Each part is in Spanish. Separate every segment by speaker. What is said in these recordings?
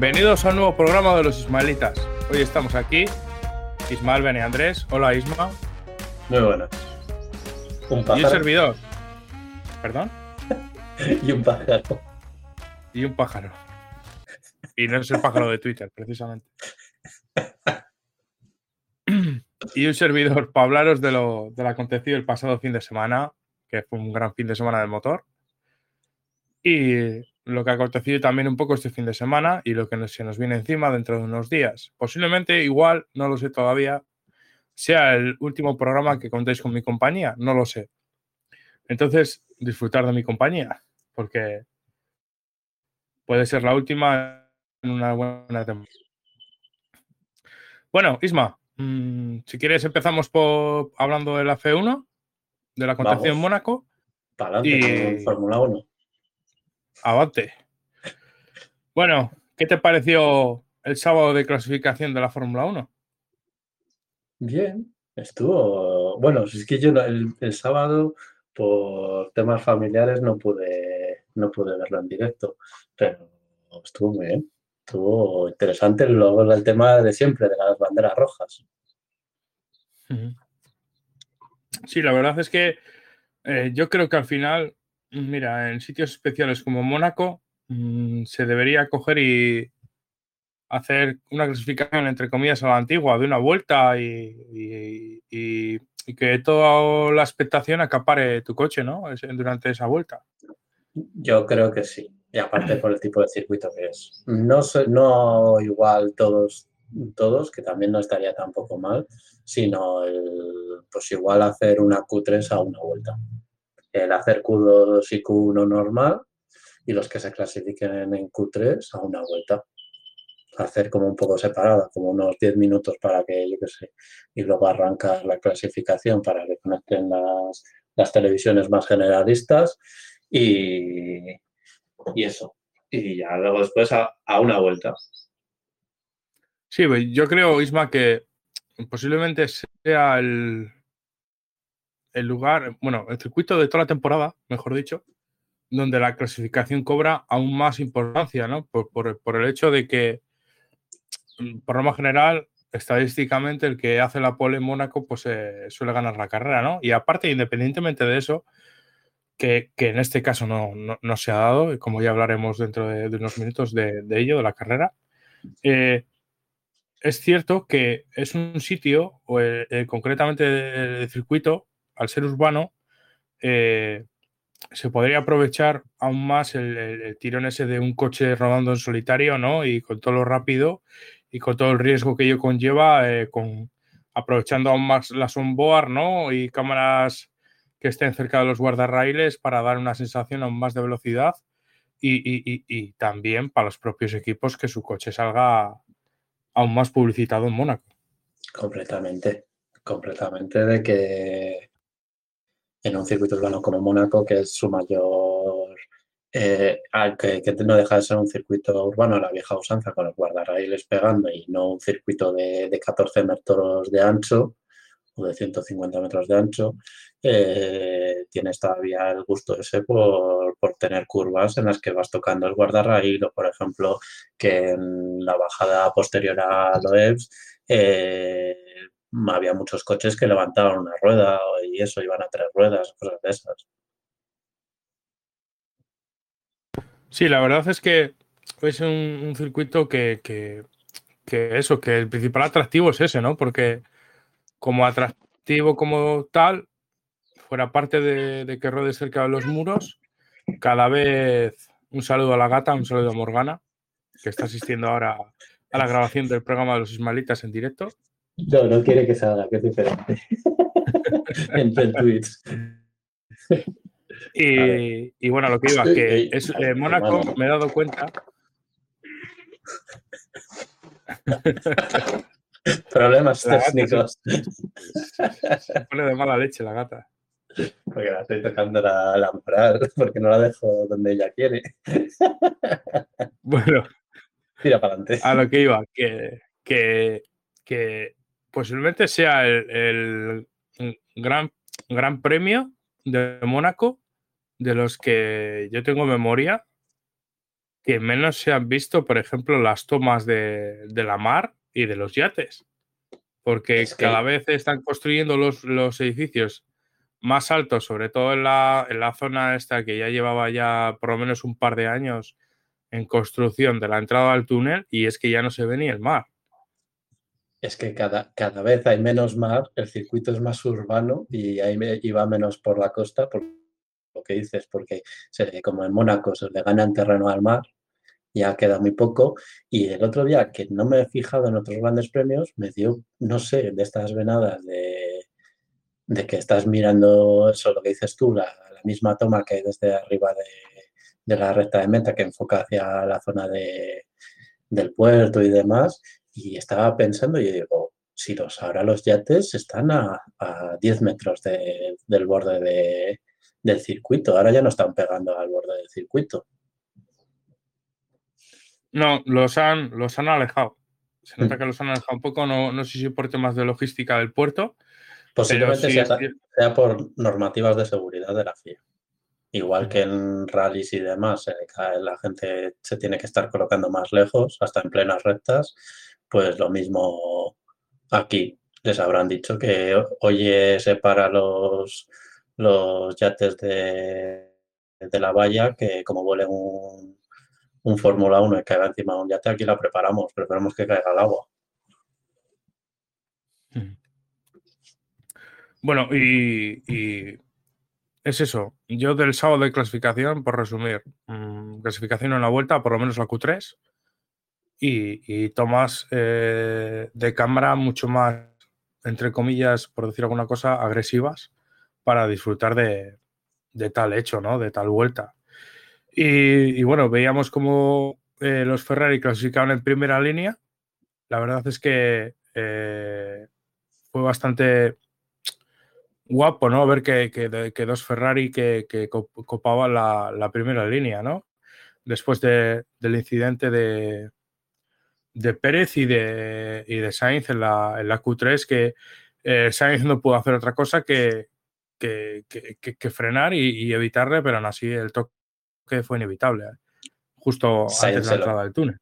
Speaker 1: Bienvenidos a un nuevo programa de los Ismaelitas. Hoy estamos aquí, Ismael, Ben y Andrés. Hola Isma.
Speaker 2: Muy buenas. Un
Speaker 1: Y un
Speaker 2: pájaro.
Speaker 1: servidor. ¿Perdón?
Speaker 2: Y un pájaro.
Speaker 1: Y un pájaro. Y no es el pájaro de Twitter, precisamente. Y un servidor para hablaros de lo, de lo acontecido el pasado fin de semana, que fue un gran fin de semana del motor. Y lo que ha acontecido también un poco este fin de semana y lo que se nos viene encima dentro de unos días. Posiblemente, igual, no lo sé todavía, sea el último programa que contéis con mi compañía, no lo sé. Entonces, disfrutar de mi compañía, porque puede ser la última en una buena temporada. Bueno, Isma, mm, si quieres empezamos por hablando de la F1, de la
Speaker 2: Vamos.
Speaker 1: Mónaco.
Speaker 2: Para adelante
Speaker 1: Y-
Speaker 2: Fórmula 1.
Speaker 1: Avante. Bueno, ¿qué te pareció el sábado de clasificación de la Fórmula 1?
Speaker 2: Bien, estuvo. Bueno, si es que yo el, el sábado, por temas familiares, no pude, no pude verlo en directo, pero estuvo muy bien. Estuvo interesante luego el tema de siempre, de las banderas rojas.
Speaker 1: Sí, la verdad es que eh, yo creo que al final, mira, en sitios especiales como Mónaco, mm, se debería coger y hacer una clasificación, entre comillas, a la antigua, de una vuelta y, que toda la expectación acapare tu coche, ¿no? Durante esa vuelta.
Speaker 2: Yo creo que sí. Y aparte por el tipo de circuito que es. No, no igual todos, todos, que también no estaría tampoco mal, sino el, pues igual hacer una Q3 a una vuelta. El hacer Q2 y Q1 normal y los que se clasifiquen en Q3 a una vuelta. Hacer como un poco separada, como unos 10 minutos para que, yo qué sé, y luego arrancar la clasificación para que conecten las, las televisiones más generalistas y, y eso. Y ya luego después a, a una vuelta.
Speaker 1: Sí, pues yo creo, Isma, que posiblemente sea el, el lugar, bueno, el circuito de toda la temporada, mejor dicho, donde la clasificación cobra aún más importancia, ¿no? Por, por- el hecho de que, mm, por norma general, estadísticamente el que hace la pole en Mónaco, pues eh, suele ganar la carrera, ¿no? Y aparte, independientemente de eso, que, que en este caso no, no- se ha dado, como ya hablaremos dentro de, unos minutos de, ello, de la carrera, eh, es cierto que es un sitio, o eh, concretamente el circuito, al ser urbano, eh, se podría aprovechar aún más el, tirón ese de un coche rodando en solitario, ¿no? Y con todo lo rápido y con todo el riesgo que ello conlleva, eh, con, aprovechando aún más las onboard, ¿no? Y cámaras que estén cerca de los guardarraíles para dar una sensación aún más de velocidad y- y también para los propios equipos que su coche salga aún más publicitado en Mónaco.
Speaker 2: Completamente. Completamente de que en un circuito urbano como Mónaco, que es su mayor. eh, que no deja de ser un circuito urbano a la vieja usanza con los guardarraíles pegando y no un circuito de, de 14 metros de ancho o de 150 metros de ancho, eh, tienes todavía el gusto ese por, por tener curvas en las que vas tocando el guardarraíl o, por ejemplo, que en la bajada posterior a Loebs eh, había muchos coches que levantaban una rueda y eso, iban a tres ruedas, cosas de esas.
Speaker 1: Sí, la verdad es que es un, circuito que, que- que eso, que el principal atractivo es ese, ¿no? Porque como atractivo como tal, fuera parte de, que ruedes cerca de los muros, cada vez un saludo a la gata, un saludo a Morgana, que está asistiendo ahora a la grabación del programa de los Ismaelitas en directo.
Speaker 2: No, no quiere que salga, que es diferente. Entre tweets.
Speaker 1: Y, y bueno, lo que iba, que es eh, Mónaco, me he dado cuenta.
Speaker 2: Problemas
Speaker 1: La
Speaker 2: técnicos.
Speaker 1: Se pone de mala leche la gata.
Speaker 2: Porque la estoy tocando la, la moral, porque no la dejo donde ella quiere.
Speaker 1: Bueno,
Speaker 2: Tira para adelante.
Speaker 1: a lo que iba, que, que, que posiblemente sea el, el gran, gran premio de Mónaco de los que yo tengo memoria que menos se han visto, por ejemplo, las tomas de, de la mar y de los yates. Porque
Speaker 2: Es que-
Speaker 1: cada vez están construyendo los, los edificios más altos, sobre todo en la, en la zona esta que ya llevaba ya por lo menos un par de años en construcción de la entrada al túnel y es que ya no se ve ni el mar.
Speaker 2: Es que cada, cada vez hay menos mar, el circuito es más urbano y ahí va menos por la costa, por lo que dices, porque se- como en Mónaco se le gana en terreno al mar, ya queda muy poco. Y el otro día, que no me he fijado en otros grandes premios, me dio, no sé, de estas venadas de, de que estás mirando eso, lo que dices tú, la, la misma toma que hay desde arriba de, de la recta de meta que enfoca hacia la zona de, del puerto y demás. Y estaba pensando y digo, si los ahora los yates están a, a 10 metros de- del borde de- del circuito, ahora ya no están pegando al borde del circuito.
Speaker 1: No, los han, los han alejado. Se nota
Speaker 2: Mm.
Speaker 1: que los han alejado un poco, no, no sé si por temas de logística del puerto,
Speaker 2: Posiblemente
Speaker 1: sí,
Speaker 2: sea, sea por normativas de seguridad de la FIA. Igual
Speaker 1: Ujú.
Speaker 2: que en rallies y demás, eh, la gente se tiene que estar colocando más lejos, hasta en plenas rectas, pues lo mismo aquí. Les habrán dicho que oye, separa los, los yates de, de la valla, que como vuele un, un Fórmula 1 y caiga encima de un yate, aquí la preparamos, preparamos que caiga al agua.
Speaker 1: Ujú. Bueno, y, y es eso. Yo del sábado de clasificación, por resumir, mm, clasificación en la vuelta, por lo menos la Q3, y, y tomas eh, de cámara mucho más, entre comillas, por decir alguna cosa, agresivas para disfrutar de, de tal hecho, ¿no? De tal vuelta. Y, y bueno, veíamos como eh, los Ferrari clasificaban en primera línea. La verdad es que eh, fue bastante guapo, ¿no? Ver que, que, que dos Ferrari que, que cop- copaban la, la primera línea, ¿no? Después de- del incidente de, de Pérez y de, y de Sainz en la, en la Q3, que eh, Sainz no pudo hacer otra cosa que, que, que- frenar y, y evitarle, pero aún así el toque fue inevitable, ¿eh? justo
Speaker 2: Sainz
Speaker 1: antes de la
Speaker 2: lo-
Speaker 1: entrada del túnel.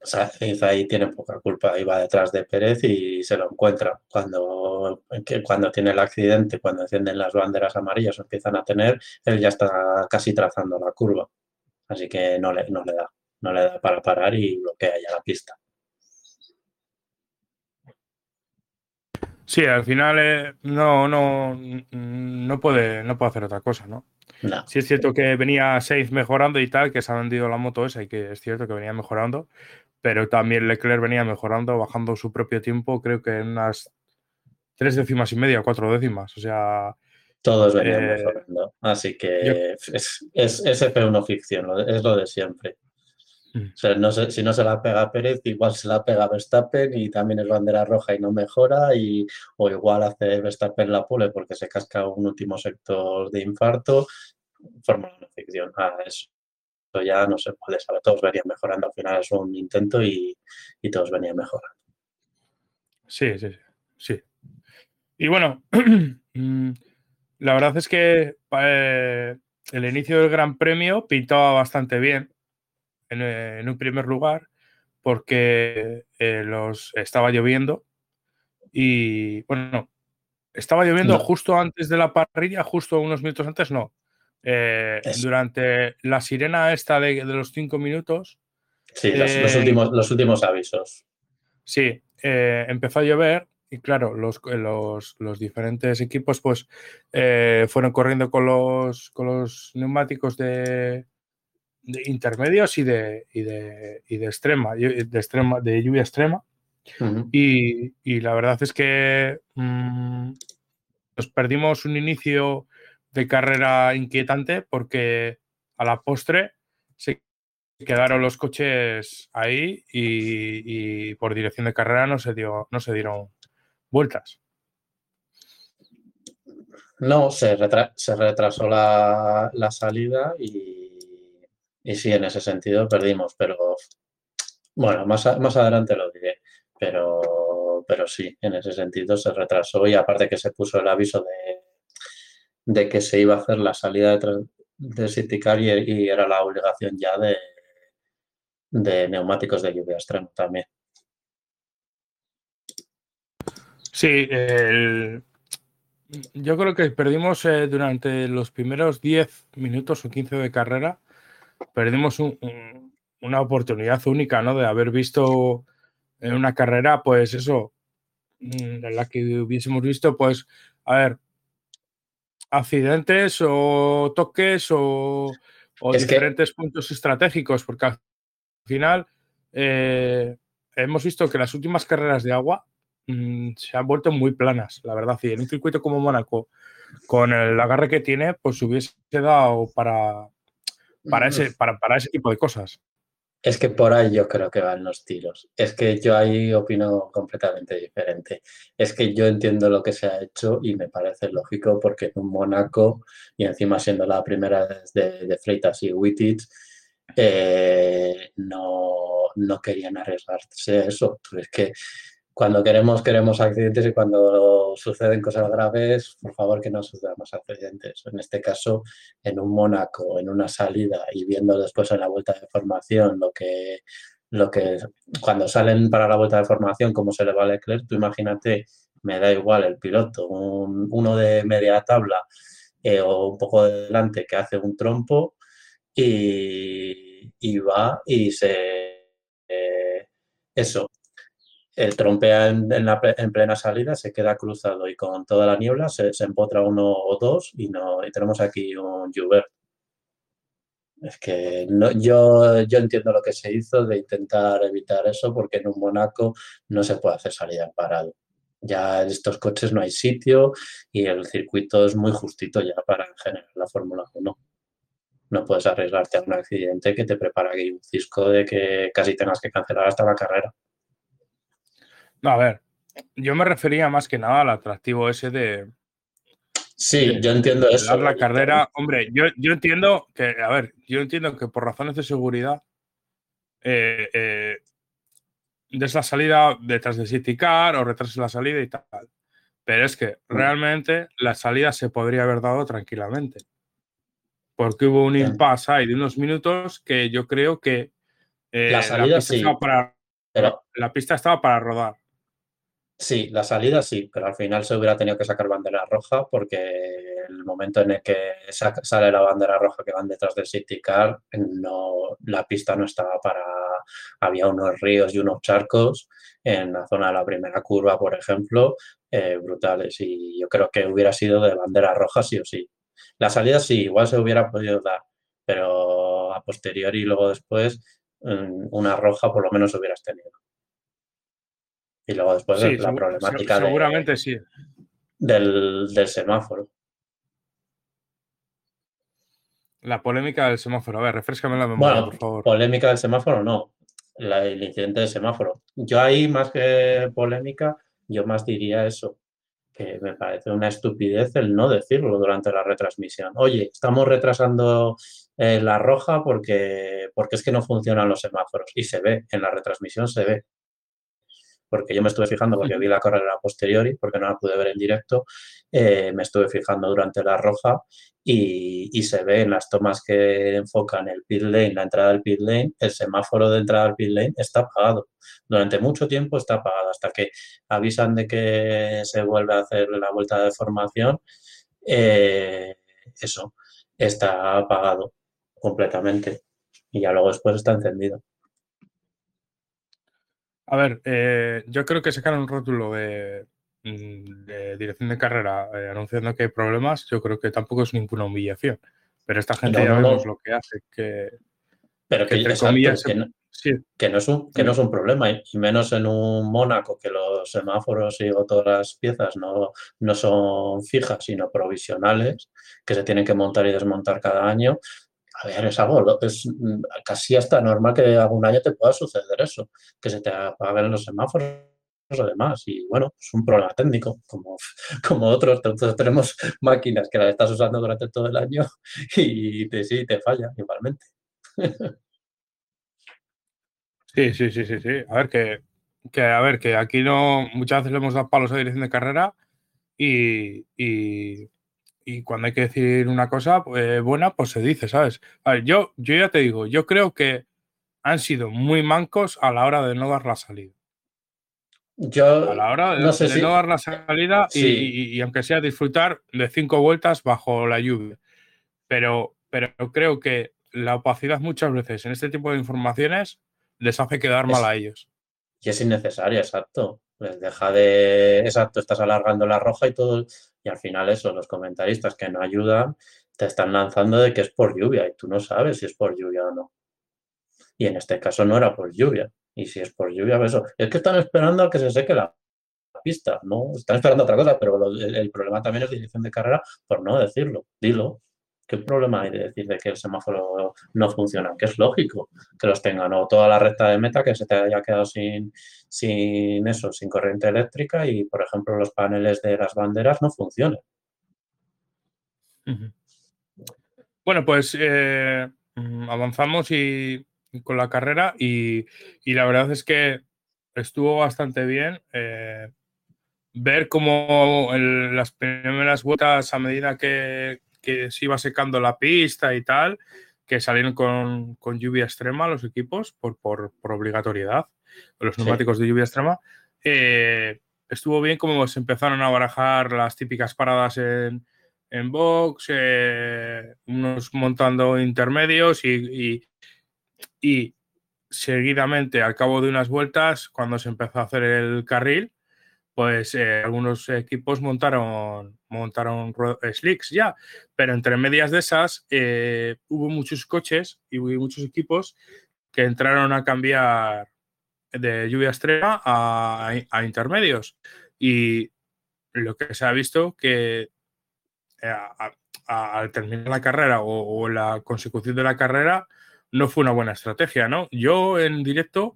Speaker 2: Sainz ahí tiene poca culpa, iba detrás de Pérez y se lo encuentra. Cuando, que cuando tiene el accidente, cuando encienden las banderas amarillas o empiezan a tener, él ya está casi trazando la curva. Así que no le, no le da, no le da para parar y bloquea ya la pista.
Speaker 1: Sí, al final eh, no, no, no, puede, no puede hacer otra cosa, ¿no?
Speaker 2: No,
Speaker 1: Sí es cierto que venía Sainz mejorando y tal, que se ha vendido la moto esa y que es cierto que venía mejorando, pero también Leclerc venía mejorando, bajando su propio tiempo, creo que en unas tres décimas y media, cuatro décimas. O sea,
Speaker 2: todos venían
Speaker 1: Eh,
Speaker 2: mejorando. Así
Speaker 1: yo-
Speaker 2: que es, es, es F1 ficción, es lo de siempre.
Speaker 1: Mm.
Speaker 2: O sea, no sé, si no se la pega Pérez, igual se la pega Verstappen y también es bandera roja y no mejora, y, o igual hace Verstappen la pole porque se casca un último sector de infarto. Fórmula 1 ficción. Ah, eso ya no se puede saber. Todos venían mejorando. Al final es un intento y, y todos venían mejorando.
Speaker 1: sí, sí, sí. sí. Y bueno, mm, la verdad es que eh, el inicio del Gran Premio pintaba bastante bien en, eh, en un primer lugar porque eh, los, estaba lloviendo y bueno, estaba lloviendo
Speaker 2: No.
Speaker 1: justo antes de la parrilla, justo unos minutos antes, no. Eh, durante la sirena esta de, de los cinco minutos,
Speaker 2: Sí, los, los
Speaker 1: Eh,
Speaker 2: últimos, los últimos avisos.
Speaker 1: sí, empezó a llover y claro, los, los, los diferentes equipos pues fueron corriendo con los, con los neumáticos de, de intermedios y de, y de, y de extrema, y- de extrema, de lluvia extrema. Y, y la verdad es que mm, nos perdimos un inicio de carrera inquietante porque a la postre se quedaron los coches ahí y, por dirección de carrera no se, dio, no se dieron vueltas.
Speaker 2: No, se, retrasó la, salida y, y, sí, en ese sentido perdimos, pero bueno, más, más adelante lo diré, pero, pero sí, en ese sentido se retrasó y aparte que se puso el aviso de, de que se iba a hacer la salida de, de City Car y, era la obligación ya de, de neumáticos de lluvia extremo también.
Speaker 1: Sí, yo creo que perdimos eh, durante los primeros 10 minutos o 15 de carrera, perdimos una oportunidad única, ¿no? De haber visto en una carrera, pues eso, mm, en la que hubiésemos visto, pues, a ver, accidentes o toques o, diferentes puntos estratégicos, porque al final eh, hemos visto que las últimas carreras de agua mm, se han vuelto muy planas, la verdad. Y en un circuito como Mónaco, con el agarre que tiene, pues hubiese dado para, para, ese, para, para ese tipo de cosas.
Speaker 2: Es que por ahí yo creo que van los tiros. Es que yo ahí opino completamente diferente. Es que yo entiendo lo que se ha hecho y me parece lógico porque en un Mónaco, y encima siendo la primera de, de Freitas y Wittich, eh, no, no querían arriesgarse a eso. Es que cuando queremos, queremos accidentes y cuando suceden cosas graves, por favor que no sucedan más accidentes. En este caso, en un Mónaco, en una salida y viendo después en la vuelta de formación lo que, lo que cuando salen para la vuelta de formación, cómo se le va a Leclerc, tú imagínate, me da igual el piloto, uno de media tabla eh, o un poco de delante que hace un trompo y, y va y se... Eh, eso, el trompea en, en, plena salida, se queda cruzado y con toda la niebla se, empotra uno o dos y, no, tenemos aquí un Juber. Es que yo entiendo lo que se hizo de intentar evitar eso porque en un Monaco no se puede hacer salida en parado. Ya en estos coches no hay sitio y el circuito es muy justito ya para generar la Fórmula 1. No puedes arriesgarte a un accidente que te prepara aquí un cisco de que casi tengas que cancelar hasta la carrera.
Speaker 1: No, a ver, yo me refería más que nada al atractivo ese de.
Speaker 2: Sí, yo entiendo eso.
Speaker 1: la carrera, hombre, yo, yo, entiendo que, a ver, yo entiendo que por razones de seguridad, eh, eh, des la salida detrás de City Car o retrases la salida y tal. Pero es que mm. realmente la salida se podría haber dado tranquilamente. Porque hubo un impasse ahí de unos minutos que yo creo que
Speaker 2: eh, la salida pista sí.
Speaker 1: Para, la pista estaba para rodar.
Speaker 2: Sí, la salida sí, pero al final se hubiera tenido que sacar bandera roja porque el momento en el que sale la bandera roja que van detrás del City Car, no, la pista no estaba para... Había unos ríos y unos charcos en la zona de la primera curva, por ejemplo, eh, brutales y yo creo que hubiera sido de bandera roja sí o sí. La salida sí, igual se hubiera podido dar, pero a posteriori y luego después mm, una roja por lo menos hubieras tenido. Y luego después la problemática
Speaker 1: seguramente sí.
Speaker 2: Del, semáforo.
Speaker 1: La polémica del semáforo. A ver, refrescame la memoria, por favor.
Speaker 2: Polémica del semáforo, no. el incidente del semáforo. Yo ahí, más que polémica, yo más diría eso. Que me parece una estupidez el no decirlo durante la retransmisión. Oye, estamos retrasando eh, la roja porque, porque es que no funcionan los semáforos. Y se ve, en la retransmisión se ve porque yo me estuve fijando, porque vi la carrera posteriori, porque no la pude ver en directo, eh, me estuve fijando durante la roja y, se ve en las tomas que enfocan el pit lane, la entrada del pit lane, el semáforo de entrada al pit lane está apagado. Durante mucho tiempo está apagado, hasta que avisan de que se vuelve a hacer la vuelta de formación. Eh, eso, está apagado completamente y ya luego después está encendido.
Speaker 1: A ver, eh, yo creo que sacar un rótulo de, mm, dirección de carrera eh, anunciando que hay problemas, yo creo que tampoco es ninguna humillación. Pero esta gente ya vemos lo que hace, que,
Speaker 2: pero que, entre comillas, que, no es un, que no es un problema, y menos en un Mónaco que los semáforos y todas las piezas no, no son fijas, sino provisionales, que se tienen que montar y desmontar cada año. A ver, es algo, es casi hasta normal que algún año te pueda suceder eso, que se te apaguen los semáforos además y bueno, es un problema técnico como, como otros. Entonces tenemos máquinas que las estás usando durante todo el año y te, sí, te falla igualmente.
Speaker 1: Sí, sí, sí, sí, sí. A ver que, que, a ver, que aquí no muchas veces le hemos dado palos a dirección de carrera y, y cuando hay que decir una cosa pues, buena, pues se dice, ¿sabes? A ver, yo, yo ya te digo, yo creo que han sido muy mancos a la hora de no dar la salida.
Speaker 2: Yo
Speaker 1: a la hora de no, dar la salida y, aunque sea disfrutar de cinco vueltas bajo la lluvia. Pero, pero creo que la opacidad muchas veces en este tipo de informaciones les hace quedar mal a ellos.
Speaker 2: Y es innecesaria, exacto. Les deja de. Exacto, estás alargando la roja y todo. Y al final, eso, los comentaristas que no ayudan te están lanzando de que es por lluvia y tú no sabes si es por lluvia o no. Y en este caso no era por lluvia. Y si es por lluvia, pues eso. Es que están esperando a que se seque la pista, ¿no? Están esperando otra cosa, pero el, problema también es dirección de carrera, por no decirlo. Dilo. ¿Qué problema hay de decir de que el semáforo no funciona? Que es lógico que los tengan. O toda la recta de meta que se te haya quedado sin, sin eso, sin corriente eléctrica y, por ejemplo, los paneles de las banderas no funcionen.
Speaker 1: Bueno, pues eh, mm, avanzamos y con la carrera y, la verdad es que estuvo bastante bien. Eh, ver cómo las primeras vueltas a medida que, se iba secando la pista y tal, que salieron con, lluvia extrema los equipos por, por, obligatoriedad, los neumáticos de lluvia extrema. Eh, estuvo bien como se empezaron a barajar las típicas paradas en, en box, eh, unos montando intermedios y, y seguidamente, al cabo de unas vueltas, cuando se empezó a hacer el carril, pues eh, algunos equipos montaron, montaron slicks ya, pero entre medias de esas eh, hubo muchos coches y hubo muchos equipos que entraron a cambiar de lluvia extrema a, intermedios. Y lo que se ha visto que eh, al terminar la carrera o, la consecución de la carrera, no fue una buena estrategia, ¿no? Yo en directo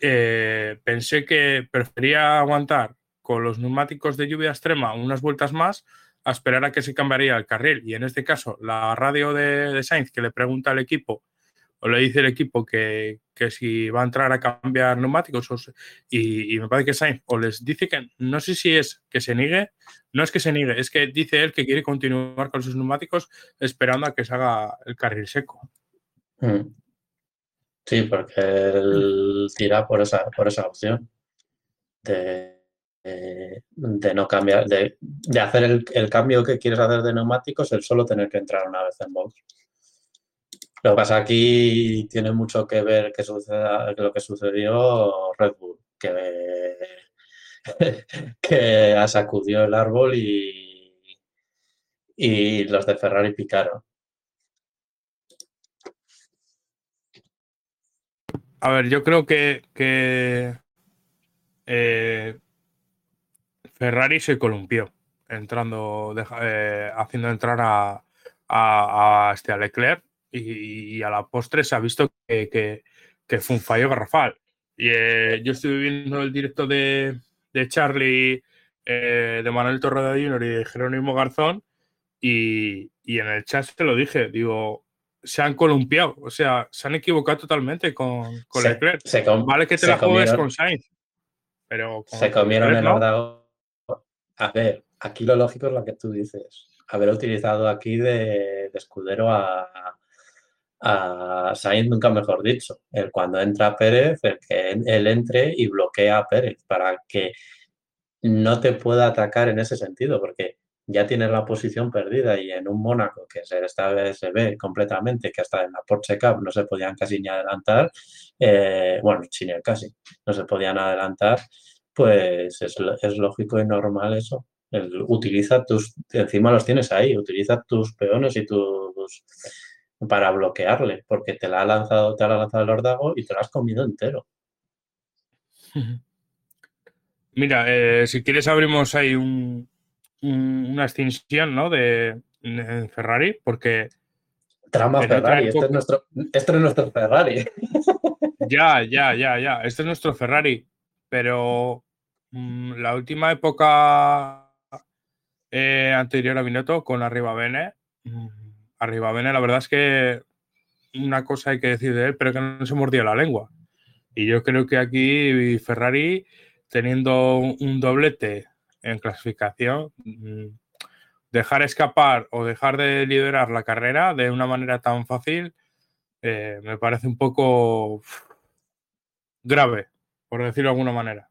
Speaker 1: eh, pensé que prefería aguantar con los neumáticos de lluvia extrema unas vueltas más a esperar a que se cambiaría el carril. Y en este caso, la radio de, Sainz que le pregunta al equipo o le dice el equipo que, si va a entrar a cambiar neumáticos y, y, me parece que Sainz o les dice que no sé si es que se niegue, no es que se niegue, es que dice él que quiere continuar con sus neumáticos esperando a que se haga el carril seco. Mm.
Speaker 2: Sí, porque él tira por esa, por esa opción de, de, no cambiar, de, hacer el, cambio que quieres hacer de neumáticos, el solo tener que entrar una vez en box. Lo que pasa aquí tiene mucho que ver que suceda, lo que sucedió Red Bull, que, que sacudió el árbol y, y los de Ferrari picaron.
Speaker 1: A ver, yo creo que, eh, Ferrari se columpió entrando, eh, haciendo entrar a, a, este, Leclerc y, a la postre se ha visto que, fue un fallo garrafal. Y eh, yo estuve viendo el directo de, Charlie, de Manuel Torreda Jr. y de Jerónimo Garzón y, y en el chat te lo dije, digo, se han columpiado, o sea, se han equivocado totalmente con, con Leclerc. vale que te la juegues con Sainz, pero...
Speaker 2: se comieron el órdago. A ver, aquí lo lógico es lo que tú dices. Haber utilizado aquí de, escudero a, a Sainz, nunca mejor dicho. El cuando entra Pérez, el que él entre y bloquea a Pérez para que no te pueda atacar en ese sentido, porque ya tienes la posición perdida y en un Mónaco que se, esta vez se ve completamente que hasta en la Porsche Cup no se podían casi ni adelantar, eh, bueno, ni casi, no se podían adelantar, pues es, lógico y normal eso. utiliza tus, encima los tienes ahí, utiliza tus peones y tus para bloquearle, porque te la ha lanzado, te la ha lanzado el ordago y te lo has comido entero.
Speaker 1: Mira, eh, si quieres abrimos ahí un, una extinción, ¿no? De, Ferrari, porque...
Speaker 2: Trama Ferrari, este, es nuestro, este es nuestro Ferrari.
Speaker 1: Ya, ya, ya, ya. Este es nuestro Ferrari. Pero mm, la última época eh, anterior a Binotto con Arriba Bene, mm, Arriba Bene, la verdad es que una cosa hay que decir de él, pero que no se mordía la lengua. Y yo creo que aquí Ferrari, teniendo un doblete en clasificación, mm, dejar escapar o dejar de liderar la carrera de una manera tan fácil eh, me parece un poco grave, por decirlo de alguna manera.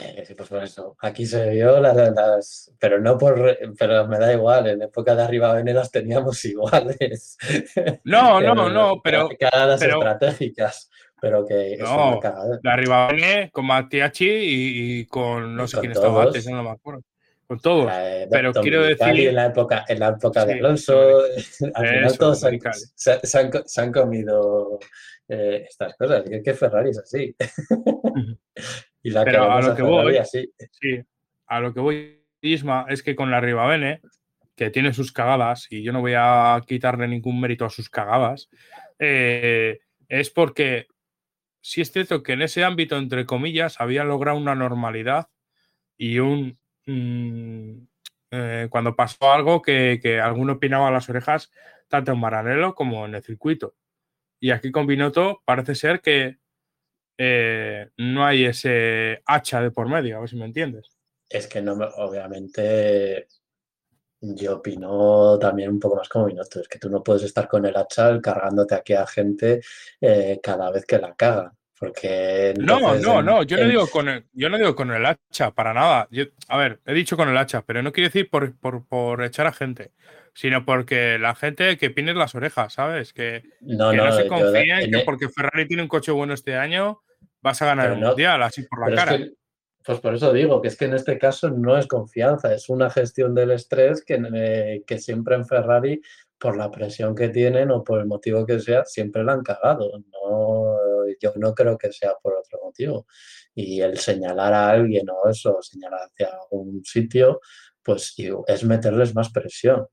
Speaker 2: Eh, sí, pues por eso. Aquí se vio las, pero no por, pero me da igual. En época de arriba Venedas teníamos iguales.
Speaker 1: No, no, no, pero
Speaker 2: cagadas estratégicas, pero que
Speaker 1: no, de arriba con Matiachi y, con no sé quién estaba antes, no me acuerdo. Con todos. pero quiero decir.
Speaker 2: En la época, en la época de Alonso, al final todos se, se, han, comido eh, estas cosas. Es que Ferrari es así.
Speaker 1: y la Pero a lo que voy, así. Sí, a lo que voy, Isma, es que con la Ribavene, que tiene sus cagadas, y yo no voy a quitarle ningún mérito a sus cagadas, eh, es porque sí es cierto que en ese ámbito, entre comillas, había logrado una normalidad y un... Mm, eh, cuando pasó algo que, que alguno opinaba a las orejas, tanto en Maranello como en el circuito. Y aquí con Binotto parece ser que eh, no hay ese hacha de por medio, a ver si me entiendes.
Speaker 2: Es que no, obviamente, yo opino también un poco más como Binotto. Es que tú no puedes estar con el hacha cargándote aquí a gente eh, cada vez que la caga. Porque
Speaker 1: no, no, no, yo no digo con el, yo no digo con el hacha, para nada. a ver, he dicho con el hacha, pero no quiero decir por, por echar a gente sino porque la gente que pines las orejas, ¿sabes? Que no, se confía en que porque Ferrari tiene un coche bueno este año, vas a ganar el mundial, así por la cara.
Speaker 2: pues por eso digo que es que en este caso no es confianza, es una gestión del estrés que, eh, que siempre en Ferrari, por la presión que tienen o por el motivo que sea, siempre la han cagado. No, yo no creo que sea por otro motivo. Y el señalar a alguien o eso, señalar hacia algún sitio, pues es meterles más presión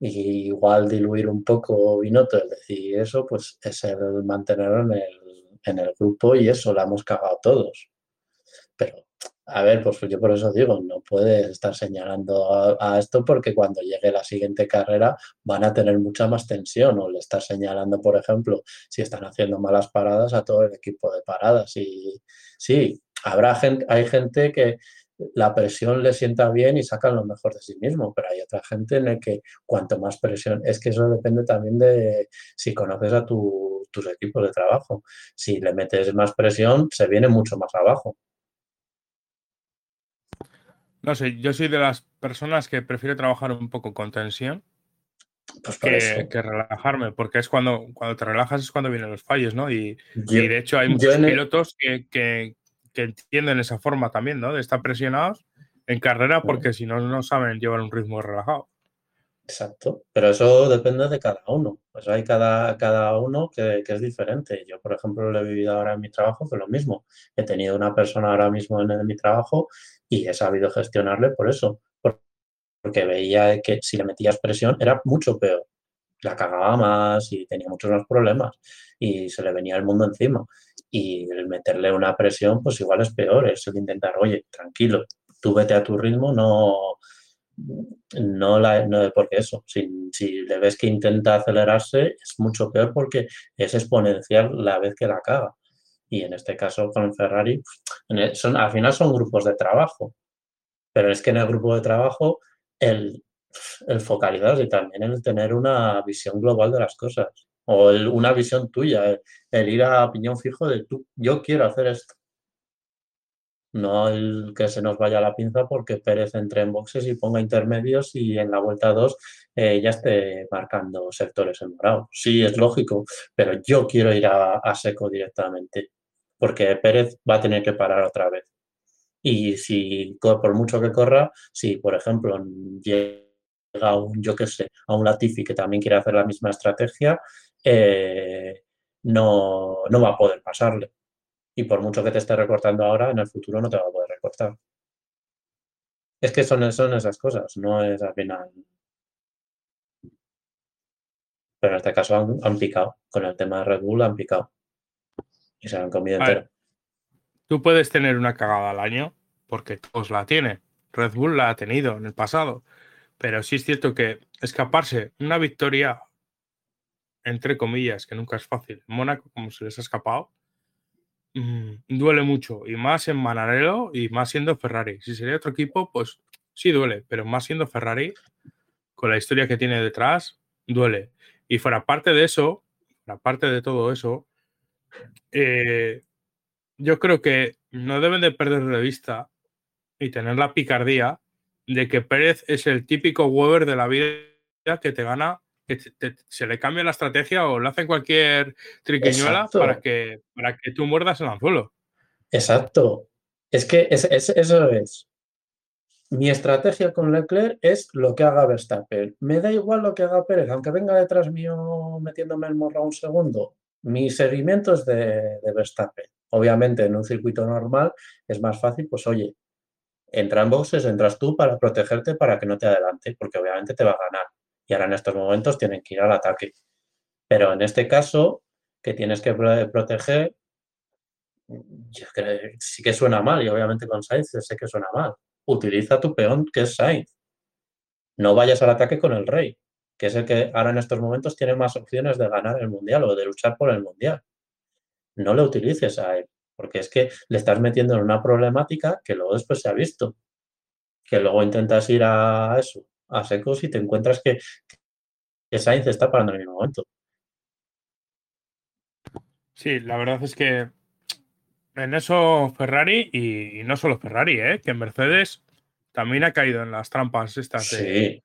Speaker 2: y igual diluir un poco Binotto, es decir, eso pues es el mantenerlo en el, en el grupo y eso la hemos cagado todos. Pero, a ver, pues yo por eso digo, no puedes estar señalando a, esto porque cuando llegue la siguiente carrera van a tener mucha más tensión o le estás señalando, por ejemplo, si están haciendo malas paradas a todo el equipo de paradas. Y sí, habrá gente, hay gente que la presión le sienta bien y sacan lo mejor de sí mismo, pero hay otra gente en la que cuanto más presión, es que eso depende también de si conoces a tus equipos de trabajo. Si le metes más presión, se viene mucho más abajo.
Speaker 1: No sé, yo soy de las personas que prefiero trabajar un poco con tensión pues que, relajarme, porque es cuando, cuando te relajas es cuando vienen los fallos, ¿no? Y, de hecho hay muchos pilotos que, que entienden esa forma también, ¿no? De estar presionados en carrera porque si no, no saben llevar un ritmo relajado.
Speaker 2: Exacto, pero eso depende de cada uno. Pues hay cada, cada uno que, es diferente. Yo, por ejemplo, lo he vivido ahora en mi trabajo, que es lo mismo. He tenido una persona ahora mismo en, mi trabajo y he sabido gestionarle por eso. Porque veía que si le metías presión era mucho peor. La cagaba más y tenía muchos más problemas y se le venía el mundo encima y el meterle una presión, pues igual es peor, es el intentar, oye, tranquilo, tú vete a tu ritmo, no, no, porque eso, si, si, le ves que intenta acelerarse, es mucho peor porque es exponencial la vez que la caga. Y en este caso con Ferrari, son, al final son grupos de trabajo, pero es que en el grupo de trabajo el, el focalizarse y también el tener una visión global de las cosas o una visión tuya, el, ir a piñón fijo de tú, yo quiero hacer esto. No el que se nos vaya la pinza porque Pérez entre en boxes y ponga intermedios y en la vuelta 2 eh, ya esté marcando sectores en morado. Sí, es lógico, pero yo quiero ir a, seco directamente porque Pérez va a tener que parar otra vez. Y si por mucho que corra, si por ejemplo a un, yo qué sé, a un Latifi que también quiere hacer la misma estrategia, eh, no, no va a poder pasarle. Y por mucho que te esté recortando ahora, en el futuro no te va a poder recortar. Es que son, son esas cosas, no es al final. Pero en este caso han, han picado. Con el tema de Red Bull han picado. Y se han comido
Speaker 1: A ver.
Speaker 2: entero.
Speaker 1: Tú puedes tener una cagada al año, porque todos la tienen. Red Bull la ha tenido en el pasado. Pero sí es cierto que escaparse una victoria, entre comillas, que nunca es fácil, en Mónaco, como se les ha escapado, mm, duele mucho. Y más en Manarello y más siendo Ferrari. Si sería otro equipo, pues sí duele, pero más siendo Ferrari, con la historia que tiene detrás, duele. Y fuera parte de eso, fuera parte de todo eso, eh, yo creo que no deben de perder de vista y tener la picardía de que Pérez es el típico Weber de la vida que te gana, que te- te- se le cambia la estrategia o le hacen cualquier triquiñuela
Speaker 2: Exacto.
Speaker 1: para que, para que tú muerdas el anzuelo.
Speaker 2: Exacto. Es que es- es- eso es. Mi estrategia con Leclerc es lo que haga Verstappen. Me da igual lo que haga Pérez, aunque venga detrás mío metiéndome el morro un segundo. Mi seguimiento es de, de Verstappen. Obviamente, en un circuito normal es más fácil, pues oye, entra en boxes, entras tú para protegerte para que no te adelante, porque obviamente te va a ganar. Y ahora en estos momentos tienen que ir al ataque. Pero en este caso, que tienes que pro- proteger, sí que suena mal, y obviamente con Sainz sé que suena mal. Utiliza tu peón, que es Sainz. No vayas al ataque con el Rey, que es el que ahora en estos momentos tiene más opciones de ganar el Mundial o de luchar por el Mundial. No le utilices a él, porque es que le estás metiendo en una problemática que luego después se ha visto. Que luego intentas ir a eso, a secos y te encuentras que, que Sainz está parando en el mismo momento.
Speaker 1: Sí, la verdad es que en eso Ferrari y, y no solo Ferrari, ¿eh? que Mercedes también ha caído en las trampas estas
Speaker 2: Sí,
Speaker 1: de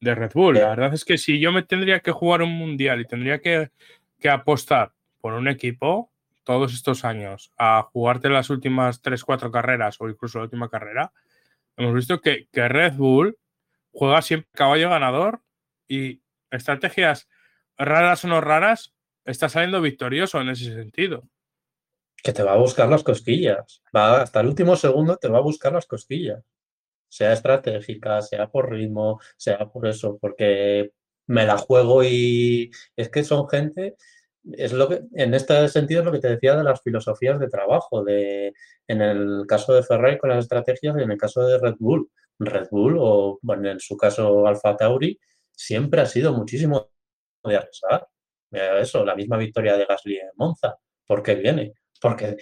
Speaker 1: Red Bull. La
Speaker 2: Eh.
Speaker 1: verdad es que si yo me tendría que jugar un mundial y tendría que, que apostar por un equipo todos estos años a jugarte las últimas 3-4 carreras o incluso la última carrera, hemos visto que, que Red Bull juega siempre caballo ganador y estrategias raras o no raras está saliendo victorioso en ese sentido.
Speaker 2: que te va a buscar las cosquillas. Va hasta el último segundo te va a buscar las cosquillas. Sea estratégica, sea por ritmo, sea por eso, porque me la juego y es que son gente, es lo que, en este sentido es lo que te decía de las filosofías de trabajo, de, en el caso de Ferrari con las estrategias y en el caso de Red Bull. Red Bull o, bueno, en su caso Alfa Tauri, siempre ha sido muchísimo de arriesgar. Eso, la misma victoria de Gasly en Monza. ¿Por qué viene? Porque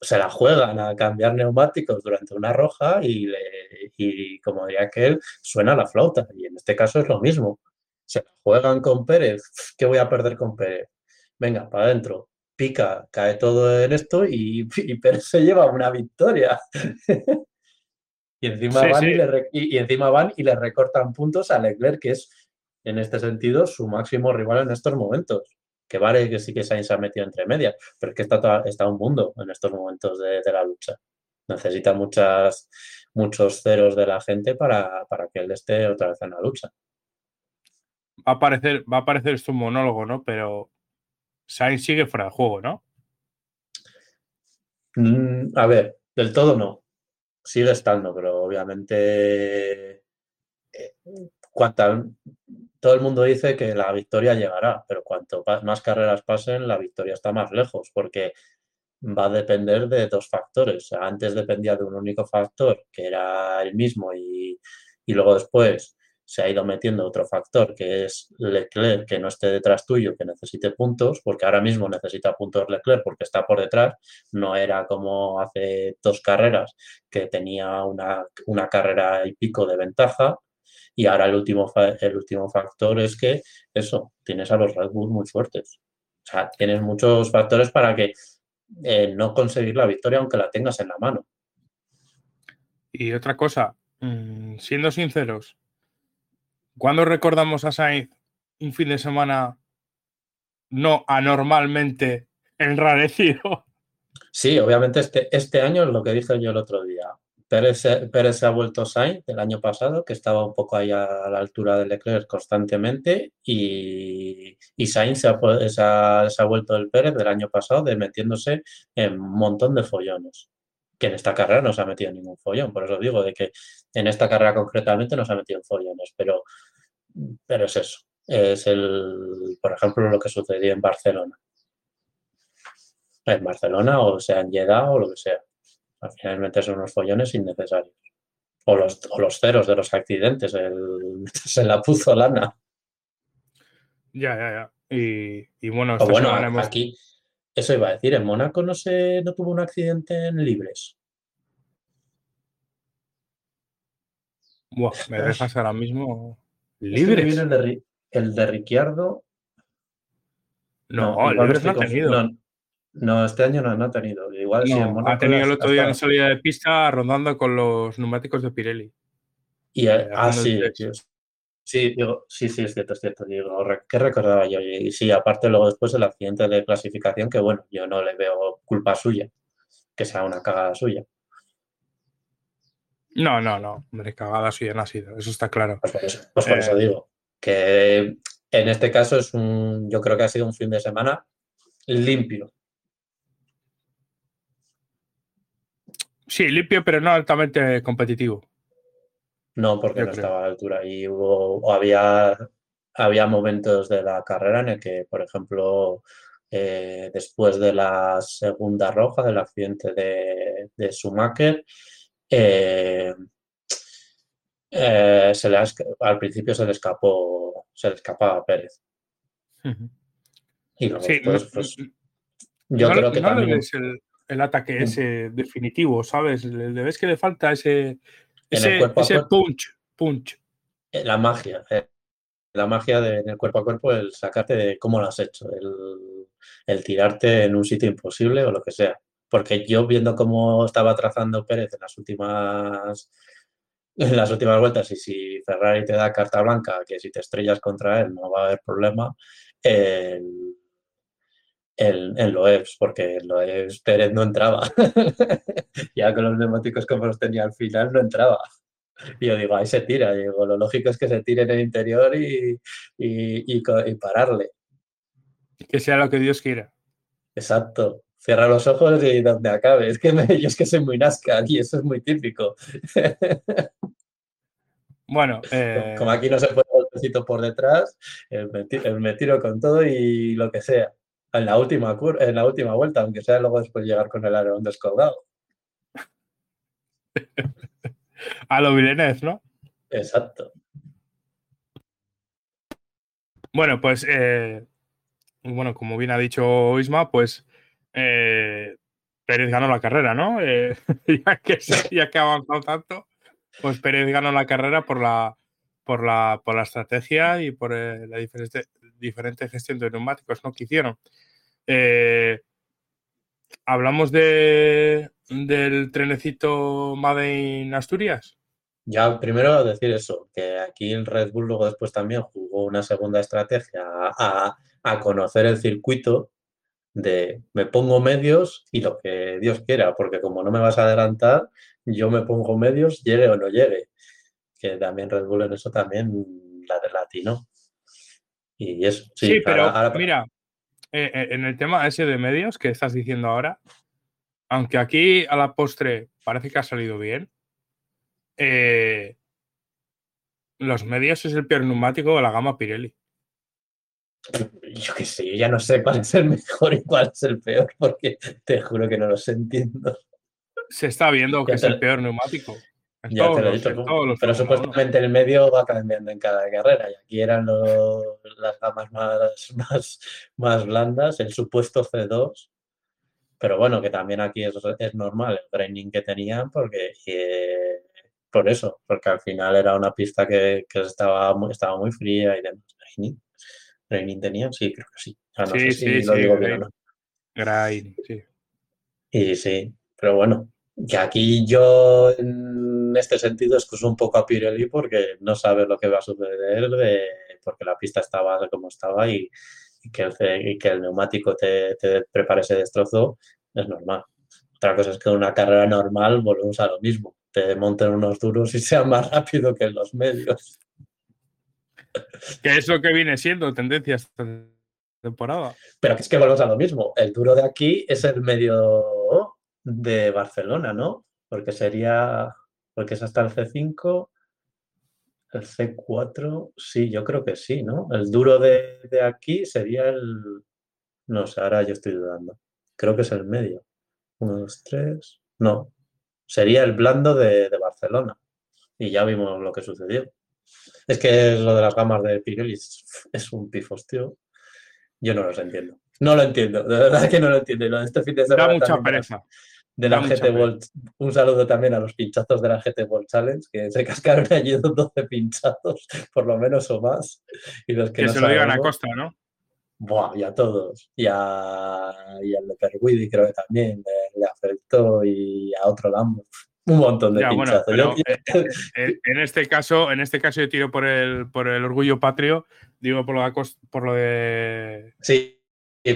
Speaker 2: se la juegan a cambiar neumáticos durante una roja y, le- y como diría aquel, suena la flauta. Y en este caso es lo mismo. Se la juegan con Pérez. ¿Qué voy a perder con Pérez? Venga, para adentro. Pica, cae todo en esto y, y Pérez se lleva una victoria. y, encima
Speaker 1: Sí,
Speaker 2: van
Speaker 1: sí.
Speaker 2: Y, le re- y- y encima van y le recortan puntos a Leclerc, que es en este sentido su máximo rival en estos momentos. Que vale que sí que Sainz se ha metido entre medias, pero es que está, está un mundo en estos momentos de, de la lucha. Necesita muchas, muchos ceros de la gente para, para que él esté otra vez en la lucha.
Speaker 1: Va a parecer, va a parecer esto un monólogo, ¿no? Pero Sainz sigue fuera de juego, ¿no?
Speaker 2: Mm, a ver, del todo no. Sigue estando, pero obviamente eh, cuanta- todo el mundo dice que la victoria llegará, pero cuanto más carreras pasen, la victoria está más lejos, porque va a depender de dos factores. Antes dependía de un único factor, que era el mismo, y, y luego después se ha ido metiendo otro factor, que es Leclerc, que no esté detrás tuyo, que necesite puntos, porque ahora mismo necesita puntos Leclerc porque está por detrás. No era como hace dos carreras, que tenía una, una carrera y pico de ventaja. Y ahora el último, el último factor es que eso, tienes a los Red Bull muy fuertes. O sea, tienes muchos factores para que eh, no conseguir la victoria aunque la tengas en la mano.
Speaker 1: Y otra cosa, mm, siendo sinceros, ¿cuándo recordamos a Sainz un fin de semana no anormalmente enrarecido?
Speaker 2: Sí, obviamente este, este año es lo que dije yo el otro día. Pérez, Pérez se ha vuelto Sainz del año pasado, que estaba un poco ahí a la altura de Leclerc constantemente, y, y Sainz se ha, se ha- vuelto el Pérez del año pasado, de metiéndose en un montón de follones. Que en esta carrera no se ha metido ningún follón, por eso digo, de que en esta carrera concretamente no se ha metido en follones, pero, pero es eso. Es el, por ejemplo, lo que sucedió en Barcelona. En Barcelona, o sea, en Jeddah o lo que sea. Al final meterse unos follones innecesarios. O los, o los ceros de los accidentes, el meterse en la puzolana.
Speaker 1: Ya, ya, ya. Y, y bueno,
Speaker 2: O
Speaker 1: esta
Speaker 2: bueno,
Speaker 1: semana hemos-
Speaker 2: aquí, eso iba a decir, en Mónaco no se no tuvo un accidente en libres.
Speaker 1: Buah, me dejas ahora mismo
Speaker 2: Este viene
Speaker 1: libres.
Speaker 2: El de, el de Ricciardo.
Speaker 1: No, libres no ha tenido.
Speaker 2: No, no, este año no, no ha tenido. Igual sí, en Mónaco
Speaker 1: ha tenido el otro día en salida de pista rondando con los neumáticos de Pirelli.
Speaker 2: Y, eh,
Speaker 1: eh,
Speaker 2: ah, sí. Dios. sí, digo, sí, sí, es cierto, es cierto. Digo, ¿qué recordaba yo? Y sí, aparte luego después el accidente de clasificación, que bueno, yo no le veo culpa suya, que sea una cagada suya.
Speaker 1: No, no, no. Hombre, cagada suya no ha sido. Eso está claro.
Speaker 2: Pues por eso, pues por eso
Speaker 1: Eh.
Speaker 2: digo, que en este caso es un, yo creo que ha sido un fin de semana limpio.
Speaker 1: Sí, limpio, pero no altamente competitivo.
Speaker 2: No, porque
Speaker 1: Yo
Speaker 2: no
Speaker 1: creo.
Speaker 2: estaba a la altura. Y hubo, había, había momentos de la carrera en el que, por ejemplo, eh, después de la segunda roja, del accidente de, de Schumacher, eh, eh, se le ha al principio se le escapó, se le escapaba a Pérez.
Speaker 1: Ujú.
Speaker 2: Y luego
Speaker 1: Sí,
Speaker 2: después,
Speaker 1: no-
Speaker 2: pues,
Speaker 1: no-
Speaker 2: yo
Speaker 1: no,
Speaker 2: creo que también
Speaker 1: el, el ataque
Speaker 2: Mm.
Speaker 1: ese definitivo, ¿sabes? Le, le ves que le falta ese, ese, ese punch, punch.
Speaker 2: eh, la magia, eh, la magia de, en el cuerpo a cuerpo, el sacarte de cómo lo has hecho, el, el tirarte en un sitio imposible o lo que sea. Porque yo viendo cómo estaba trazando Pérez en las últimas en las últimas vueltas y si Ferrari te da carta blanca, que si te estrellas contra él no va a haber problema, el, el, en Loebs, porque en Loebs Pérez no entraba. ya con los neumáticos como los tenía al final, no entraba. Y yo digo, ahí se tira. Digo, lo lógico es que se tire en el interior y, y, y pararle.
Speaker 1: Que sea lo que Dios quiera.
Speaker 2: Exacto. Cierra los ojos y donde acabe. Es que me- yo es que soy muy Nazca y eso es muy típico.
Speaker 1: Bueno, eh,
Speaker 2: Como aquí no se puede golpecito por detrás, el me, el me tiro con todo y lo que sea. En la última cur- en la última vuelta, aunque sea luego después llegar con el alerón descolgado.
Speaker 1: a lo Villeneuve, ¿no?
Speaker 2: Exacto.
Speaker 1: Bueno, pues, eh, bueno, como bien ha dicho Isma, pues eh, Pérez ganó la carrera, ¿no? Eh, ya, que, ya que ha avanzado tanto, pues Pérez ganó la carrera por la, por la, por la estrategia y por eh, la diferente, diferente gestión de neumáticos ¿no? que hicieron. Eh, Hablamos de, del trenecito Made in Asturias.
Speaker 2: Ya primero decir eso, que aquí el Red Bull luego después también jugó una segunda estrategia a, a conocer el circuito de me pongo medios y lo que Dios quiera, porque como no me vas a adelantar, yo me pongo medios, llegue o no llegue. Que también Red Bull en eso también la de latino. Y eso, sí,
Speaker 1: Sí, pero
Speaker 2: ahora- ahora-
Speaker 1: mira, eh, eh, en el tema ese de medios que estás diciendo ahora, aunque aquí a la postre parece que ha salido bien, eh, los medios es el peor neumático de la gama Pirelli.
Speaker 2: yo qué sé, yo ya no sé cuál es el mejor y cuál es el peor, porque te juro que no los entiendo.
Speaker 1: Se está viendo que es el peor neumático. En
Speaker 2: Ya
Speaker 1: todos
Speaker 2: te lo he dicho, pero
Speaker 1: Fórmula
Speaker 2: supuestamente el medio va cambiando en cada carrera y aquí eran los- las gamas más, más, más blandas, el supuesto C2, pero bueno, que también aquí es, es normal el training que tenían porque eh, por eso, porque al final era una pista que, que estaba, muy, estaba muy fría y demás. ¿Training? ¿Training tenían? Sí, creo que sí. O sea, no
Speaker 1: Sí,
Speaker 2: sé
Speaker 1: sí,
Speaker 2: si lo
Speaker 1: sí,
Speaker 2: digo bien o
Speaker 1: sí.
Speaker 2: no.
Speaker 1: Grain, sí.
Speaker 2: Y sí, pero bueno, que aquí yo en este sentido excuso un poco a Pirelli porque no sabes lo que va a suceder, de- porque la pista estaba como estaba y, y que, el, ce- y que el neumático te, te prepare ese destrozo es normal. Otra cosa es que en una carrera normal volvemos a lo mismo, te monten unos duros y sean más rápido que los medios.
Speaker 1: Que es lo que viene siendo tendencia esta temporada.
Speaker 2: Pero que es que volvemos a lo mismo. El duro de aquí es el medio de Barcelona, ¿no? Porque sería, porque es hasta el C5, el C4, sí, yo creo que sí, ¿no? El duro de, de aquí sería el, no sé, ahora yo estoy dudando. Creo que es el medio. Uno, dos, tres. No, sería el blando de, de Barcelona. Y ya vimos lo que sucedió. Es que lo de las gamas de Pirelli es, un pifostio. Yo no los entiendo. No lo entiendo, de verdad que no lo entiendo. Y lo de este fin de
Speaker 1: Da
Speaker 2: semana
Speaker 1: mucha
Speaker 2: de la-
Speaker 1: pereza.
Speaker 2: De la GT World. Un saludo también a los pinchazos de la GT World Challenge, que se cascaron allí 12 pinchazos, por lo menos o más. Y los que,
Speaker 1: Que
Speaker 2: no
Speaker 1: se lo digan a Costa, ¿no?
Speaker 2: Buah, y a todos. Y, a, y al de Perwidi creo que también le, le afectó y a otro Lambo. Un montón de
Speaker 1: Ya, bueno,
Speaker 2: pinchazos.
Speaker 1: pero,
Speaker 2: Yo-
Speaker 1: eh, eh, en este caso, en este caso yo tiro por el, por el orgullo patrio, digo por lo de, por lo de,
Speaker 2: sí,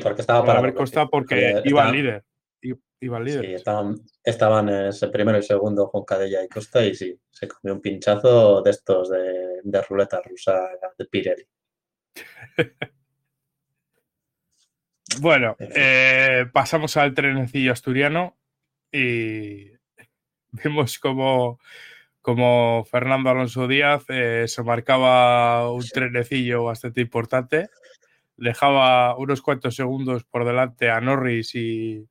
Speaker 2: porque estaba
Speaker 1: por
Speaker 2: para
Speaker 1: haber Costa porque
Speaker 2: Había-
Speaker 1: iba al líder. Líder.
Speaker 2: Sí, estaban, estaban ese primero y segundo Juan Cadella y Costa y sí, se comió un pinchazo de estos de, de ruleta rusa de Pirelli.
Speaker 1: Bueno, eh, pasamos al trenecillo asturiano y vemos como, como Fernando Alonso Díaz eh, se marcaba un trenecillo bastante importante, dejaba unos cuantos segundos por delante a Norris y,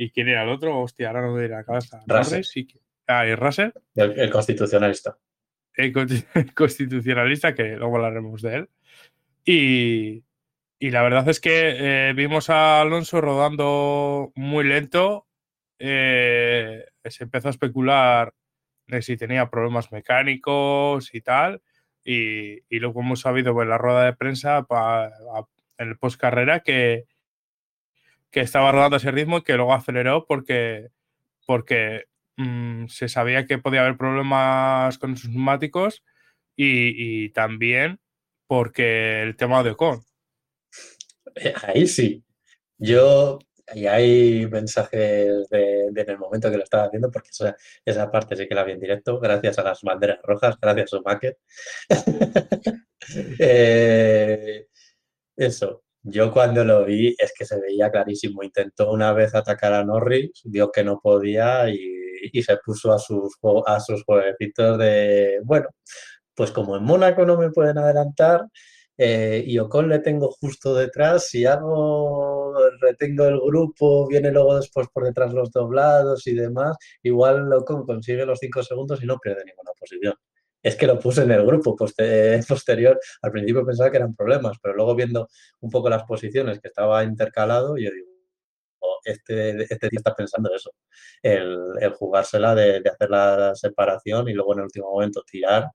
Speaker 1: y ¿quién era el otro? Hostia, ahora no me la cabeza. Norris y, ah, y Russell,
Speaker 2: El, el constitucionalista.
Speaker 1: el consti- constitucionalista, que luego hablaremos de él. Y, y la verdad es que eh, vimos a Alonso rodando muy lento. eh, se empezó a especular de si tenía problemas mecánicos y tal. Y, y luego hemos sabido en la rueda de prensa pa- a- en el post carrera que, que estaba rodando ese ritmo y que luego aceleró porque, porque mm, se sabía que podía haber problemas con sus neumáticos y, y también porque el tema de Ocon.
Speaker 2: Eh, Ahí sí. Yo, y hay mensajes de, de en el momento que lo estaba haciendo, porque esa, esa parte sí que la vi en directo, gracias a las banderas rojas, gracias a Schumacher. Eh, eso, yo cuando lo vi es que se veía clarísimo. Intentó una vez atacar a Norris, vio que no podía y, se puso a sus, a sus jueguecitos de, bueno, pues como en Mónaco no me pueden adelantar, eh, y Ocon le tengo justo detrás, si hago, retengo el grupo, viene luego después por detrás los doblados y demás, igual Ocon consigue los 5 segundos y no pierde ninguna posición. Es que lo puse en el grupo poste- posterior, al principio pensaba que eran problemas, pero luego viendo un poco las posiciones que estaba intercalado, yo digo, "Oh, este, este tío está pensando eso, el, el jugársela de, de hacer la separación y luego en el último momento tirar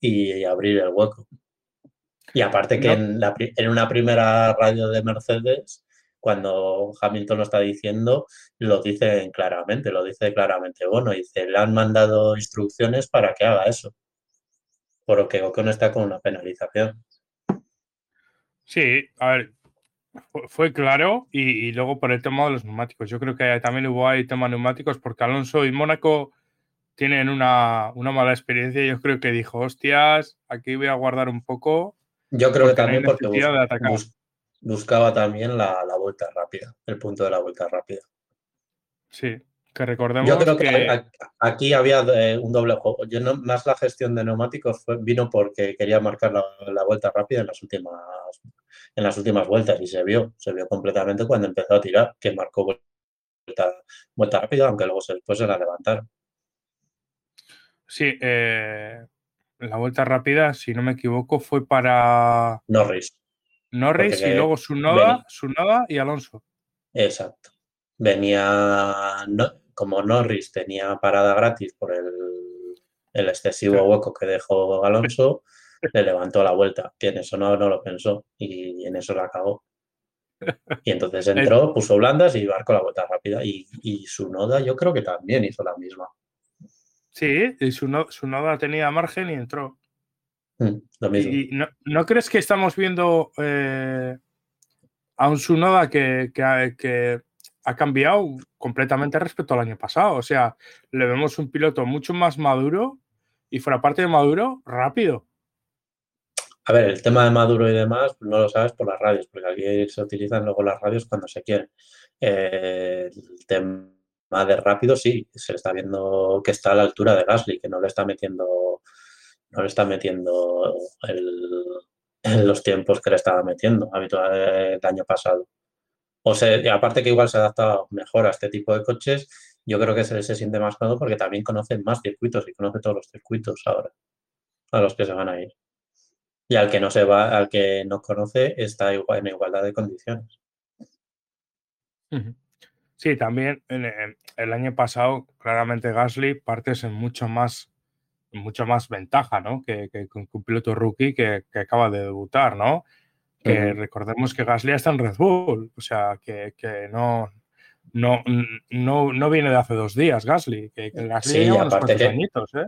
Speaker 2: y abrir el hueco. Y aparte que
Speaker 1: No.
Speaker 2: en, la en una primera radio de Mercedes, cuando Hamilton lo está diciendo, lo dicen claramente, lo dice claramente. Bueno, dice, le han mandado instrucciones para que haga eso. Por lo que Ocon está con una penalización.
Speaker 1: Sí, a ver, fu- fue claro y, y luego por el tema de los neumáticos. Yo creo que también hubo ahí tema neumáticos porque Alonso y Mónaco tienen una, una mala experiencia. Yo creo que dijo, hostias, aquí voy a guardar un poco.
Speaker 2: Yo creo que también porque bus- bus- buscaba también la, la vuelta rápida, el punto de la vuelta rápida.
Speaker 1: Sí, que recordemos
Speaker 2: Yo creo que, aquí había eh, un doble juego. Yo no, más la gestión de neumáticos fue- vino porque quería marcar la, la vuelta rápida en las últimas en las últimas vueltas y se vio, se vio completamente cuando empezó a tirar, que marcó vuelta, vuelta rápida, aunque luego se, después se la levantaron.
Speaker 1: sí, eh, la vuelta rápida, si no me equivoco, fue para
Speaker 2: Norris,
Speaker 1: Norris y luego Sunoda. Sunoda y Alonso.
Speaker 2: exacto. Venía, no- como Norris tenía parada gratis por el, el excesivo hueco que dejó Alonso, le levantó la vuelta, que en eso no, no lo pensó y en eso la cagó. Y entonces entró, puso blandas y marcó la vuelta rápida. Y, y su noda yo creo que también hizo la misma.
Speaker 1: Sí, y Suno- Sunoda tenía margen y entró.
Speaker 2: Mm, Lo mismo.
Speaker 1: ¿Y no, no crees que estamos viendo eh, a un Sunoda que, que, que ha cambiado completamente respecto al año pasado. O sea, le vemos un piloto mucho más maduro y fuera parte de maduro, rápido.
Speaker 2: A ver, el tema de Maduro y demás no lo sabes por las radios, porque aquí se utilizan luego las radios cuando se quieren. Eh, el tema de rápido sí, se está viendo que está a la altura de Gasly, que no le está metiendo, no le está metiendo los tiempos que le estaba metiendo habitual el año pasado. O sea, y aparte que igual se adapta mejor a este tipo de coches, yo creo que se, se siente más cómodo porque también conocen más circuitos y conoce todos los circuitos ahora a los que se van a ir. Y al que no se va, al que no conoce, está igual, en igualdad de condiciones.
Speaker 1: Sí, también el año pasado, claramente Gasly partes en mucho más, mucho más ventaja, ¿no? Que, con un piloto rookie que, acaba de debutar, ¿no? Que recordemos que Gasly está en Red Bull, o sea, que, no, no, no, viene de hace dos días Gasly, que, Gasly lleva unos cuantos añitos, ¿eh?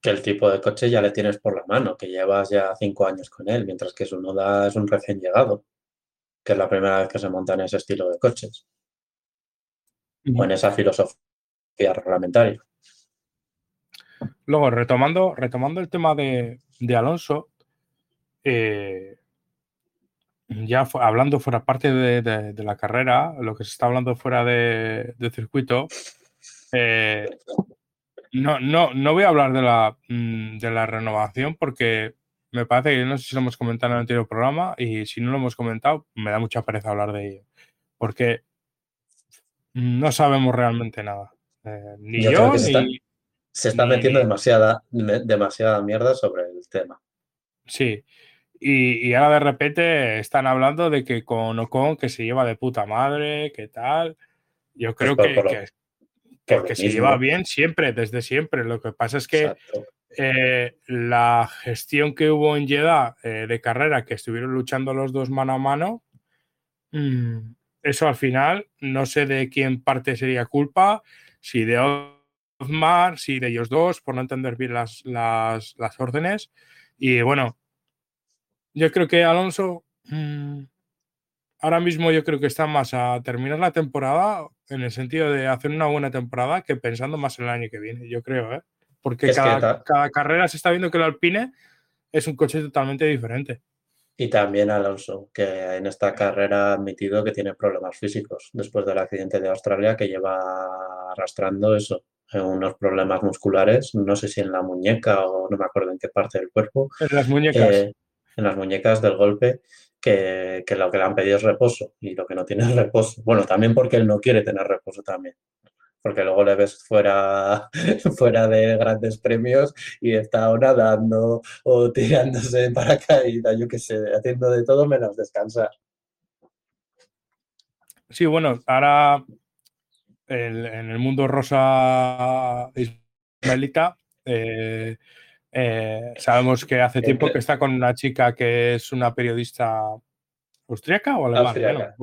Speaker 2: que el tipo de coche ya le tienes por la mano, que llevas ya cinco años con él, mientras que su noda es un recién llegado, que es la primera vez que se monta en ese estilo de coches. O en esa filosofía reglamentaria.
Speaker 1: Luego, retomando, retomando el tema de, Alonso, eh, ya hablando fuera parte de, la carrera, lo que se está hablando fuera de, circuito, eh, no, no, no voy a hablar de la, mm, de la renovación porque me parece que no sé si lo hemos comentado en el anterior programa y si no lo hemos comentado, me da mucha pereza hablar de ello. Porque no sabemos realmente nada. Eh, ni yo,
Speaker 2: ni, se, está, metiendo demasiada, demasiada mierda sobre el tema.
Speaker 1: Sí. Y, ahora de repente están hablando de que con Ocon que se lleva de puta madre, que tal. Yo creo que, porque se lleva bien siempre, desde siempre. Lo que pasa es que eh, la gestión que hubo en Jeddah eh, de carrera, que estuvieron luchando los dos mano a mano, mm, eso al final no sé de quién parte sería culpa, si de Osmar, si de ellos dos, por no entender bien las, las, órdenes. Y bueno, yo creo que Alonso... Mm, ahora mismo yo creo que está más a terminar la temporada en el sentido de hacer una buena temporada que pensando más en el año que viene, yo creo, ¿eh? Porque cada, carrera se está viendo que el Alpine es un coche totalmente diferente.
Speaker 2: Y también Alonso, que en esta carrera ha admitido que tiene problemas físicos después del accidente de Australia, que lleva arrastrando eso, eh, unos problemas musculares, no sé si en la muñeca o no me acuerdo en qué parte del cuerpo.
Speaker 1: En las muñecas.
Speaker 2: Eh, en las muñecas del golpe, que, lo que le han pedido es reposo y lo que no tiene es reposo. Bueno, también porque él no quiere tener reposo también. Porque luego le ves fuera, fuera de grandes premios y está o nadando o tirándose en paracaídas, yo qué sé, haciendo de todo menos descansar.
Speaker 1: Sí, bueno, ahora en el mundo rosa ismaelita eh, eh, sabemos que hace tiempo que está con una chica que es una periodista austriaca o alemana.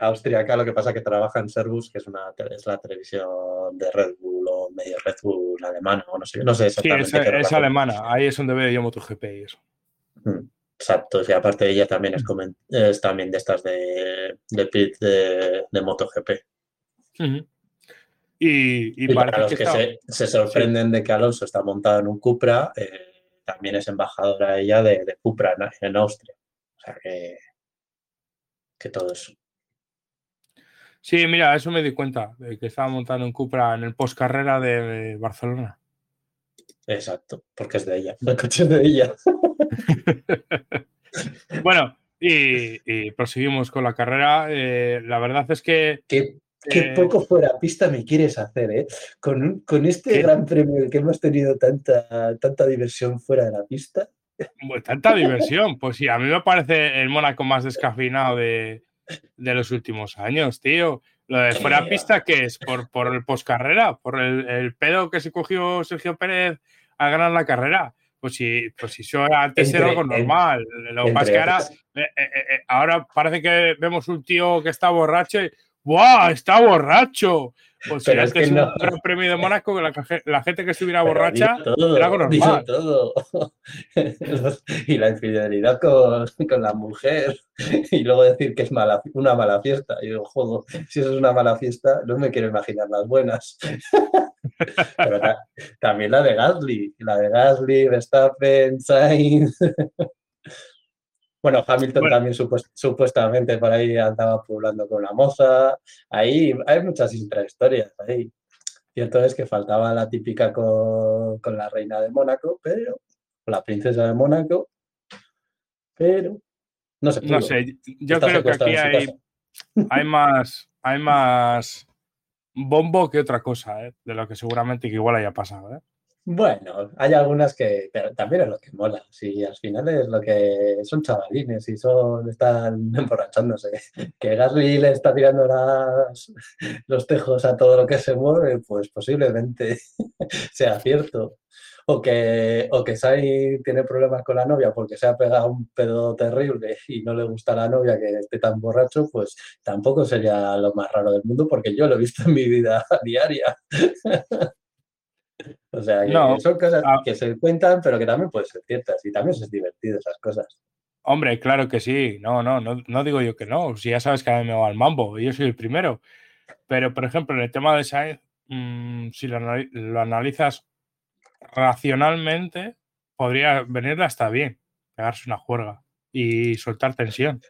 Speaker 2: Austriaca, lo que pasa que trabaja en Servus, que es, una, es la televisión de Red Bull o medio Red Bull alemana, o no sé, no sé exactamente.
Speaker 1: Sí, es, alemana, ahí es donde veo yo MotoGP y eso.
Speaker 2: Mm, exacto, y aparte ella también es, mm. es también de estas de, de pit de, de MotoGP.
Speaker 1: Y,
Speaker 2: para los que, se, sorprenden de que Alonso está montado en un Cupra, eh, también es embajadora ella de, Cupra en, Austria. O sea que, que todo eso.
Speaker 1: Sí, mira, eso me di cuenta, de que estaba montando un Cupra en el postcarrera de Barcelona.
Speaker 2: Exacto, porque es de ella, el coche de ella.
Speaker 1: bueno, y, proseguimos con la carrera. Eh, la verdad es que
Speaker 2: Qué poco fuera pista me quieres hacer, ¿eh? Con, con este gran premio que hemos tenido tanta, tanta diversión fuera de la pista.
Speaker 1: Pues tanta diversión, pues sí, a mí me parece el Mónaco más descafeinado de, los últimos años, tío. Lo de fuera pista, ¿qué es? ¿Por, por el poscarrera? ¿Por el, el, pedo que se cogió Sergio Pérez al ganar la carrera? Pues sí, pues si eso antes era algo normal. Lo es que ahora, eh, eh, eh, ahora parece que vemos un tío que está borracho y ¡Buah! ¡Está borracho! Pues si
Speaker 2: Pero es
Speaker 1: antes
Speaker 2: que
Speaker 1: un
Speaker 2: no.
Speaker 1: gran premio de Mónaco, que la, gente que estuviera
Speaker 2: Pero
Speaker 1: borracha
Speaker 2: todo,
Speaker 1: era
Speaker 2: digo
Speaker 1: normal.
Speaker 2: todo. y la infidelidad con, con la mujer. Y luego decir que es mala, una mala fiesta. Y digo, joder, si eso es una mala fiesta, no me quiero imaginar las buenas. Pero ta- también la de Gasly. La de Gasly, Verstappen, Sainz. Bueno, Hamilton
Speaker 1: Bueno.
Speaker 2: también supuest- supuestamente por ahí andaba poblando con la moza. Ahí hay muchas intrahistorias ahí. Cierto es que faltaba la típica con, con la reina de Mónaco, pero la princesa de Mónaco, pero no pudo.
Speaker 1: No sé, yo
Speaker 2: Está
Speaker 1: creo que aquí hay, hay más hay más bombo que otra cosa, ¿eh? de lo que seguramente que igual haya pasado. ¿eh?
Speaker 2: Bueno, hay algunas que también es lo que mola. Si al final es lo que son chavalines y son están emborrachándose. Que Gasly le está tirando las, los tejos a todo lo que se mueve, pues posiblemente sea cierto. O que, o que Sainz tiene problemas con la novia porque se ha pegado un pedo terrible y no le gusta a la novia que esté tan borracho, pues tampoco sería lo más raro del mundo porque yo lo he visto en mi vida diaria. O sea, que
Speaker 1: No,
Speaker 2: son cosas
Speaker 1: ah.
Speaker 2: que se cuentan, pero que también pueden ser ciertas y también es divertido esas cosas.
Speaker 1: Hombre, claro que sí. No, no, no, no digo yo que no. Si ya sabes que a mí me va el mambo y yo soy el primero. Pero, por ejemplo, en el tema de Sainz, mm, si lo analizas racionalmente, podría venirle hasta bien pegarse una juerga y soltar tensión.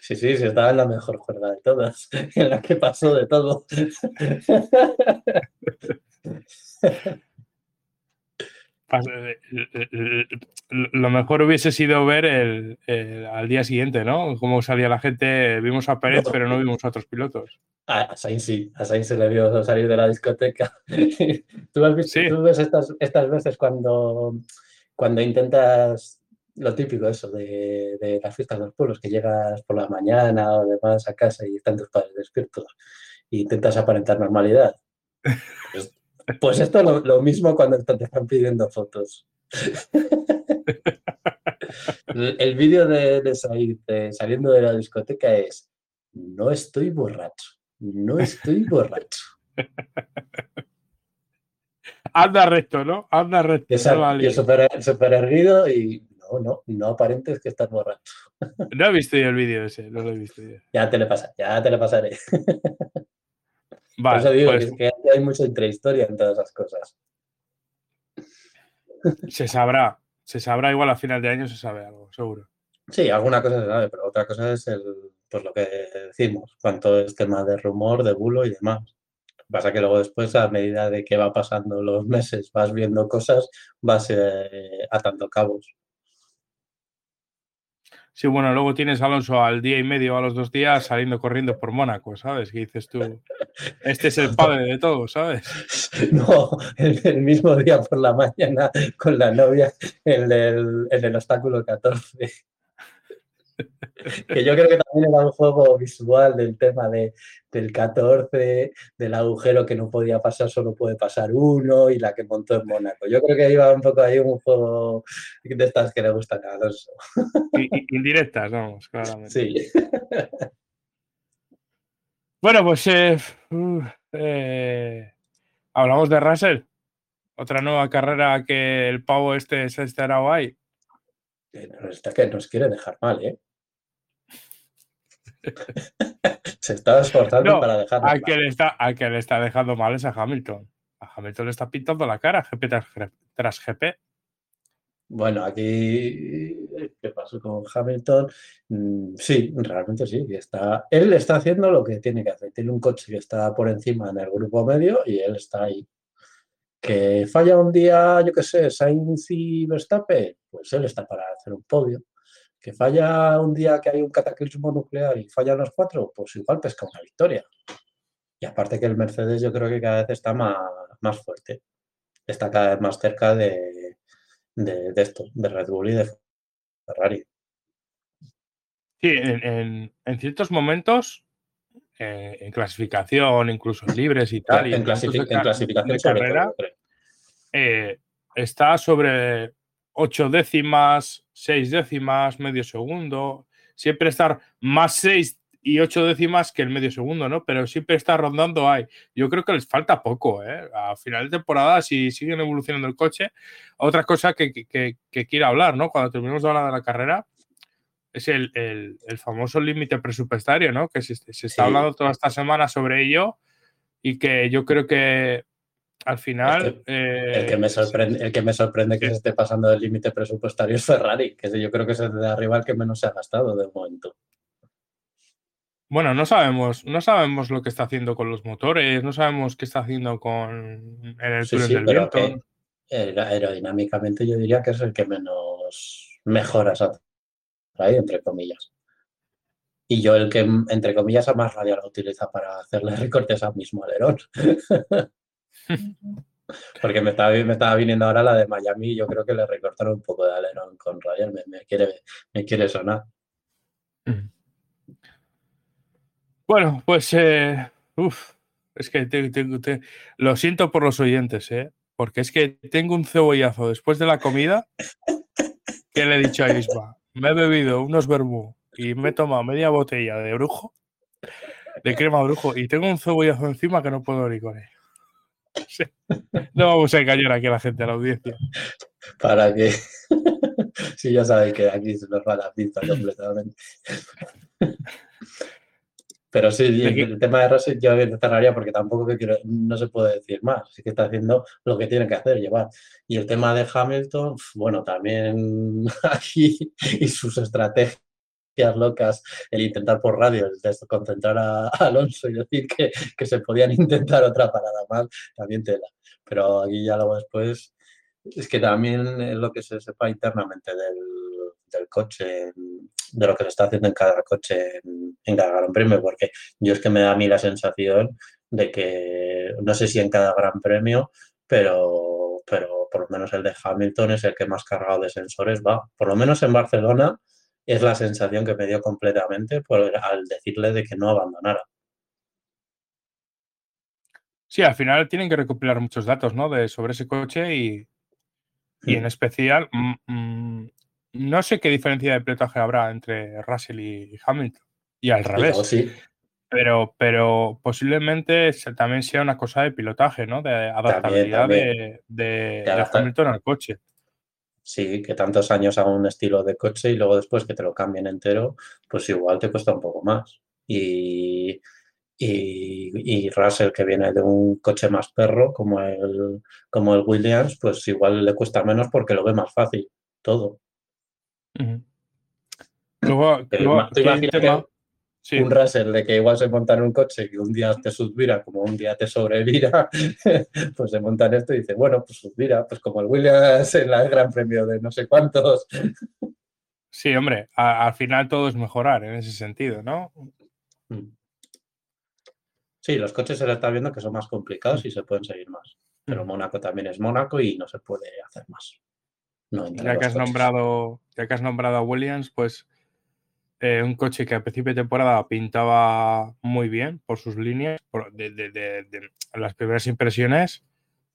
Speaker 2: Sí, sí, sí, estaba en la mejor juerga de todas, en la que pasó de todo.
Speaker 1: Pas- eh, eh, eh, Lo mejor hubiese sido ver el, el- al día siguiente, ¿no? Cómo salía la gente. Vimos a Pérez,
Speaker 2: No.
Speaker 1: pero no vimos a otros pilotos.
Speaker 2: A Sainz sí, a Sainz se le vio salir de la discoteca. ¿Tú, has visto-
Speaker 1: Sí.
Speaker 2: tú ves estas, estas veces cuando, cuando intentas lo típico eso de, de las fiestas de los pueblos, que llegas por la mañana o demás a casa y están tus padres despiertos e intentas aparentar normalidad. Pues, pues esto es lo, lo mismo cuando te están pidiendo fotos. El, el vídeo de, de Said eh, saliendo de la discoteca es no estoy borracho, no estoy borracho.
Speaker 1: Anda recto, ¿no? Anda recto.
Speaker 2: Y
Speaker 1: no la
Speaker 2: es
Speaker 1: líes.
Speaker 2: súper súper erguido y no, no, no aparentes que estás borracho.
Speaker 1: No he visto yo el vídeo ese, no lo he visto yo.
Speaker 2: Ya te le pasa, ya te le pasaré. Por
Speaker 1: Vale,
Speaker 2: eso digo
Speaker 1: pues
Speaker 2: que, que hay mucha intrahistoria en todas esas cosas.
Speaker 1: se sabrá. Se sabrá igual a final de año, se sabe algo, seguro.
Speaker 2: Sí, alguna cosa se sabe, pero otra cosa es el, pues lo que decimos, cuánto es tema de rumor, de bulo y demás. Lo que pasa que luego después, a medida de que va pasando los meses, vas viendo cosas, vas eh, atando cabos.
Speaker 1: Sí, bueno, luego tienes a Alonso al día y medio, a los dos días, saliendo corriendo por Mónaco, ¿sabes? Que dices tú, este es el padre de todo, ¿sabes?
Speaker 2: No, el, el mismo día por la mañana con la novia en el, en el obstáculo 14. Que yo creo que también era un juego visual del tema de, del 14, del agujero que no podía pasar, solo puede pasar uno, y la que montó en Mónaco. Yo creo que iba un poco ahí un juego de estas que le gustan a Alonso.
Speaker 1: Indirectas, vamos, claramente.
Speaker 2: Sí.
Speaker 1: Bueno, pues eh, uh, eh, hablamos de Russell. Otra nueva carrera que el pavo este se estará ahí.
Speaker 2: Que nos, está- que nos quiere dejar mal, ¿eh? Se estaba esforzando
Speaker 1: No,
Speaker 2: para dejar
Speaker 1: Al que, le está, al que le está dejando mal es a Hamilton. A Hamilton le está pintando la cara GP tras, tras GP.
Speaker 2: Bueno, aquí, ¿qué pasó con Hamilton? Mm, Sí, realmente sí. Está, él está haciendo lo que tiene que hacer. Tiene un coche que está por encima en el grupo medio y él está ahí. Que falla un día, yo qué sé, Sainz y Verstappen, pues él está para hacer un podio. Que falla un día que hay un cataclismo nuclear y fallan los cuatro, pues igual pesca una victoria. Y aparte que el Mercedes yo creo que cada vez está más, más fuerte. Está cada vez más cerca de, de, de esto, de Red Bull y de Ferrari.
Speaker 1: Sí, en, en- en ciertos momentos, eh, en clasificación, incluso en libres y tal, y
Speaker 2: en,
Speaker 1: de
Speaker 2: en
Speaker 1: ca-
Speaker 2: clasificación
Speaker 1: de
Speaker 2: sobre
Speaker 1: carrera,
Speaker 2: todo,
Speaker 1: eh, está sobre ocho décimas, seis décimas, medio segundo. Siempre estar más seis y ocho décimas que el medio segundo, ¿no? Pero siempre está rondando ahí. Yo creo que les falta poco, ¿eh? A final de temporada, si siguen evolucionando el coche, otra cosa que, que, que quiero hablar, ¿no? Cuando terminemos de hablar de la carrera, es el, el, el famoso límite presupuestario, ¿no? Que se, se está hablando toda esta semana sobre ello y que yo creo que al final.
Speaker 2: Eh, el, que me sorprende, el que me sorprende que se esté pasando del límite presupuestario es Ferrari, que yo creo que es el de arriba el que menos se ha gastado de momento.
Speaker 1: Bueno, no sabemos, no sabemos lo que está haciendo con los motores, no sabemos qué está haciendo con en el túnel del viento.
Speaker 2: aerodinámicamente yo diría que es el que menos mejoras trae, entre comillas. Y yo el que, entre comillas, a más radial lo utiliza para hacerle recortes al mismo alerón. Porque me estaba, me estaba viniendo ahora la de Miami y yo creo que le recortaron un poco de alerón con radial. Me, quiere, me quiere sonar.
Speaker 1: Bueno, pues eh, es que te, lo siento por los oyentes, ¿eh? porque es que tengo un cebollazo después de la comida que le he dicho a Isma. Me he bebido unos vermú y me he tomado media botella de brujo, de crema brujo, y tengo un cebollazo encima que no puedo ni con él. No vamos a engañar aquí a la gente, a la audiencia.
Speaker 2: Para que. Si ya sabéis que aquí se nos va la pista completamente. Pero sí, el, tema de Russell yo cerraría porque tampoco que quiero, no se puede decir más. Así que está haciendo lo que tiene que hacer, llevar. Y el tema de Hamilton, bueno, también aquí y sus estrategias locas, el intentar por radio, el concentrar a, Alonso y decir que, que, se podían intentar otra parada más, también tela. Pero aquí ya luego después, es que también lo que se sepa internamente del, del coche, de lo que se está haciendo en cada coche en, cada Gran Premio, porque yo es que me da a mí la sensación de que, no sé si en cada Gran Premio, pero, pero por lo menos el de Hamilton es el que más cargado de sensores va. Por lo menos en Barcelona es la sensación que me dio completamente por, al decirle de que no abandonara.
Speaker 1: Sí, al final tienen que recopilar muchos datos ¿no? de, sobre ese coche y, y en especial mm, mm, no sé qué diferencia de pilotaje habrá entre Russell y Hamilton. Y al revés.
Speaker 2: Sí.
Speaker 1: Pero, pero posiblemente también sea una cosa de pilotaje, ¿no? De adaptabilidad De, Hamilton al coche.
Speaker 2: Sí, que tantos años haga un estilo de coche y luego después que te lo cambien entero, pues igual te cuesta un poco más. Y, y, Russell, que viene de un coche más perro como el, como el Williams, pues igual le cuesta menos porque lo ve más fácil todo.
Speaker 1: Luego,
Speaker 2: un Russell de que igual se monta en un coche que un día te subvira como un día te sobrevira, pues se monta en esto y dice, bueno, pues subvira, pues como el Williams en el Gran Premio de no sé cuántos.
Speaker 1: Sí, hombre, al final todo es mejorar en ese sentido, ¿no? Mm.
Speaker 2: Sí, los coches se está viendo que son más complicados y se pueden seguir más. Pero mm. Mónaco también es Mónaco y no se puede hacer más
Speaker 1: ya, que has nombrado, ya que has nombrado a Williams, pues eh, un coche que a principio de temporada pintaba muy bien por sus líneas, por, de, las primeras impresiones,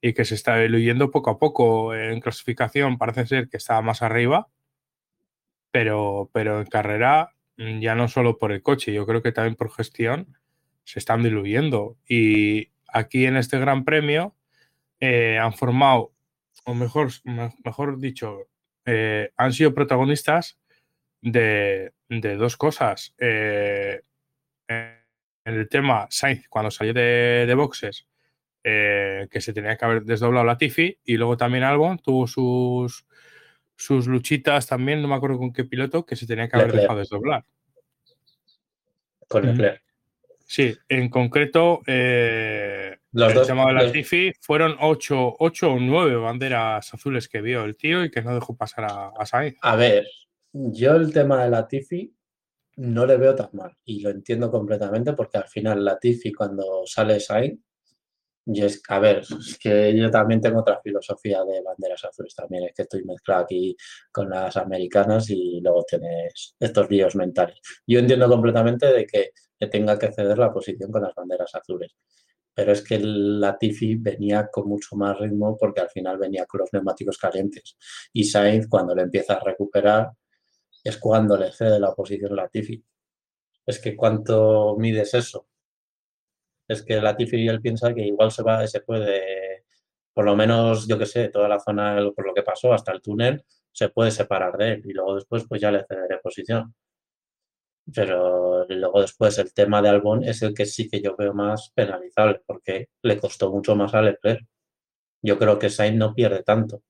Speaker 1: y que se está diluyendo poco a poco en clasificación. Parece ser que estaba más arriba, pero, pero en carrera, mm, ya no solo por el coche, yo creo que también por gestión, se están diluyendo. Y aquí en este Gran Premio eh, han formado o mejor, mejor dicho, eh, han sido protagonistas de, dos cosas. Eh, en el tema Sainz, cuando salió de, boxes, eh, que se tenía que haber desdoblado la Tiffy, y luego también Albon tuvo sus, sus luchitas también, no me acuerdo con qué piloto, que se tenía que haber dejado desdoblar.
Speaker 2: Con Leclerc.
Speaker 1: Sí, en concreto, eh, los el tema de la Tiffy fueron ocho, ocho, o nueve banderas azules que vio el tío y que no dejó pasar a, a Sainz.
Speaker 2: A ver, yo el tema de la Tiffy no le veo tan mal y lo entiendo completamente porque al final la Tiffy cuando sale Sainz, yo es, a ver, es que yo también tengo otra filosofía de banderas azules también, es que estoy mezclado aquí con las americanas y luego tienes estos líos mentales. Yo entiendo completamente de que que tenga que ceder la posición con las banderas azules. Pero es que Latifi venía con mucho más ritmo porque al final venía con los neumáticos calientes. Y Sainz, cuando le empieza a recuperar, es cuando le cede la posición Latifi. Es que cuánto mides eso. Es que Latifi él piensa que igual se va, se puede, por lo menos, yo que sé, toda la zona, por lo que pasó, hasta el túnel, se puede separar de él y luego después pues ya le cederé posición. Pero luego después el tema de Albon es el que sí que yo veo más penalizable porque le costó mucho más a Leclerc. Yo creo que Sainz no pierde tanto.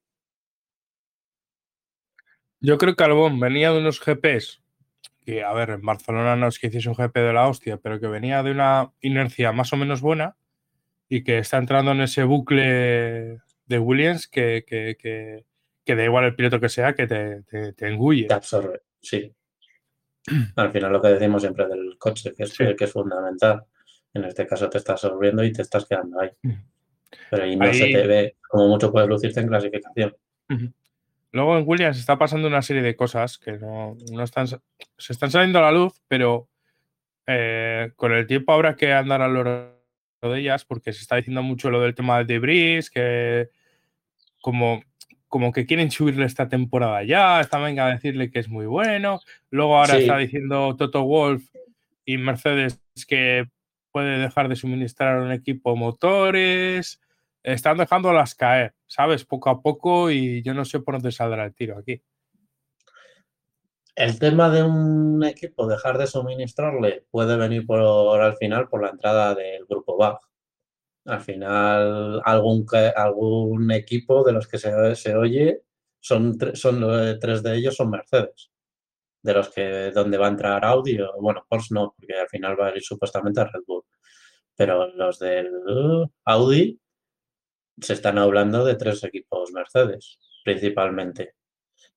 Speaker 1: Yo creo que Albon venía de unos GPs que, a ver, en Barcelona no es que hiciese un GP de la hostia, pero que venía de una inercia más o menos buena y que está entrando en ese bucle de Williams que, que, que, que da igual el piloto que sea, que te, te, te engulle.
Speaker 2: Te absorbe, sí. Al final lo que decimos siempre del coche, que es,
Speaker 1: Sí.
Speaker 2: que es fundamental. En este caso te estás absorbiendo y te estás quedando ahí. Pero ahí no
Speaker 1: Ahí-
Speaker 2: se te ve, como mucho puedes lucirte en clasificación.
Speaker 1: Ujú. Luego en Williams está pasando una serie de cosas que no, no están, se están saliendo a la luz, pero eh, con el tiempo habrá que andar a lo de ellas porque se está diciendo mucho lo del tema del debris, que como, como que quieren subirle esta temporada ya, esta venga a decirle que es muy bueno. Luego ahora
Speaker 2: Sí.
Speaker 1: está diciendo Toto Wolf y Mercedes que puede dejar de suministrar a un equipo motores. Están dejándolas caer, ¿sabes? Poco a poco y yo no sé por dónde saldrá el tiro aquí.
Speaker 2: El tema de un equipo dejar de suministrarle puede venir por al final por la entrada del grupo BAG. Al final, algún, algún equipo de los que se, oye, son, son eh, tres de ellos son Mercedes. De los que donde va a entrar Audi, o, bueno, Porsche no, porque al final va a ir supuestamente a Red Bull. Pero los del Audi se están hablando de tres equipos Mercedes, principalmente.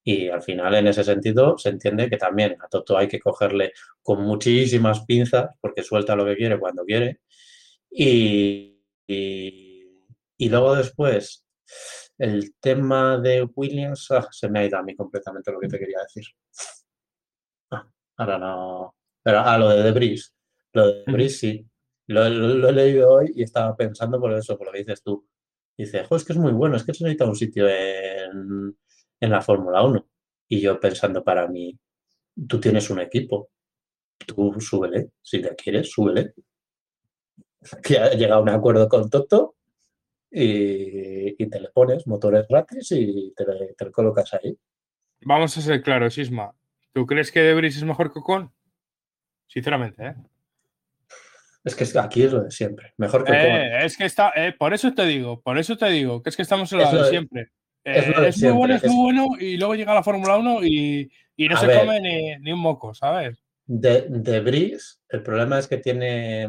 Speaker 2: Y al final, en ese sentido, se entiende que también a Toto hay que cogerle con muchísimas pinzas, porque suelta lo que quiere cuando quiere. Y, y, y luego después, el tema de Williams, ah, se me ha ido a mí completamente lo que te quería decir. Ah, ahora no. Pero, ah, lo de Debris. Lo de Debris, sí. Lo, lo- lo he leído hoy y estaba pensando por eso, por lo que dices tú. Dice, jo, es que es muy bueno, es que se necesita un sitio en, en la Fórmula 1. Y yo pensando para mí, tú tienes un equipo, tú súbele, si le quieres, súbele. Que ha llegado a un acuerdo con Toto y, te le pones motores gratis y te, te lo colocas ahí.
Speaker 1: Vamos a ser claros, Isma. ¿Tú crees que Debris es mejor que Ocon? Sinceramente, ¿eh?
Speaker 2: Es que aquí es lo de siempre. Mejor que.
Speaker 1: Eh, es que está, eh, por eso te digo, por eso te digo, que es que estamos en lo
Speaker 2: Es
Speaker 1: de
Speaker 2: lo de-
Speaker 1: siempre.
Speaker 2: es
Speaker 1: Eh,
Speaker 2: lo de
Speaker 1: es muy bueno, es muy bueno, y luego llega la Fórmula 1 y, y no se
Speaker 2: ver.
Speaker 1: come ni, ni un moco, ¿sabes?
Speaker 2: De, de Brice, el problema es que tiene,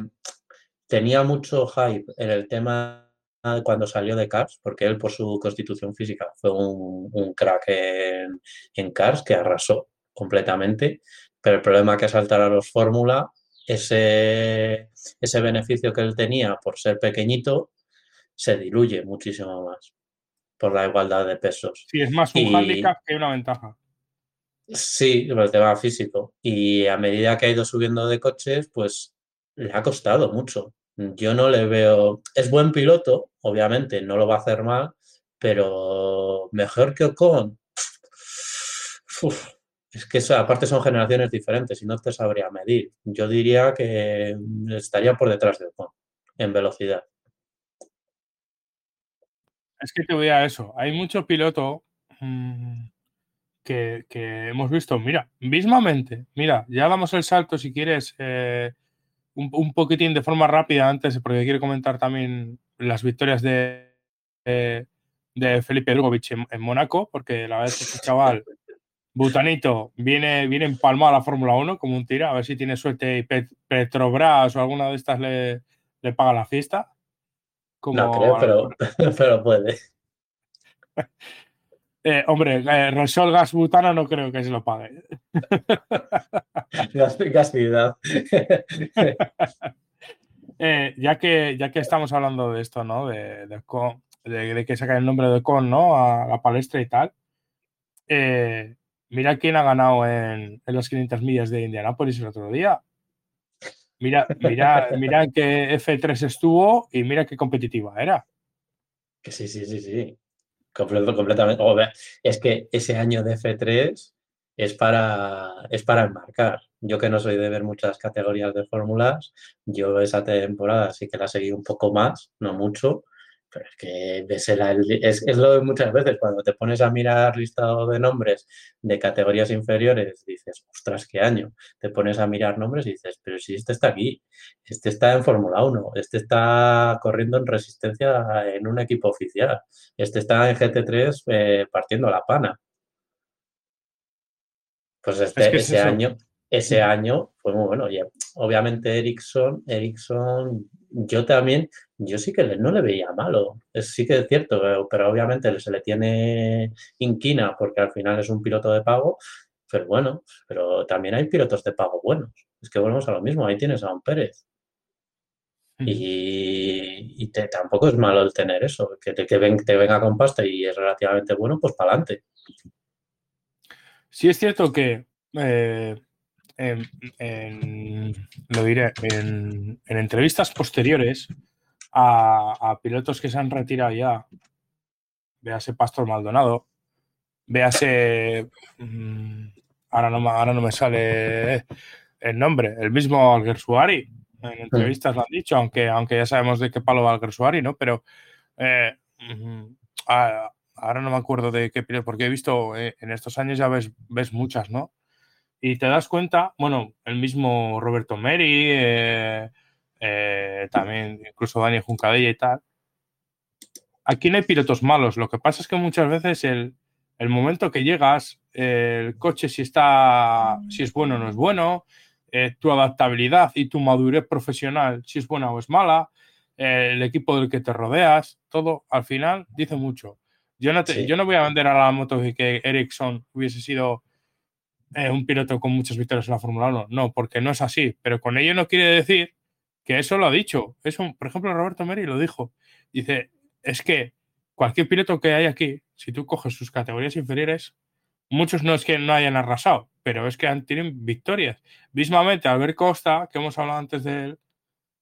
Speaker 2: tenía mucho hype en el tema cuando salió de Cars, porque él por su constitución física fue un, un crack en, en Cars que arrasó completamente, pero el problema que saltar a los Fórmula, ese, ese beneficio que él tenía por ser pequeñito, se diluye muchísimo más por la igualdad de pesos.
Speaker 1: Sí, es más un
Speaker 2: Y-
Speaker 1: handicap que una ventaja.
Speaker 2: Sí, por el tema físico. Y a medida que ha ido subiendo de coches, pues le ha costado mucho. Yo no le veo. Es buen piloto, obviamente, no lo va a hacer mal, pero mejor que Ocon. Uf, es que eso, aparte son generaciones diferentes y no te sabría medir. Yo diría que estaría por detrás de Ocon en velocidad.
Speaker 1: Es que te voy a eso. Hay mucho piloto mm, que, que hemos visto, mira, mismamente, mira, ya damos el salto si quieres eh, un, un poquitín de forma rápida antes, porque quiero comentar también las victorias de, de, de Felipe Drugovich en, en Mónaco, porque la verdad es que este chaval, Butanito, viene, viene empalmado a la Fórmula 1 como un tira, a ver si tiene suerte y Pet- Petrobras o alguna de estas le, le paga la fiesta. Como
Speaker 2: No creo, pero, pero puede.
Speaker 1: Eh, hombre, eh, Repsol Gas Butano no creo que se lo pague.
Speaker 2: Gasidad.
Speaker 1: Eh, ya, que, ya que estamos hablando de esto, ¿no? De, de, de- de que saca el nombre de Con, ¿no? A la palestra y tal. Eh, mira quién ha ganado en, en las 500 millas de Indianápolis el otro día. Mira, mira, mira qué F3 estuvo y mira qué competitiva era.
Speaker 2: Que sí, sí, sí, sí. Completo, completamente. Es que ese año de F3 es para, es para enmarcar. Yo que no soy de ver muchas categorías de fórmulas, yo esa temporada sí que la seguí un poco más, no mucho, pero es que es, lo de muchas veces, cuando te pones a mirar listado de nombres de categorías inferiores, dices, ostras, qué año. Te pones a mirar nombres y dices, pero si este está aquí, este está en Fórmula 1, este está corriendo en resistencia en un equipo oficial, este está en GT3 eh, partiendo la pana. Pues este, ese año, ese año fue muy bueno. Y obviamente Ericsson, Ericsson, yo también, yo sí que no le veía malo. Es, sí que es cierto, pero, obviamente se le tiene inquina porque al final es un piloto de pago. Pero bueno, pero también hay pilotos de pago buenos. Es que volvemos a lo mismo. Ahí tienes a un Pérez. Y, tampoco es malo el tener eso, que te, que te venga con pasta y es relativamente bueno, pues para adelante.
Speaker 1: Sí es cierto que eh, en, lo diré, en, entrevistas posteriores a, pilotos que se han retirado ya, véase Pastor Maldonado, véase, mm, ahora, no, ahora no me sale el nombre, el mismo Alguersuari, en entrevistas lo han dicho, aunque, aunque ya sabemos de qué palo va Alguersuari, ¿no? Pero eh, ahora no me acuerdo de qué piloto, porque he visto eh, en estos años ya ves, ves muchas, ¿no? Y te das cuenta, bueno, el mismo Roberto Meri, eh, eh, también incluso Dani Juncadella y tal. Aquí no hay pilotos malos, lo que pasa es que muchas veces el, momento que llegas, el coche si está, si es bueno o no es bueno, eh, tu adaptabilidad y tu madurez profesional, si es buena o es mala, el equipo del que te rodeas, todo al final dice mucho. Yo no, yo no voy a vender a la moto que Ericsson hubiese sido eh, un piloto con muchas victorias en la Fórmula 1. No, porque no es así. Pero con ello no quiere decir que eso lo ha dicho. Eso, por ejemplo, Roberto Meri lo dijo. Dice, es que cualquier piloto que hay aquí, si tú coges sus categorías inferiores, muchos no es que no hayan arrasado, pero es que han, tienen victorias. Mismamente, Albert Costa, que hemos hablado antes de él,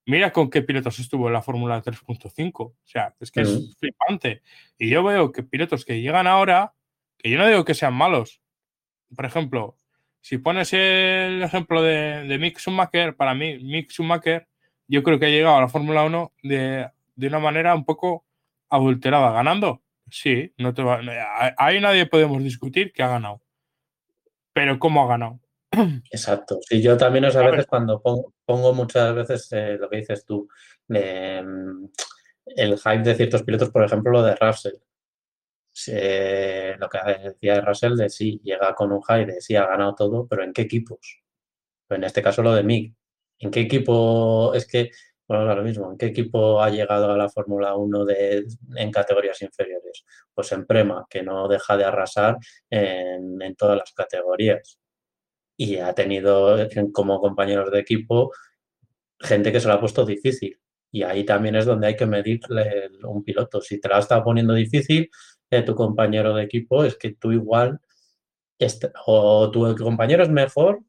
Speaker 1: mira con qué pilotos estuvo en la Fórmula 3.5. O sea, es que es flipante. Y yo veo que pilotos que llegan ahora, que yo no digo que sean malos, por ejemplo, si pones el ejemplo de, Mick Schumacher, para mí, Mick Schumacher, yo creo que ha llegado a la Fórmula 1 de, una manera un poco adulterada, ganando. Sí, no te va, ahí nadie podemos discutir que ha ganado. Pero ¿cómo ha ganado?
Speaker 2: Exacto. Y yo también a veces cuando pongo, muchas veces eh, lo que dices tú, mm, el hype de ciertos pilotos, por ejemplo, lo de Russell lo que decía Russell de sí, llega con un high de sí, ha ganado todo, pero ¿en qué equipos? en este caso lo de Mick. ¿En qué equipo es que, bueno, lo mismo, ¿en qué equipo ha llegado a la Fórmula 1 de, en categorías inferiores? Pues en Prema, que no deja de arrasar en, en todas las categorías. Y ha tenido como compañeros de equipo gente que se lo ha puesto difícil. Y ahí también es donde hay que medirle un piloto. Si te la está poniendo difícil, tu compañero de equipo, es que tú igual, o tu compañero es mejor,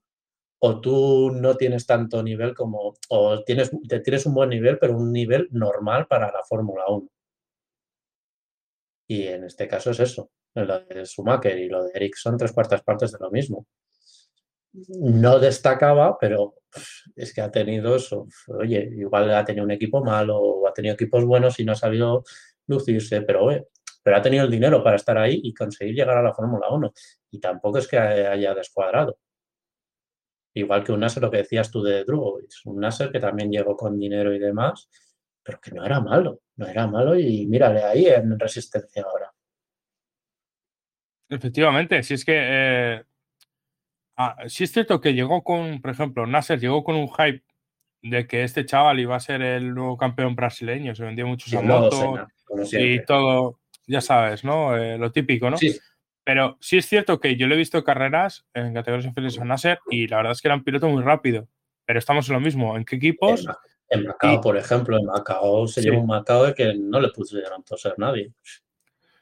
Speaker 2: o tú no tienes tanto nivel como, o tienes, tienes un buen nivel, pero un nivel normal para la Fórmula 1. Y en este caso es eso, lo de Schumacher y lo de Ericsson, tres cuartas partes de lo mismo. No destacaba, pero es que ha tenido eso. Oye, igual ha tenido un equipo malo o ha tenido equipos buenos y no ha sabido lucirse, pero oye, pero ha tenido el dinero para estar ahí y conseguir llegar a la Fórmula 1. Y tampoco es que haya descuadrado. Igual que un Nasser, lo que decías tú de Drugovic, un Nasser que también llegó con dinero y demás, pero que no era malo, no era malo y mírale ahí en resistencia ahora.
Speaker 1: Efectivamente, si es que eh, ah, si es cierto que llegó con, por ejemplo, Nasser llegó con un hype de que este chaval iba a ser el nuevo campeón brasileño, se vendió muchos a moto y todo, ya sabes, ¿no? Eh, lo típico, ¿no? Sí. Pero sí es cierto que yo le he visto carreras en categorías inferiores a Nasser y la verdad es que era un piloto muy rápido. Pero estamos en lo mismo. ¿En qué equipos?
Speaker 2: En, Macao, por ejemplo, en Macao se llevó un Macao de que no le pusieron toser nadie.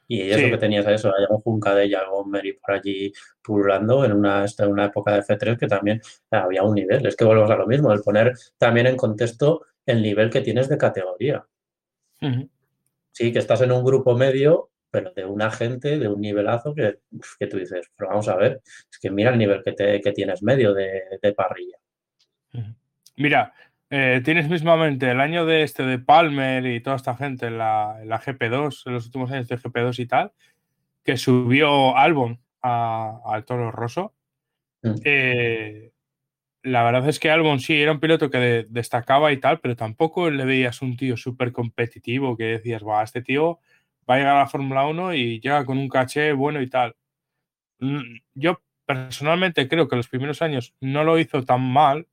Speaker 2: Y eso que tenías eso, hay un Junca de algún Meri por allí pululando en una, en una época de F3 que también había un nivel. Es que volvemos a lo mismo, el poner también en contexto el nivel que tienes de categoría sí, que estás en un grupo medio, pero de una gente de un nivelazo que, que tú dices, pero vamos a ver, es que mira el nivel que, te, que tienes medio de, de parrilla.
Speaker 1: Mira, eh, tienes mismamente el año de este de Palmer y toda esta gente en la, en la GP2, en los últimos años de GP2 y tal, que subió Albon al Toro Rosso.
Speaker 2: Mm.
Speaker 1: Eh, la verdad es que Albon sí era un piloto que de- destacaba y tal, pero tampoco le veías un tío súper competitivo que decías, va, este tío va a llegar a la Fórmula 1 y llega con un caché bueno y tal. Mm, Yo personalmente creo que los primeros años no lo hizo tan mal,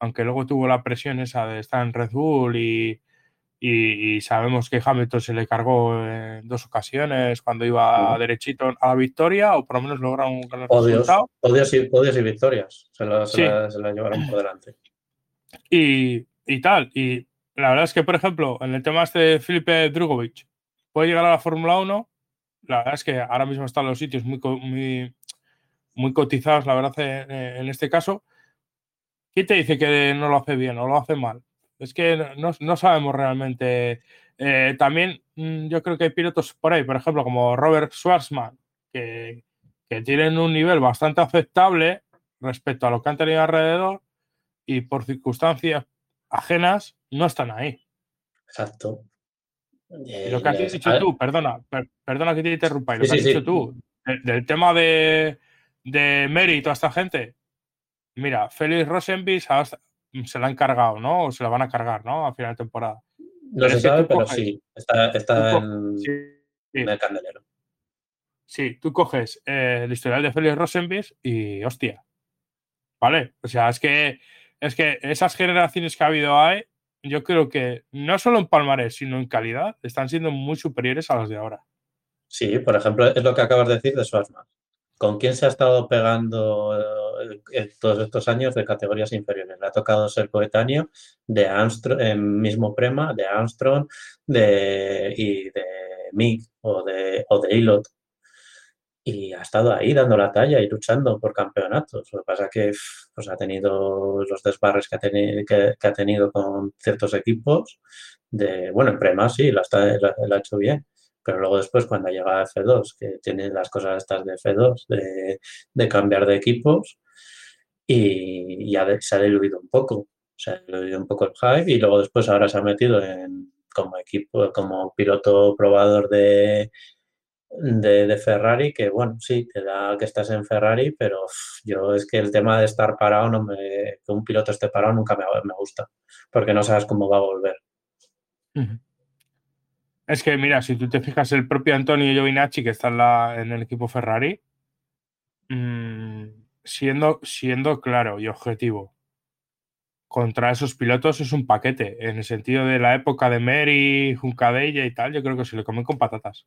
Speaker 1: aunque luego tuvo la presión esa de estar en Red Bull y, y- y sabemos que Hamilton se le cargó en dos ocasiones cuando iba
Speaker 2: Ujú.
Speaker 1: derechito a la victoria o por lo menos logra un gran
Speaker 2: Podios,
Speaker 1: resultado.
Speaker 2: y, y victorias se la, se
Speaker 1: Sí.
Speaker 2: la- se la llevaron por delante.
Speaker 1: y, y tal. Y la verdad es que, por ejemplo, en el tema este de Felipe Drugovic, puede llegar a la Fórmula 1. La verdad es que ahora mismo están los sitios muy, muy, muy cotizados, la verdad, en, en este caso. ¿Quién te dice que no lo hace bien o lo hace mal? Es que no, no sabemos realmente. Eh, también mm, yo creo que hay pilotos por ahí, por ejemplo, como Robert Schwarzman, que, que tienen un nivel bastante aceptable respecto a lo que han tenido alrededor y por circunstancias ajenas no están ahí.
Speaker 2: Exacto.
Speaker 1: Y lo que has
Speaker 2: Les-
Speaker 1: dicho
Speaker 2: a-
Speaker 1: tú, perdona, per- perdona que te interrumpa, y lo
Speaker 2: Sí,
Speaker 1: que has
Speaker 2: sí,
Speaker 1: dicho
Speaker 2: sí.
Speaker 1: tú, de- del tema de, de Mary y toda esta gente, mira, Félix Rosenbis se la han cargado, ¿no? O se la van a cargar, ¿no? A final de temporada.
Speaker 2: No
Speaker 1: pero
Speaker 2: se sabe, pero
Speaker 1: coges-
Speaker 2: sí, está, está
Speaker 1: Sí,
Speaker 2: en el candelero.
Speaker 1: sí, tú coges eh, el historial de Félix Rosenbis y hostia. ¿Vale? O sea, es que, es que esas generaciones que ha habido ahí, yo creo que no solo en palmarés, sino en calidad, están siendo muy superiores a las de ahora.
Speaker 2: Sí, por ejemplo, es lo que acabas de decir de Schwarzman. ¿Con quién se ha estado pegando eh, eh, todos estos años de categorías inferiores? Le ha tocado ser coetáneo de Armstrong, en mismo Prema, de Armstrong de, y de Mick o de, o de Ilot. Y ha estado ahí dando la talla y luchando por campeonatos. Lo que pasa que pf, pues, ha tenido los desbarres que ha, teni- que- que ha tenido con ciertos equipos. De, bueno, en Prema sí, lo, está, lo- lo ha hecho bien. Pero luego después cuando llega a F2, que tiene las cosas estas de F2, de, de cambiar de equipos, y, y ha de- se ha diluido un poco. Se ha diluido un poco el hype y luego después ahora se ha metido en, como equipo, como piloto probador de, de, de Ferrari, que bueno, sí, te da que estás en Ferrari, pero yo es que el tema de estar parado, no me, que un piloto esté parado nunca me, me gusta, porque no sabes cómo va a volver.
Speaker 1: Es que, mira, si tú te fijas, el propio Antonio Giovinacci, que está en, el equipo Ferrari, mm, siendo, siendo claro y objetivo, contra esos pilotos es un paquete. En el sentido de la época de Mary, Juncadella y tal, yo creo que se le comen con patatas.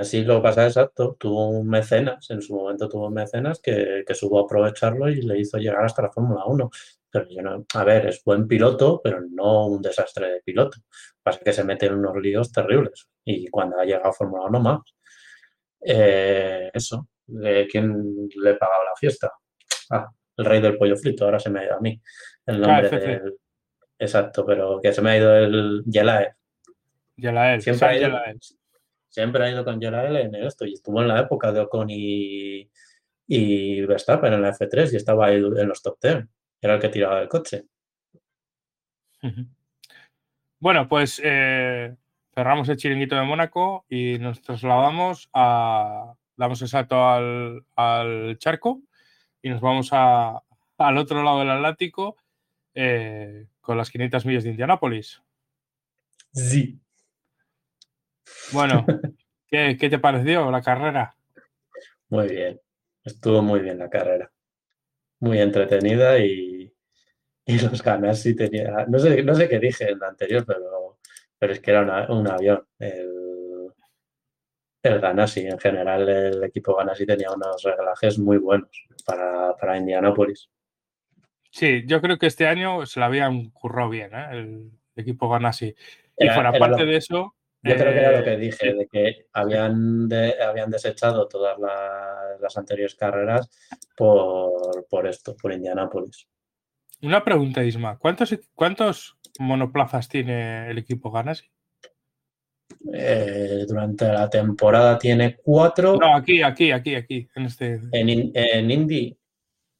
Speaker 2: Así, lo pasa exacto, tuvo un mecenas, en su momento tuvo un mecenas que, que supo aprovecharlo y le hizo llegar hasta la Fórmula 1. Pero yo no, a ver, es buen piloto, pero no un desastre de piloto. Pasa que se mete en unos líos terribles y cuando ha llegado a Fórmula 1 más. Eh, eso, ¿de quién le pagaba la fiesta? Ah, el rey del pollo frito, ahora se me ha ido a mí el nombre
Speaker 1: KFC.
Speaker 2: del... Exacto, pero que se me ha ido el Yelae.
Speaker 1: Yelael,
Speaker 2: Siempre ha, ido,
Speaker 1: Yelael.
Speaker 2: siempre ha ido con Yelael en esto y estuvo en la época de Ocon y, y Verstappen en la F3 y estaba ahí en los top 10. Era el que tiraba el coche.
Speaker 1: Ujú. Bueno, pues eh, cerramos el chiringuito de Mónaco y nos trasladamos a. Damos el salto al, al charco y nos vamos a- al otro lado del Atlántico eh, con las 500 millas de Indianápolis.
Speaker 2: Sí.
Speaker 1: Bueno, ¿qué, qué te pareció la carrera?
Speaker 2: Muy bien. Estuvo muy bien la carrera. Muy entretenida y, y los ganas tenía. No sé, no sé qué dije en la anterior, pero, pero es que era una- un avión. El, el Ganassi, en general, el equipo Ganassi tenía unos reglajes muy buenos para, para Indianápolis.
Speaker 1: Sí, yo creo que este año se la habían currado bien, ¿eh? el equipo Ganassi. Y
Speaker 2: Era-
Speaker 1: fuera
Speaker 2: era
Speaker 1: parte
Speaker 2: lo-
Speaker 1: de eso.
Speaker 2: Yo creo que era lo que
Speaker 1: eh,
Speaker 2: dije,
Speaker 1: sí.
Speaker 2: de que habían, de- habían desechado todas la- las anteriores carreras por, por esto, por Indianápolis.
Speaker 1: Una pregunta, Isma. ¿Cuántos, cuántos monoplazas tiene el equipo Ganassi?
Speaker 2: Eh, durante la temporada tiene cuatro.
Speaker 1: No, aquí, aquí, aquí, aquí, en este.
Speaker 2: En, in- en Indy,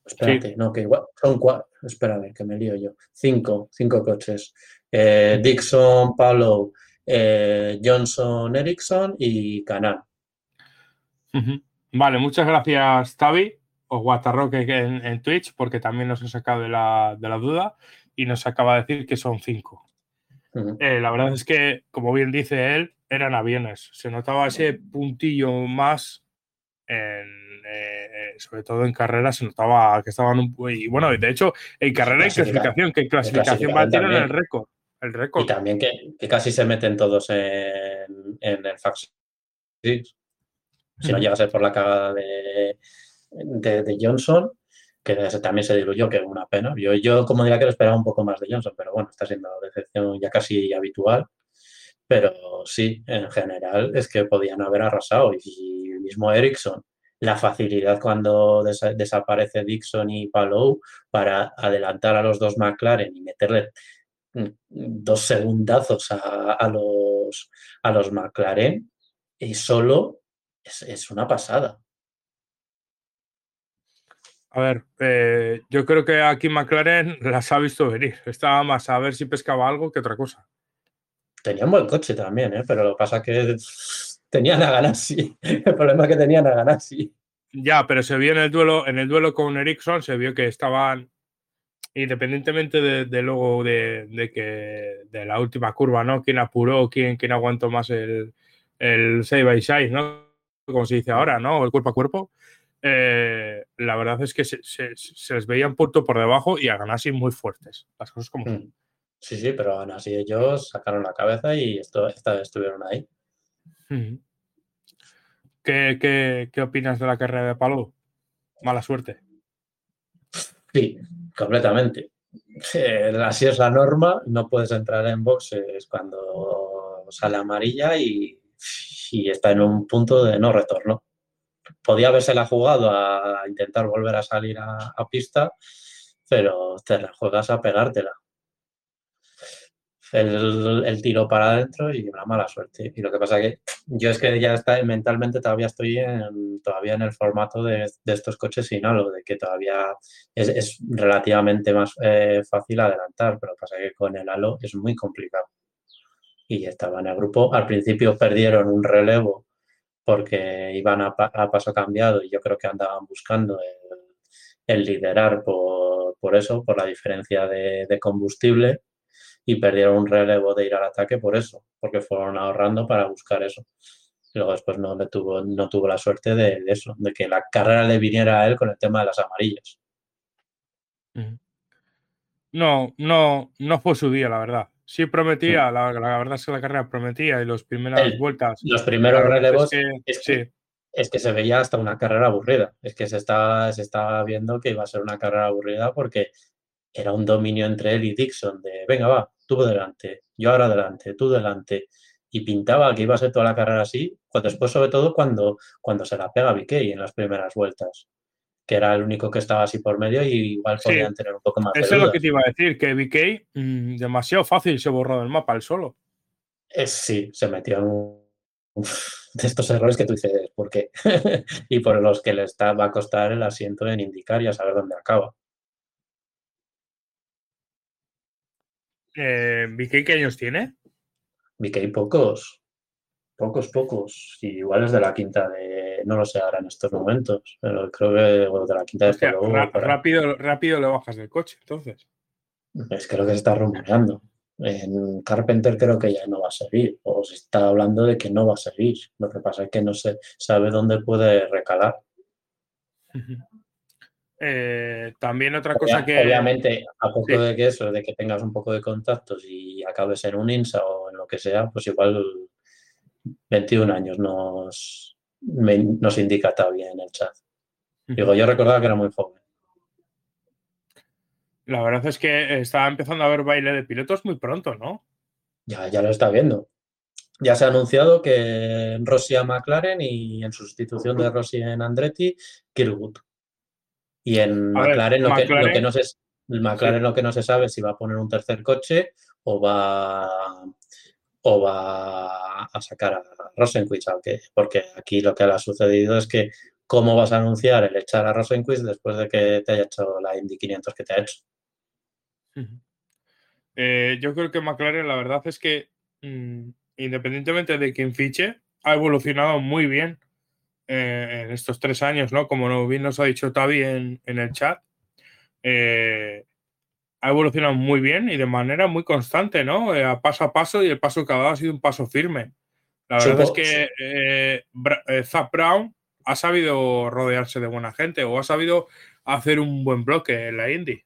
Speaker 2: espérate, no, que igual son cuatro. Espérame, que me lío yo. Cinco, cinco coches. Eh, Dixon, Paulo, eh, Johnson, Ericsson y Canan.
Speaker 1: Ujú. Vale, muchas gracias, Tavi, o Guatarroque en, en Twitch, porque también nos ha sacado de la, de la duda y nos acaba de decir que son cinco. Eh, la verdad es que, como bien dice él, eran aviones. Se notaba ese puntillo más, en, eh, eh, sobre todo en carrera, se notaba que estaban un Y bueno, de hecho, en carrera y
Speaker 2: Clasifica-
Speaker 1: clasificación, que en clasificación batieron el récord. El
Speaker 2: Y
Speaker 1: récord.
Speaker 2: también que, que casi se meten todos en, en el fax. Si no llega a ser por la cagada de, de, Johnson, que también se diluyó, que es una pena. Yo, yo, como diría que lo esperaba un poco más de Johnson, pero bueno, está siendo decepción ya casi habitual. Pero sí, en general es que podían haber arrasado. Y mismo Ericsson, la facilidad cuando desa- desaparece Dixon y Palou para adelantar a los dos McLaren y meterle mm, dos segundazos a, los, a los McLaren y solo es, es una pasada.
Speaker 1: A ver, eh, yo creo que aquí McLaren las ha visto venir. Estaba más a ver si pescaba algo que otra cosa.
Speaker 2: Tenían buen coche también, ¿eh? pero lo que pasa es que tenían a Ganassi. El problema es que tenían a Ganassi.
Speaker 1: Ya, pero se vio en el duelo, en el duelo con Ericsson, se vio que estaban, independientemente de, de luego de, de que de la última curva, ¿no? Quién apuró, quién, quién aguantó más el, el side by side, ¿no? Como se dice ahora, ¿no? El cuerpo a cuerpo. Eh, la verdad es que se, se- se les veía un punto por debajo y a Ganassi muy fuertes. Las cosas como son.
Speaker 2: Mm. Sí, sí, pero aún así ellos sacaron la cabeza y esto, esta vez estuvieron ahí.
Speaker 1: Ujú. ¿Qué, qué, qué opinas de la carrera de Palou? Mala suerte.
Speaker 2: Sí, completamente. Eh, Así es la norma, no puedes entrar en boxes cuando sale amarilla y, y está en un punto de no retorno. Podía habérsela jugado a intentar volver a salir a, pista, pero te la juegas a pegártela. El, el tiro para adentro y una mala suerte. Y lo que pasa que yo es que ya está, mentalmente todavía estoy en, todavía en el formato de, estos coches sin halo, de que todavía es, es relativamente más eh, fácil adelantar, pero pasa que con el halo es muy complicado. Y estaba en el grupo. Al principio perdieron un relevo porque iban a, a paso cambiado y yo creo que andaban buscando el, el liderar por, por eso, por la diferencia de, combustible y perdieron un relevo de ir al ataque por eso, porque fueron ahorrando para buscar eso. Y luego después no, le tuvo, no tuvo la suerte de, de eso, de que la carrera le viniera a él con el tema de las amarillas.
Speaker 1: No, no, no fue su día, la verdad. Sí prometía, la, la verdad es que la carrera prometía y las primeras
Speaker 2: El-
Speaker 1: vueltas.
Speaker 2: Los primeros relevos
Speaker 1: es que,
Speaker 2: es que-
Speaker 1: sí,
Speaker 2: es que se veía hasta una carrera aburrida. Es que se estaba, se estaba viendo que iba a ser una carrera aburrida porque era un dominio entre él y Dixon de, venga, va, tú delante, yo ahora delante, tú delante. Y pintaba que iba a ser toda la carrera así, pues después sobre todo cuando, cuando se la pega a Vickey en las primeras vueltas, que era el único que estaba así por medio y igual
Speaker 1: Sí.
Speaker 2: podían tener un poco más de
Speaker 1: eso es lo que te iba a decir, que BK mm, demasiado fácil se borró del mapa el solo.
Speaker 2: Es, sí, se metió en un de estos errores que tú dices, ¿por qué? y por los que le está, va a costar el asiento en indicar y a saber dónde acaba.
Speaker 1: Eh, BK, ¿qué años tiene?
Speaker 2: Hay pocos, pocos, pocos. Y igual es de la quinta de, no lo sé ahora en estos momentos, pero creo que bueno, de la quinta de
Speaker 1: Hostia,
Speaker 2: Polo,
Speaker 1: ra-
Speaker 2: por ahí.
Speaker 1: rápido, rápido le bajas del coche, entonces.
Speaker 2: Es que lo que se está rumoreando. En Carpenter creo que ya no va a seguir, o se está hablando de que no va a seguir. Lo que pasa es que no se sabe dónde puede recalar.
Speaker 1: Eh, también otra cosa que.
Speaker 2: Obviamente, a poco
Speaker 1: Sí.
Speaker 2: de que eso, de que tengas un poco de contactos y acabes en un INSA o en lo que sea, pues igual 21 años nos, me- nos indica todavía en el chat. Digo, yo recordaba que era muy joven.
Speaker 1: La verdad es que estaba empezando a ver baile de pilotos muy pronto, ¿no?
Speaker 2: Ya, ya lo está viendo. Ya se ha anunciado que Rossi a McLaren y en sustitución de Rossi en Andretti, Kirkwood. Y en
Speaker 1: ver,
Speaker 2: McLaren, lo, que, lo que no se, el McLaren lo que no se sabe es si va a poner un tercer coche o va, o va a sacar a Rosenquist, porque aquí lo que ha sucedido es que cómo vas a anunciar el echar a Rosenquist después de que te haya hecho la Indy 500 que te ha hecho.
Speaker 1: Eh, yo creo que McLaren la verdad es que mm, independientemente de quién fiche, ha evolucionado muy bien eh, en estos tres años, ¿no? Como bien nos ha dicho Tavi en, el chat. Eh, ha evolucionado muy bien y de manera muy constante, ¿no? a paso a paso y el paso que ha dado ha sido un paso firme. La verdad es que Zap Brown ha sabido rodearse de buena gente o ha sabido hacer un buen bloque en la Indy.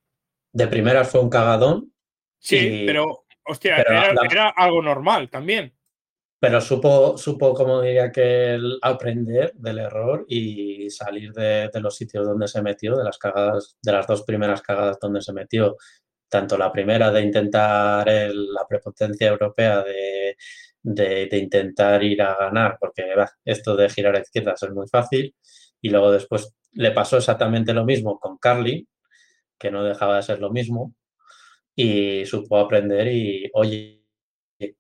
Speaker 2: De primeras fue un cagadón.
Speaker 1: Sí, pero, hostia, era, algo normal también.
Speaker 2: Pero supo, supo, como diría que, aprender del error y salir de, los sitios donde se metió, de las cagadas, de las dos primeras cagadas donde se metió. Tanto la primera de intentar la prepotencia europea de de, intentar ir a ganar, porque esto de girar a izquierdas es muy fácil. Y luego después le pasó exactamente lo mismo con Carly, que no dejaba de ser lo mismo, y supo aprender y, oye,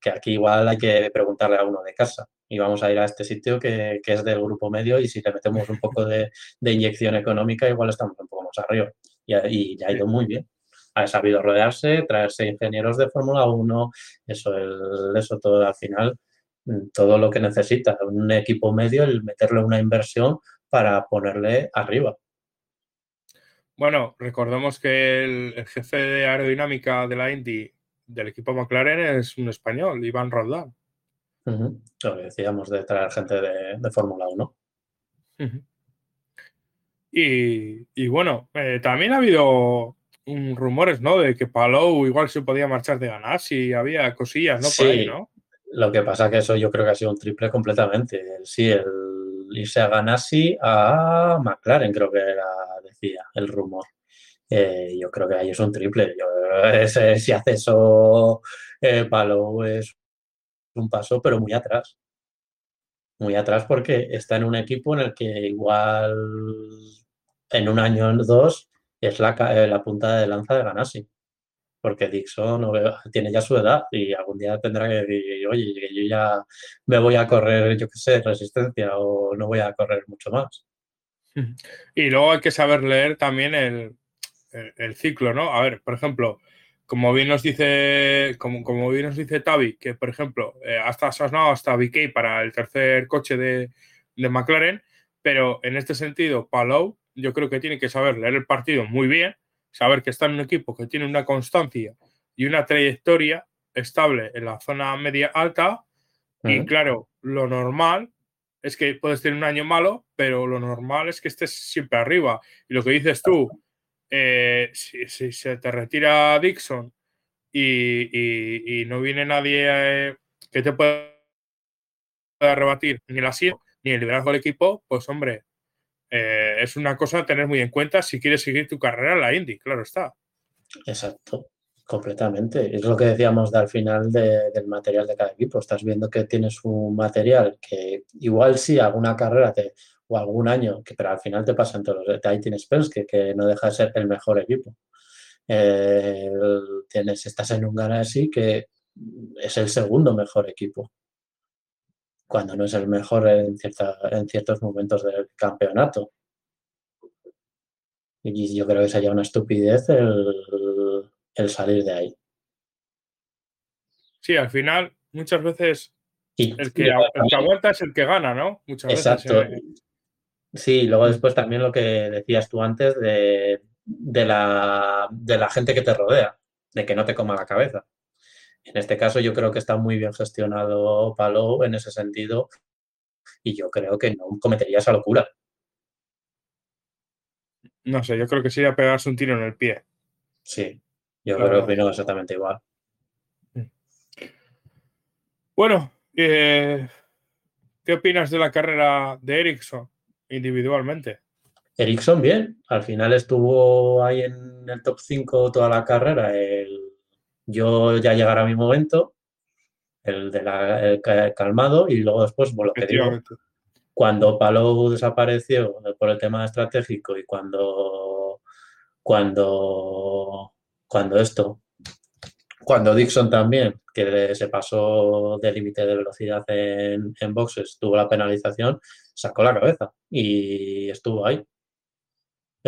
Speaker 2: que aquí igual hay que preguntarle a uno de casa. Y vamos a ir a este sitio que, es del grupo medio y si le metemos un poco de, inyección económica, igual estamos un poco más arriba. Y, y ha ido muy bien ha sabido rodearse, traerse ingenieros de Fórmula 1, eso, el, eso todo al final, mm, todo lo que necesita un equipo medio, el meterle una inversión para ponerle arriba.
Speaker 1: Bueno, recordemos que el, jefe de aerodinámica de la Indy del equipo McLaren es un español, Iván Roldán.
Speaker 2: Lo decíamos de traer gente de, Fórmula 1.
Speaker 1: y, bueno, eh, también ha habido rumores, ¿no? De que Palou igual se podía marchar de ganar si había cosillas, ¿no?
Speaker 2: Sí, ¿no? Lo que pasa que eso yo creo que ha sido un triple completamente. Sí, el irse a Ganassi a McLaren, creo que era, decía el rumor. Eh, yo creo que ahí es un triple. si hace eso eh, Palou es un paso, pero muy atrás. Muy atrás porque está en un equipo en el que igual en un año o dos es la, eh, la punta de lanza de Ganassi. Porque Dixon tiene ya su edad y algún día tendrá que decir, oye, yo ya me voy a correr, yo qué sé, resistencia o no voy a correr mucho más.
Speaker 1: Y luego hay que saber leer también el, ciclo, ¿no? A ver, por ejemplo, como bien nos dice, como, como bien nos dice Tavi, que por ejemplo, eh, hasta sonado hasta BK para el tercer coche de, de McLaren, pero en este sentido, Palou yo creo que tiene que saber leer el partido muy bien, saber que está en un equipo que tiene una constancia y una trayectoria estable en la zona media alta. Y claro, lo normal es que puedes tener un año malo, pero lo normal es que estés siempre arriba. Y lo que dices tú, eh, si, se te retira Dixon y, no viene nadie eh, que te pueda rebatir ni la SIE ni el liderazgo del equipo, pues hombre, eh, es una cosa a tener muy en cuenta si quieres seguir tu carrera en la Indy, claro está.
Speaker 2: Exacto, completamente. Es lo que decíamos al final del material de cada equipo. Estás viendo que tienes un material que igual sí alguna carrera te, o algún año, que, pero al final te pasan todos los. Ahí tienes que no deja de ser el mejor equipo. Eh, tienes, estás en un así que es el segundo mejor equipo cuando no es el mejor en, en ciertos momentos del campeonato. Y yo creo que sería una estupidez el, salir de ahí.
Speaker 1: Sí, al final, muchas veces el, que, aguanta es el que gana, ¿no? Muchas
Speaker 2: exacto. Veces, Sí, luego después también lo que decías tú antes de, de, la, de la gente que te rodea, de que no te coma la cabeza. En este caso yo creo que está muy bien gestionado Palou en ese sentido y yo creo que no cometería esa locura.
Speaker 1: No sé, yo creo que sería pegarse un tiro en el pie.
Speaker 2: Sí, yo creo que opino exactamente igual.
Speaker 1: Bueno, eh, ¿qué opinas de la carrera de Ericsson individualmente?
Speaker 2: Ericsson bien, al final estuvo ahí en el top 5 toda la carrera, el yo ya llegará mi momento, el de la calmado, y luego después, bueno, lo que digo, cuando Palou desapareció por el tema estratégico y cuando, cuando, cuando esto, Cuando Dixon también, que se pasó de límite de velocidad en, en boxes, tuvo la penalización, sacó la cabeza y estuvo ahí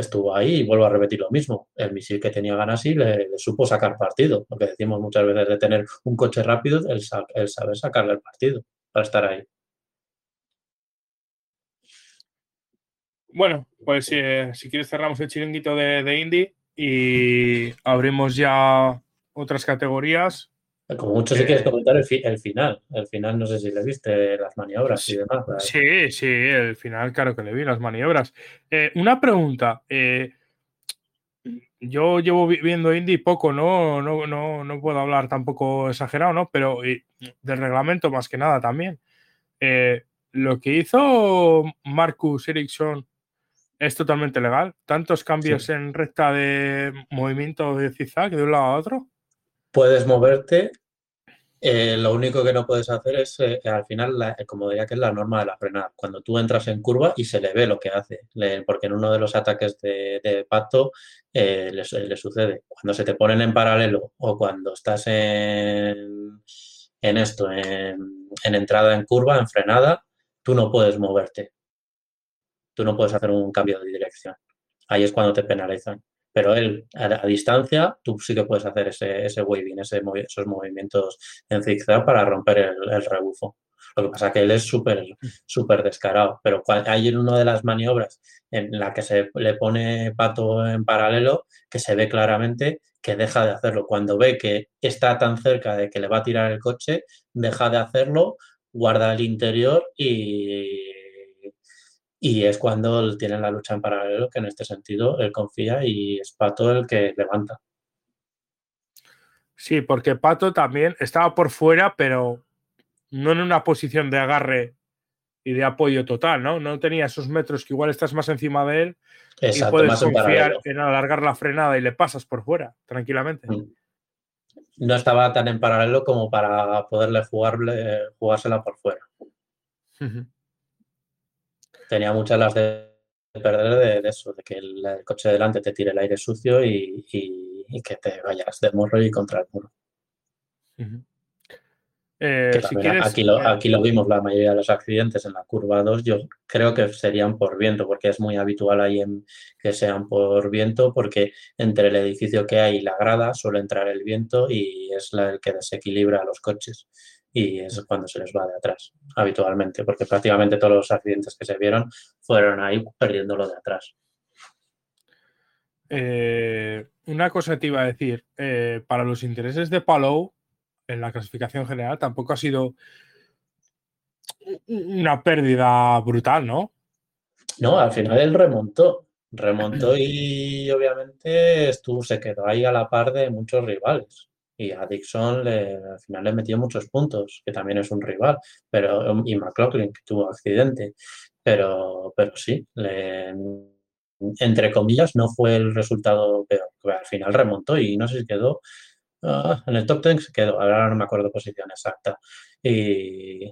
Speaker 2: estuvo ahí y vuelvo a repetir lo mismo. El misil que tenía Ganassi le, le supo sacar partido. Lo que decimos muchas veces de tener un coche rápido, el, saber sacarle el partido para estar ahí.
Speaker 1: Bueno, pues eh, si quieres cerramos el chiringuito de, de Indy y abrimos ya otras categorías.
Speaker 2: Como mucho si quieres comentar el, final. El final, no sé si le viste las maniobras y demás.
Speaker 1: Sí, sí, el final, claro que le vi las maniobras. Eh, una pregunta. Eh, yo llevo viendo Indy poco, ¿no? No, no, no puedo hablar tampoco exagerado, ¿no? Pero del reglamento más que nada también. Eh, lo que hizo Marcus Ericsson es totalmente legal. Tantos cambios en recta de movimiento de zigzag de un lado a otro
Speaker 2: puedes moverte. Eh, lo único que no puedes hacer es, eh, al final, como diría que es la norma de la frenada, cuando tú entras en curva y se le ve lo que hace, porque en uno de los ataques de, de pacto eh, le, sucede. Cuando se te ponen en paralelo o cuando estás en, en esto, en, en entrada en curva, en frenada, tú no puedes moverte. Tú no puedes hacer un cambio de dirección. Ahí es cuando te penalizan pero él a, distancia tú sí que puedes hacer ese, ese waving, ese, esos movimientos en zigzag para romper el, rebufo. Lo que pasa es que él es súper súper descarado, pero hay en una de las maniobras en la que se le pone pato en paralelo que se ve claramente que deja de hacerlo. Cuando ve que está tan cerca de que le va a tirar el coche, deja de hacerlo, guarda el interior y y es cuando tienen la lucha en paralelo, que en este sentido él confía y es Pato el que levanta.
Speaker 1: Sí, porque Pato también estaba por fuera, pero no en una posición de agarre y de apoyo total, ¿no? No tenía esos metros que igual estás más encima de él y puedes confiar en, alargar la frenada y le pasas por fuera, tranquilamente. Mm.
Speaker 2: No estaba tan en paralelo como para poderle jugarle, jugársela por fuera tenía muchas las de perder de, eso, de que el, coche delante te tire el aire sucio y, que te vayas de morro y contra el muro.
Speaker 1: Eh,
Speaker 2: aquí, lo, aquí lo vimos, la mayoría de los accidentes en la curva 2, yo creo que serían por viento, porque es muy habitual ahí en, que sean por viento, porque entre el edificio que hay y la grada suele entrar el viento y es la, el que desequilibra a los coches y es cuando se les va de atrás, habitualmente, porque prácticamente todos los accidentes que se vieron fueron ahí perdiéndolo de atrás.
Speaker 1: Eh, una cosa te iba a decir, eh, para los intereses de Palou, en la clasificación general, tampoco ha sido una pérdida brutal, ¿no?
Speaker 2: No, al final él remontó, remontó y obviamente estuvo, se quedó ahí a la par de muchos rivales. Y a Dixon le, al final le metió muchos puntos, que también es un rival, pero y McLaughlin, que tuvo accidente. Pero, pero sí, entre comillas, no fue el resultado peor. Al final remontó y no sé si quedó ah, en el top 10 se quedó, ahora no me acuerdo posición exacta. Y,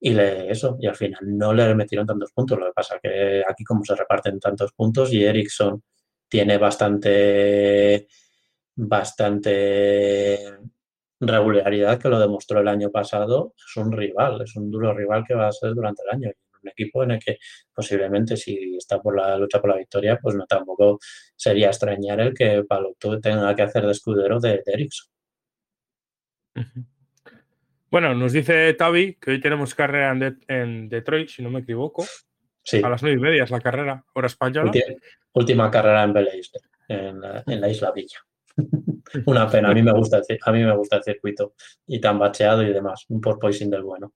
Speaker 2: y le, eso, y al final no le metieron tantos puntos. Lo que pasa que aquí como se reparten tantos puntos y Ericsson tiene bastante bastante regularidad que lo demostró el año pasado, es un rival, es un duro rival que va a ser durante el año. Un equipo en el que posiblemente si está por la lucha por la victoria, pues no tampoco sería extrañar el que Paloto tenga que hacer de escudero de, Ericsson.
Speaker 1: Bueno, nos dice Tavi que hoy tenemos carrera en, Detroit, si no me equivoco. A las nueve y media es la carrera, hora española.
Speaker 2: Última, carrera en Belice, en en la Isla Villa. Una pena, a mí me gusta el, a mí me gusta el circuito y tan bacheado y demás, un porpoising del bueno.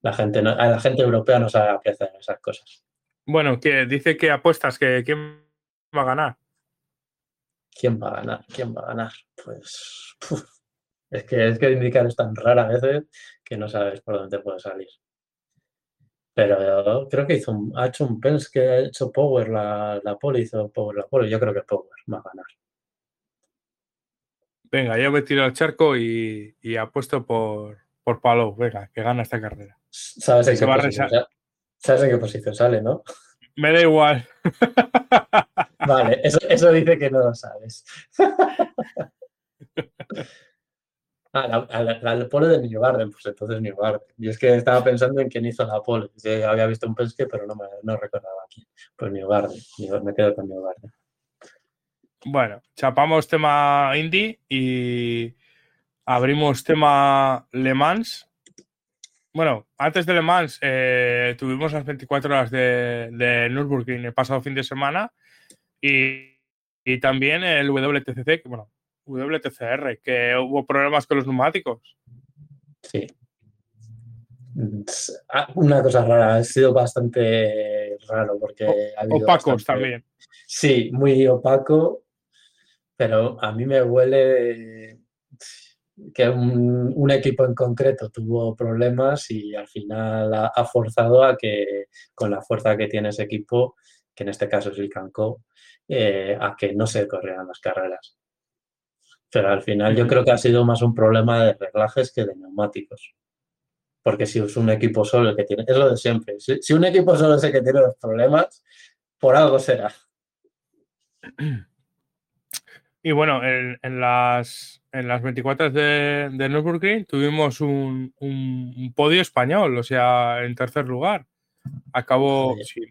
Speaker 2: La gente, la gente europea no sabe apreciar esas cosas.
Speaker 1: Bueno, que dice que apuestas que quién va a ganar.
Speaker 2: ¿Quién va a ganar? ¿Quién va a ganar? Pues es que es que indicar es tan rara a veces que no sabes por dónde puede salir. Pero creo que hizo ha hecho un Pence que ha hecho Power la, la pole, hizo Power la pole. Yo creo que Power va a ganar.
Speaker 1: Venga, yo me tiro al charco y, apuesto por, por Palo. Venga, que gana esta carrera.
Speaker 2: ¿Sabes en, qué posición, ¿Sabes en qué posición sale, no?
Speaker 1: Me da igual.
Speaker 2: Vale, eso, dice que no lo sabes. Ah, la, la, la pole de New Garden, pues entonces New Garden. Yo es que estaba pensando en quién hizo la pole. Había visto un Penske, pero no me no recordaba quién. Pues New Garden. Me quedo con New Garden.
Speaker 1: Bueno, chapamos tema Indy y abrimos tema Le Mans. Bueno, antes de Le Mans eh, tuvimos las 24 horas de, de Nürburgring el pasado fin de semana y, y también el WTCC, que bueno, WTCR, que hubo problemas con los neumáticos.
Speaker 2: Sí. Ah, una cosa rara, ha sido bastante raro porque ha habido
Speaker 1: Opacos
Speaker 2: bastante-
Speaker 1: también.
Speaker 2: Sí, muy opaco, pero a mí me huele que un, un equipo en concreto tuvo problemas y al final ha, ha forzado a que con la fuerza que tiene ese equipo, que en este caso es el Cancó, eh, a que no se corrieran las carreras. Pero al final yo creo que ha sido más un problema de reglajes que de neumáticos. Porque si es un equipo solo el que tiene, es lo de siempre. Si, si un equipo solo es el que tiene los problemas, por algo será.
Speaker 1: Y bueno, en, en las, en las 24 de, de Nürburgring tuvimos un, un- un podio español, o sea, en tercer lugar. Acabó sí,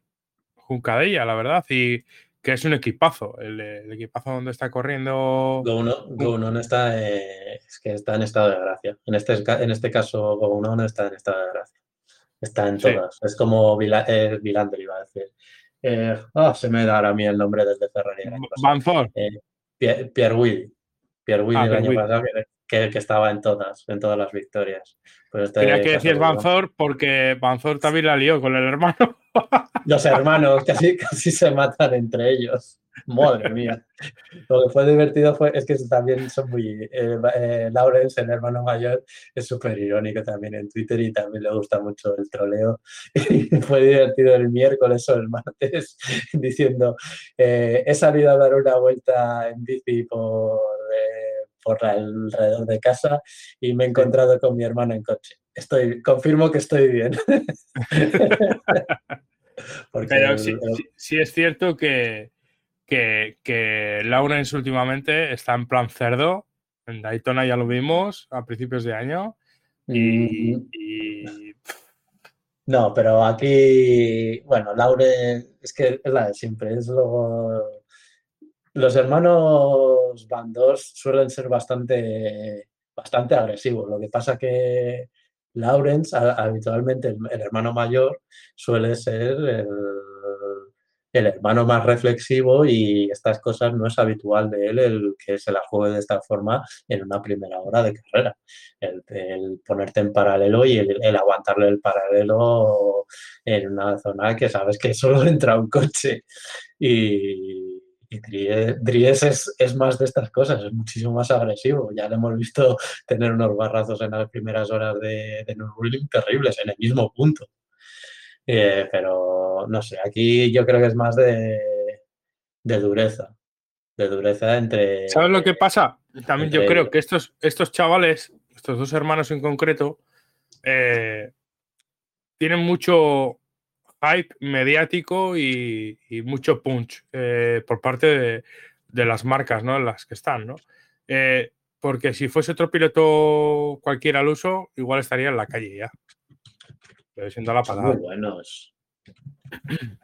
Speaker 1: Juncadella, la verdad, y que es un equipazo, el, el equipazo donde está corriendo.
Speaker 2: Go1 Go1 está, eh, es que está en estado de gracia. En este, en este caso, Go1 no está en estado de gracia. Está en
Speaker 1: Sí.
Speaker 2: todas. Es como Vila, eh, Vilander, iba a decir. Eh, ah, se me da ahora a mí el nombre del de Ferrari.
Speaker 1: Van.
Speaker 2: Pierre, Pierre Willy. Pierre Willy
Speaker 1: Ah,
Speaker 2: el año pasado que, que- que estaba en todas, en todas las victorias. Pues este
Speaker 1: Tenía que decir Van
Speaker 2: Go1.
Speaker 1: Ford porque Van también la lió con el hermano.
Speaker 2: Los hermanos casi, casi se matan entre ellos. Madre mía. Lo que fue divertido fue, es que también son muy... Eh, eh, Lawrence, el hermano mayor, es súper irónico también en Twitter y también le gusta mucho el troleo. Y fue divertido el miércoles o el martes diciendo, eh, he salido a dar una vuelta en bici por, eh, por alrededor de casa y me he encontrado con mi hermano en coche. Estoy, confirmo que estoy bien. Porque
Speaker 1: Pero sí- sí es cierto que, que, que Lawrence últimamente está en plan cerdo. En Daytona ya lo vimos a principios de año. Y,
Speaker 2: Mm,
Speaker 1: y-
Speaker 2: No, pero aquí, bueno, Laure, es que es la de siempre, es lo... Los hermanos Van Dos suelen ser bastante, bastante agresivos. Lo que pasa que Lawrence, habitualmente el, el hermano mayor, suele ser el, el hermano más reflexivo y estas cosas no es habitual de él el que se la juegue de esta forma en una primera hora de carrera. El, ponerte en paralelo y el, aguantarle el paralelo en una zona que sabes que solo entra un coche. Y, Dries, Dries es, es más de estas cosas, es muchísimo más agresivo. Ya le hemos visto tener unos barrazos en las primeras horas de, de Nürburgring terribles, en el mismo punto. Eh, pero no sé, aquí yo creo que es más de, de dureza. De dureza entre.
Speaker 1: ¿Sabes lo que pasa? También yo creo
Speaker 2: ellos.
Speaker 1: que estos, estos chavales, estos dos hermanos en concreto, eh, tienen mucho hype mediático y, y mucho punch eh, por parte de, de las marcas ¿no? en las que están. ¿no? Eh, porque si fuese otro piloto cualquiera al uso, igual estaría en la calle ya. Pero siendo la parada.
Speaker 2: muy buenos.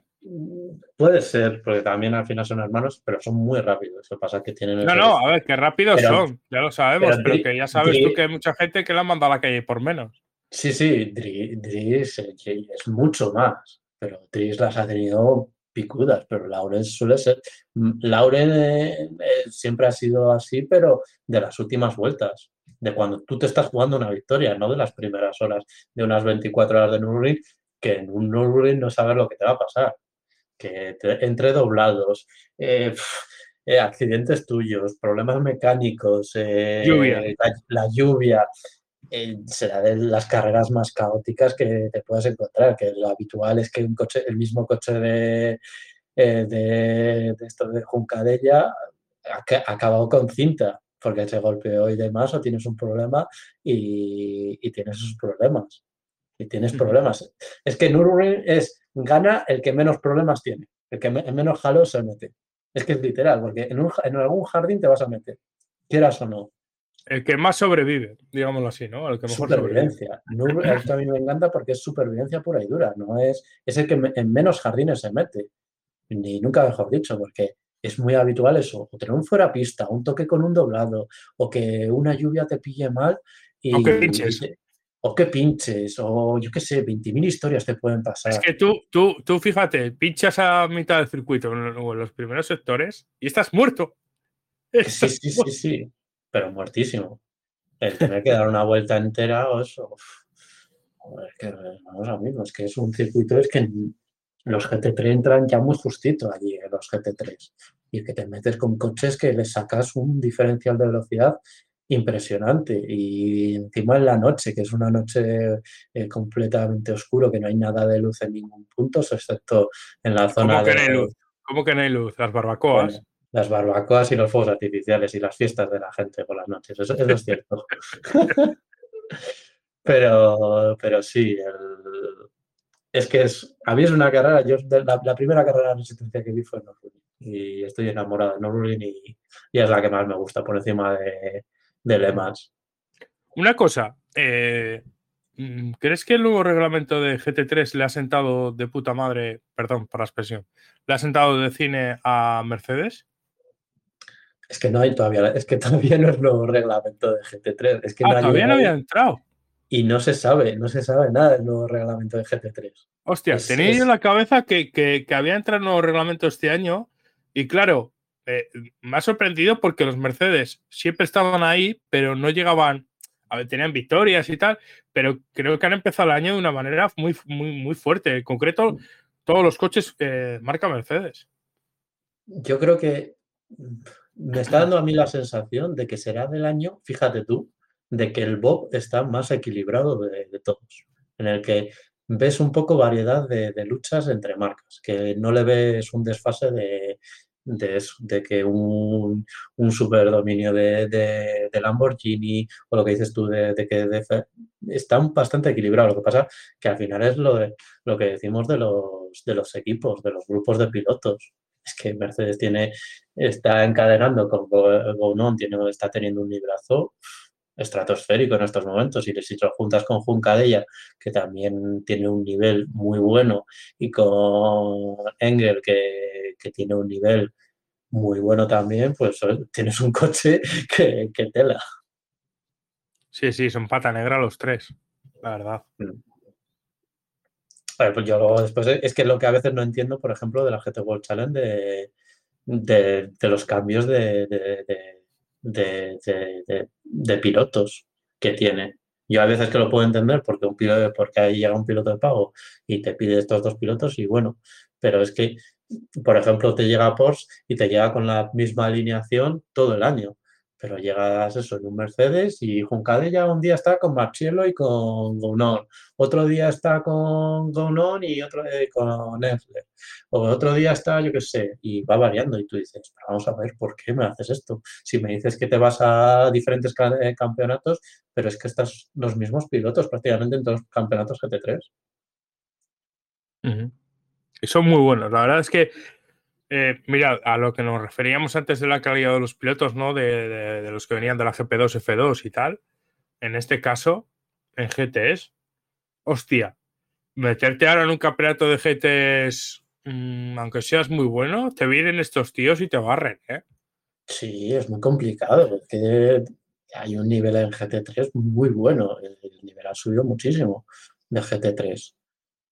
Speaker 2: Puede ser, porque también al final son hermanos, pero son muy rápidos. Lo que pasa es que tienen.
Speaker 1: No, no, a ver, qué rápidos
Speaker 2: Pero-
Speaker 1: son, ya lo sabemos,
Speaker 2: pero
Speaker 1: que ya sabes
Speaker 2: Dri-
Speaker 1: tú que hay mucha gente que la han mandado a la calle por menos.
Speaker 2: Sí, sí, Dri- eh, que es mucho más, pero Dries las ha tenido picudas, pero Lauren suele ser. mm, Lauren eh, eh, siempre ha sido así, pero de las últimas vueltas, de cuando tú te estás jugando una victoria, no de las primeras horas de unas 24 horas de Nürburgring, que en un Nürburgring no sabes lo que te va a pasar, que te- entre doblados, eh, pf, eh, accidentes tuyos, problemas mecánicos, eh,
Speaker 1: Lluvia.
Speaker 2: La, la lluvia, será de las carreras más caóticas que te puedas encontrar, que lo habitual es que un coche, el mismo coche de, de, de esto de Juncadella ha, ca- ha acabado con cinta porque se golpeó y demás o tienes un problema y, y tienes esos problemas. Y tienes problemas. Es que Nürburgring es gana el que menos problemas tiene, el que me- menos jaleo se mete. Es que es literal, porque en, un ja- en algún jardín te vas a meter, quieras o no.
Speaker 1: el que más sobrevive, digámoslo así, ¿no? El que mejor
Speaker 2: supervivencia. Nürburgring a mí me encanta porque es supervivencia pura y dura, no es, es el que en menos jardines se mete. Ni nunca mejor dicho, porque es muy habitual eso, o tener un fuera pista, un toque con un doblado, o que una lluvia te pille mal y,
Speaker 1: o que pinches.
Speaker 2: o que pinches, o yo qué sé, 20.000 historias te pueden pasar.
Speaker 1: Es que tú, tú, tú fíjate, pinchas a mitad del circuito en los primeros sectores y estás muerto.
Speaker 2: sí, sí, sí, sí, pero muertísimo. El tener que dar una vuelta entera o eso. vamos amigos, es que es un circuito, es que los GT3 entran ya muy justito allí, en los GT3. Y que te metes con coches que les sacas un diferencial de velocidad impresionante. Y encima en la noche, que es una noche eh, completamente oscuro, que no hay nada de luz en ningún punto, excepto en la zona
Speaker 1: ¿Cómo
Speaker 2: que
Speaker 1: no hay luz? ¿Cómo que no hay luz? Las barbacoas.
Speaker 2: las barbacoas y los fuegos artificiales y las fiestas de la gente por las noches. Eso, eso es cierto. pero, pero sí, el, es que es, a mí es una carrera, yo la, primera carrera de resistencia que vi fue Nürburgring y estoy enamorado de Nürburgring y, y, es la que más me gusta por encima de, de Le Mans.
Speaker 1: Una cosa, eh, mm, ¿crees que el nuevo reglamento de GT3 le ha sentado de puta madre, perdón por la expresión, le ha sentado de cine a Mercedes?
Speaker 2: Es que no hay todavía, es que todavía no es nuevo reglamento de GT3. Es que
Speaker 1: ah, todavía no había entrado
Speaker 2: y no se sabe, no se sabe nada del nuevo reglamento de GT3.
Speaker 1: Hostia, tenía yo en la cabeza que, que, había entrado el nuevo reglamento este año y claro, eh, me ha sorprendido porque los Mercedes siempre estaban ahí, pero no llegaban, a ver, tenían victorias y tal, pero creo que han empezado el año de una manera muy, muy, muy fuerte. En concreto, todos los coches eh, marca Mercedes.
Speaker 2: Yo creo que me está dando a mí la sensación de que será del año, fíjate tú, de que el Bob está más equilibrado de, todos, en el que ves un poco variedad de, luchas entre marcas, que no le ves un desfase de, de, que un, un super dominio de, Lamborghini o lo que dices tú de, que están bastante equilibrados. Lo que pasa que al final es lo, lo que decimos de los, de los equipos, de los grupos de pilotos. Es que Mercedes tiene, está encadenando con Gounon, tiene, está teniendo un librazo estratosférico en estos momentos. Y si lo juntas con Juncadella, que también tiene un nivel muy bueno, y con Engel, que, tiene un nivel muy bueno también, pues tienes un coche que, tela.
Speaker 1: Sí, sí, son pata negra los tres, la verdad. Mm.
Speaker 2: pues yo luego después es que lo que a veces no entiendo, por ejemplo, de la GT World Challenge de, de, los cambios de de, pilotos que tiene. Yo a veces que lo puedo entender porque, un piloto, porque ahí llega un piloto de pago y te pide estos dos pilotos y bueno, pero es que, por ejemplo, te llega Porsche y te llega con la misma alineación todo el año pero llegas eso en un Mercedes y Juncadella un día está con Marcielo y con Gounon, otro día está con Gounon y otro día con Neffler, o otro día está, yo qué sé, y va variando y tú dices, vamos a ver, ¿por qué me haces esto? Si me dices que te vas a diferentes eh, campeonatos, pero es que estás los mismos pilotos prácticamente en todos los campeonatos GT3.
Speaker 1: Y son muy buenos. La verdad es que eh, mira, a lo que nos referíamos antes de la calidad de los pilotos, ¿no? De, los que venían de la GP2, F2 y tal. En este caso, en GTs, hostia, meterte ahora en un campeonato de GTs, mm, aunque seas muy bueno, te vienen estos tíos y te barren, ¿eh?
Speaker 2: Sí, es muy complicado, porque hay un nivel en GT3 muy bueno. El nivel ha subido muchísimo de GT3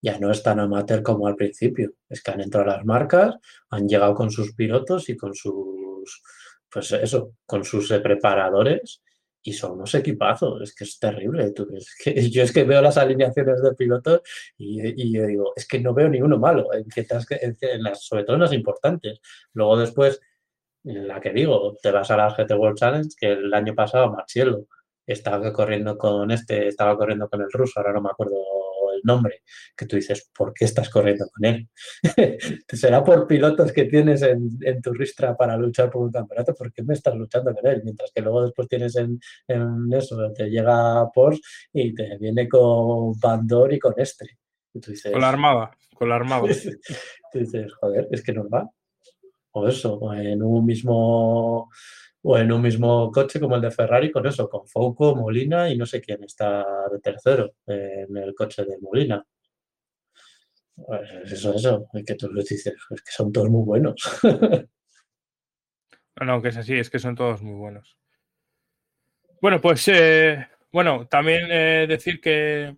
Speaker 2: ya no es tan amateur como al principio. Es que han entrado las marcas, han llegado con sus pilotos y con sus, pues eso, con sus preparadores y son unos equipazos. Es que es terrible. que, yo es que veo las alineaciones de pilotos y, yo digo, es que no veo ni uno malo, en, en las, sobre todo en las importantes. Luego después, en la que digo, te vas a la GT World Challenge, que el año pasado Marcielo estaba corriendo con este, estaba corriendo con el ruso, ahora no me acuerdo nombre, que tú dices, ¿por qué estás corriendo con él? ¿Será por pilotos que tienes en, tu ristra para luchar por un campeonato? ¿Por qué me estás luchando con él? Mientras que luego después tienes en, eso, te llega Porsche y te viene con Bandor y con este.
Speaker 1: con la armada, con la armada.
Speaker 2: tú dices, joder, es que normal. O eso, en un mismo o en un mismo coche como el de Ferrari, con eso, con Foucault, Molina y no sé quién está de tercero en el coche de Molina. Pues eso, eso, es que tú lo dices, es que son todos muy buenos.
Speaker 1: no, no, que es así, es que son todos muy buenos. Bueno, pues eh, bueno, también eh, decir que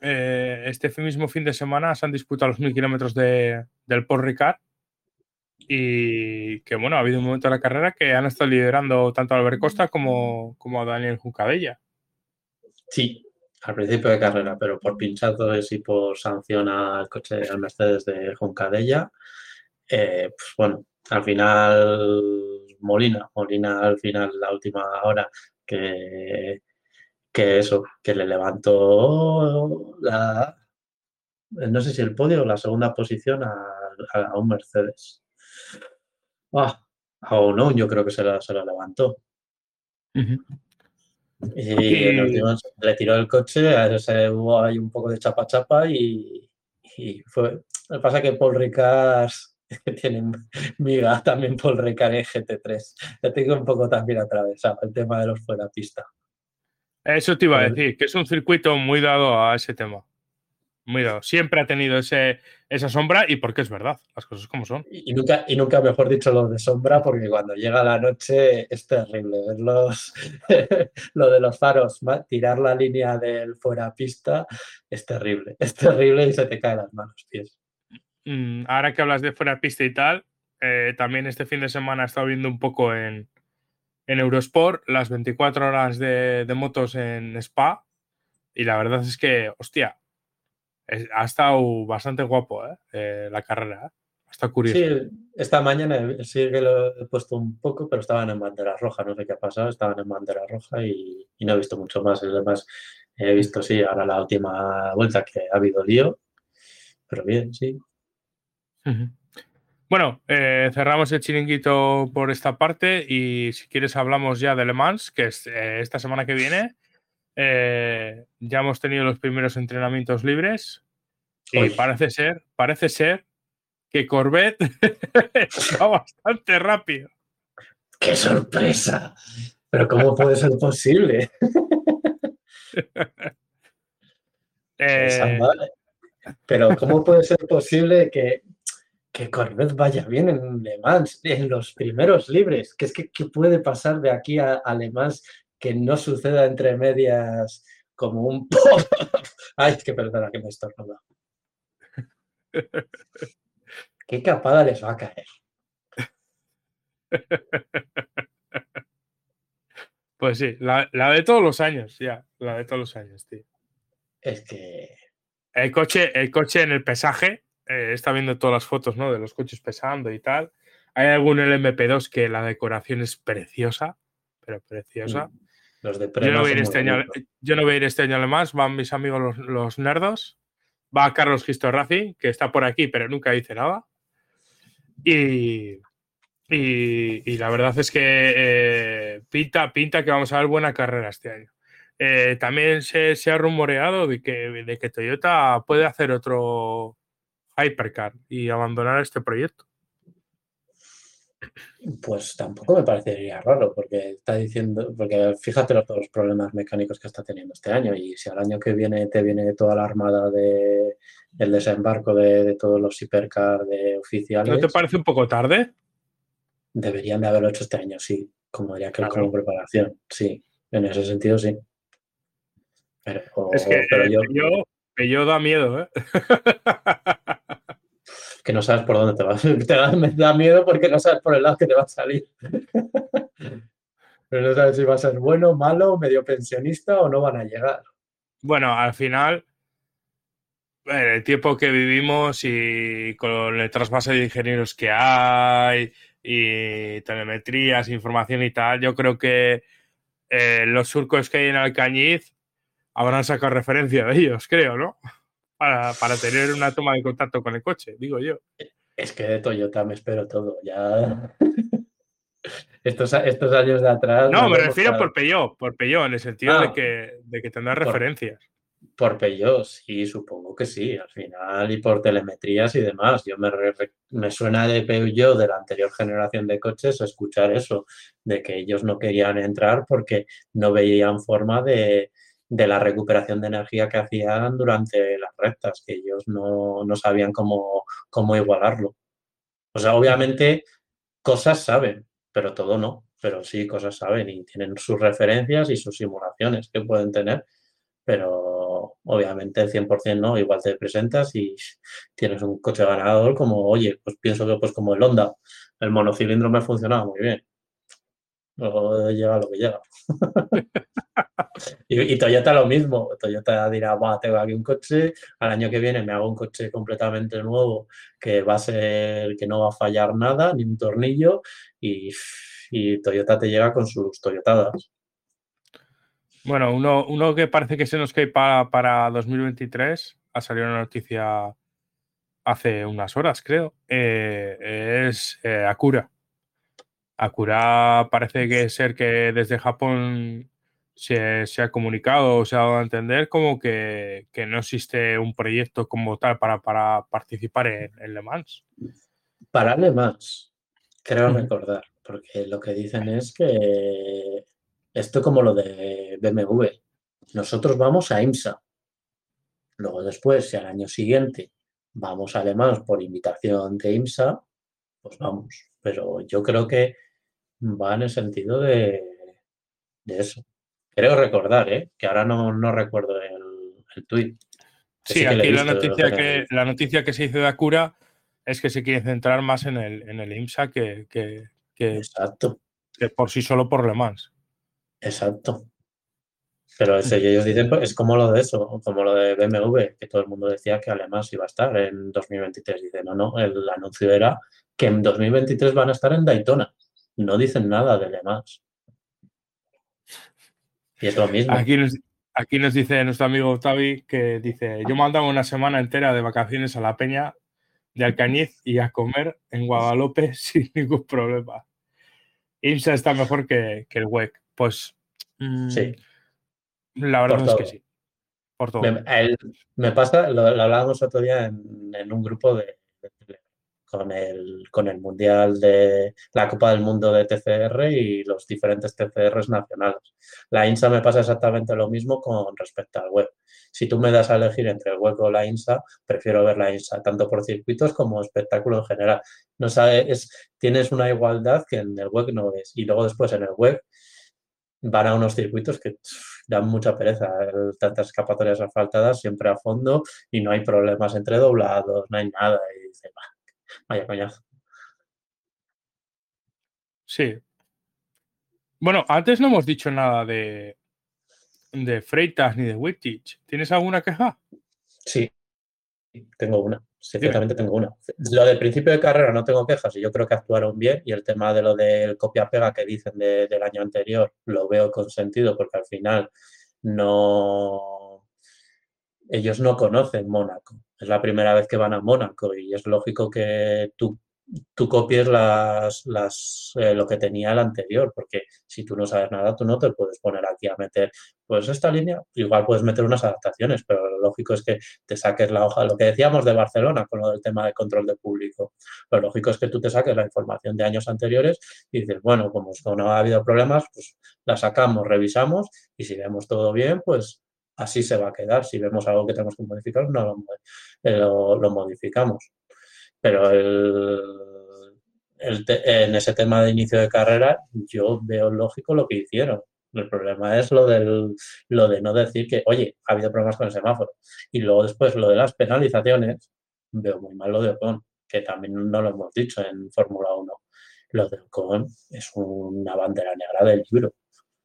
Speaker 1: eh, este mismo fin de semana se han disputado los mil kilómetros de, del Paul Ricard y que bueno, ha habido un momento de la carrera que han estado liderando tanto a Albert Costa como, como a Daniel Juncadella.
Speaker 2: Sí, al principio de carrera, pero por pinchazos y por sanción al coche al Mercedes de Juncadella, eh, pues bueno, al final Molina, Molina al final, la última hora, que, que eso, que le levantó la, no sé si el podio o la segunda posición a, a un Mercedes. Ah, no, yo creo que se lo levantó. Y en último retiró el coche, se hubo ahí un poco de chapa chapa y, y fue. Lo que pasa es que Paul Ricard tiene miga también Paul Ricard en GT3. Ya tengo un poco también atravesado el tema de los fuera pista.
Speaker 1: Eso te iba a decir, que es un circuito muy dado a ese tema. Mira, siempre ha tenido ese, esa sombra y porque es verdad, las cosas como son.
Speaker 2: Y, nunca, y nunca mejor dicho lo de sombra, porque cuando llega la noche es terrible verlos, lo de los faros, tirar la línea del fuera pista es terrible, es terrible y se te caen las manos, pies.
Speaker 1: Mm, ahora que hablas de fuera pista y tal, eh, también este fin de semana he estado viendo un poco en, en Eurosport las 24 horas de, de motos en Spa y la verdad es que, hostia, ha estado bastante guapo ¿eh? Eh, la carrera. ¿eh? Está curioso.
Speaker 2: Sí, esta mañana sí que lo he puesto un poco, pero estaban en bandera roja, no sé qué ha pasado, estaban en bandera roja y, no he visto mucho más. Además, he visto, sí, ahora la última vuelta que ha habido lío, pero bien, sí.
Speaker 1: Bueno, cerramos el chiringuito por esta parte y si quieres hablamos ya de Le Mans, que es esta semana que viene. Eh, ya hemos tenido los primeros entrenamientos libres y parece ser, parece ser que Corvette está bastante rápido.
Speaker 2: ¡Qué sorpresa! Pero ¿cómo puede ser posible? Eh, Pero ¿cómo puede ser posible que, que Corvette vaya bien en Le Mans, en los primeros libres? ¿Qué es que qué puede pasar de aquí a, a Le Mans que no suceda entre medias como un Ay, qué perdona que me he estornudado. Qué capada les va a caer.
Speaker 1: Pues sí, la, de todos los años, ya, la de todos los años, tío.
Speaker 2: Es que.
Speaker 1: El coche, el coche en el pesaje, eh, está viendo todas las fotos, ¿no? De los coches pesando y tal. Hay algún LMP2 que la decoración es preciosa, pero preciosa. Mm yo, no voy este año, yo no voy a ir este año además, van mis amigos los, nerdos, va Carlos Gistorrazi, que está por aquí, pero nunca dice nada. Y, y, la verdad es que eh, pinta, pinta que vamos a ver buena carrera este año. Eh, también se, ha rumoreado de que, de que Toyota puede hacer otro Hypercar y abandonar este proyecto.
Speaker 2: Pues tampoco me parecería raro, porque está diciendo, porque fíjate los, los problemas mecánicos que está teniendo este año, y si al año que viene te viene toda la armada de el desembarco de, todos los hipercar de oficiales.
Speaker 1: ¿No te parece un poco tarde?
Speaker 2: Deberían de haberlo hecho este año, sí, como diría que como preparación, sí, en ese sentido sí.
Speaker 1: Pero, es que pero yo, yo, yo da miedo, ¿eh?
Speaker 2: que no sabes por dónde te vas. Te da, me da miedo porque no sabes por el lado que te va a salir. Pero no sabes si va a ser bueno, malo, medio pensionista o no van a llegar.
Speaker 1: Bueno, al final, el tiempo que vivimos y con el trasvase de ingenieros que hay y telemetrías, información y tal, yo creo que eh, los surcos que hay en Alcañiz habrán sacado referencia de ellos, creo, ¿no? Para, tener una toma de contacto con el coche, digo yo.
Speaker 2: Es que de Toyota me espero todo, ya. estos, estos años de atrás.
Speaker 1: No, me refiero por Peugeot, por Peugeot, en el sentido de, ah. que, de que tendrá referencias.
Speaker 2: Por Peugeot, sí, supongo que sí, al final, y por telemetrías y demás. Yo me, me suena de Peugeot de la anterior generación de coches escuchar eso, de que ellos no querían entrar porque no veían forma de, de la recuperación de energía que hacían durante las rectas, que ellos no, no sabían cómo, cómo igualarlo. O sea, obviamente cosas saben, pero todo no, pero sí cosas saben y tienen sus referencias y sus simulaciones que pueden tener pero obviamente el 100% no, igual te presentas y tienes un coche ganador como, oye, pues pienso que pues como el Honda, el monocilindro me funcionaba muy bien. Luego llega lo que llega. y, Toyota lo mismo. Toyota dirá, va, tengo aquí un coche, al año que viene me hago un coche completamente nuevo que va a ser, que no va a fallar nada, ni un tornillo, y, y Toyota te llega con sus Toyotadas.
Speaker 1: Bueno, uno, uno que parece que se nos cae para, para 2023, ha salido una noticia hace unas horas, creo, eh, es eh, Acura. Acura parece que ser que desde Japón se, ha comunicado o se ha dado a entender como que, no existe un proyecto como tal para, para participar en, Le Mans.
Speaker 2: Para Le Mans, creo recordar, porque lo que dicen es que esto como lo de BMW. Nosotros vamos a IMSA. Luego después, si al año siguiente vamos a Alemán por invitación de IMSA, pues vamos. Pero yo creo que va en el sentido de, eso. Creo recordar, ¿eh? que ahora no, recuerdo el, el tuit.
Speaker 1: Sí, aquí la noticia, que, la noticia que se hizo de Acura es que se quiere centrar más en el, en el IMSA que, que,
Speaker 2: Exacto.
Speaker 1: que por sí solo por Le Mans.
Speaker 2: Exacto. Pero ese, ellos dicen, pues, es como lo de eso, como lo de BMW, que todo el mundo decía que Alemán iba a estar en 2023. Dicen, no, no, el anuncio era que en 2023 van a estar en Daytona. No dicen nada de Alemán. Y es lo mismo.
Speaker 1: Aquí nos, aquí nos dice nuestro amigo Octavi que dice, yo mandaba una semana entera de vacaciones a la peña de Alcañiz y a comer en Guadalupe sin ningún problema. IMSA está mejor que, que el WEC. Pues
Speaker 2: mm, sí.
Speaker 1: La verdad es que sí.
Speaker 2: Por todo. Me, pasa, lo, hablábamos otro día en, un grupo de, con, el, con el Mundial de la Copa del Mundo de TCR y los diferentes TCRs nacionales. La INSA me pasa exactamente lo mismo con respecto al web. Si tú me das a elegir entre el web o la INSA, prefiero ver la INSA, tanto por circuitos como espectáculo en general. No sabes, tienes una igualdad que en el web no ves. Y luego después en el web van a unos circuitos que dan mucha pereza. tantas escapatorias asfaltadas siempre a fondo y no hay problemas entre doblados, no hay nada. Y dice, vaya coñazo.
Speaker 1: Sí. Bueno, antes no hemos dicho nada de, de Freitas ni de Wittich. ¿Tienes alguna queja?
Speaker 2: Sí, tengo una. Ciertamente tengo una. Lo del principio de carrera no tengo quejas y yo creo que actuaron bien y el tema de lo del copia-pega que dicen del año anterior lo veo con sentido porque al final no... Ellos no conocen Mónaco. Es la primera vez que van a Mónaco y es lógico que tú tú copies las, las, eh, lo que tenía el anterior, porque si tú no sabes nada, tú no te puedes poner aquí a meter, pues esta línea, igual puedes meter unas adaptaciones, pero lo lógico es que te saques la hoja, lo que decíamos de Barcelona con lo del tema de control de público, lo lógico es que tú te saques la información de años anteriores y dices, bueno, como no ha habido problemas, pues la sacamos, revisamos y si vemos todo bien, pues así se va a quedar. Si vemos algo que tenemos que modificar, no lo, eh, modificamos. Pero en ese tema de inicio de carrera, yo veo lógico lo que hicieron. El problema es lo, del, lo de no decir que, oye, ha habido problemas con el semáforo. Y luego después lo de las penalizaciones, veo muy mal lo de Ocon, que también no lo hemos dicho en Fórmula 1. Lo de Ocon es una bandera negra del libro.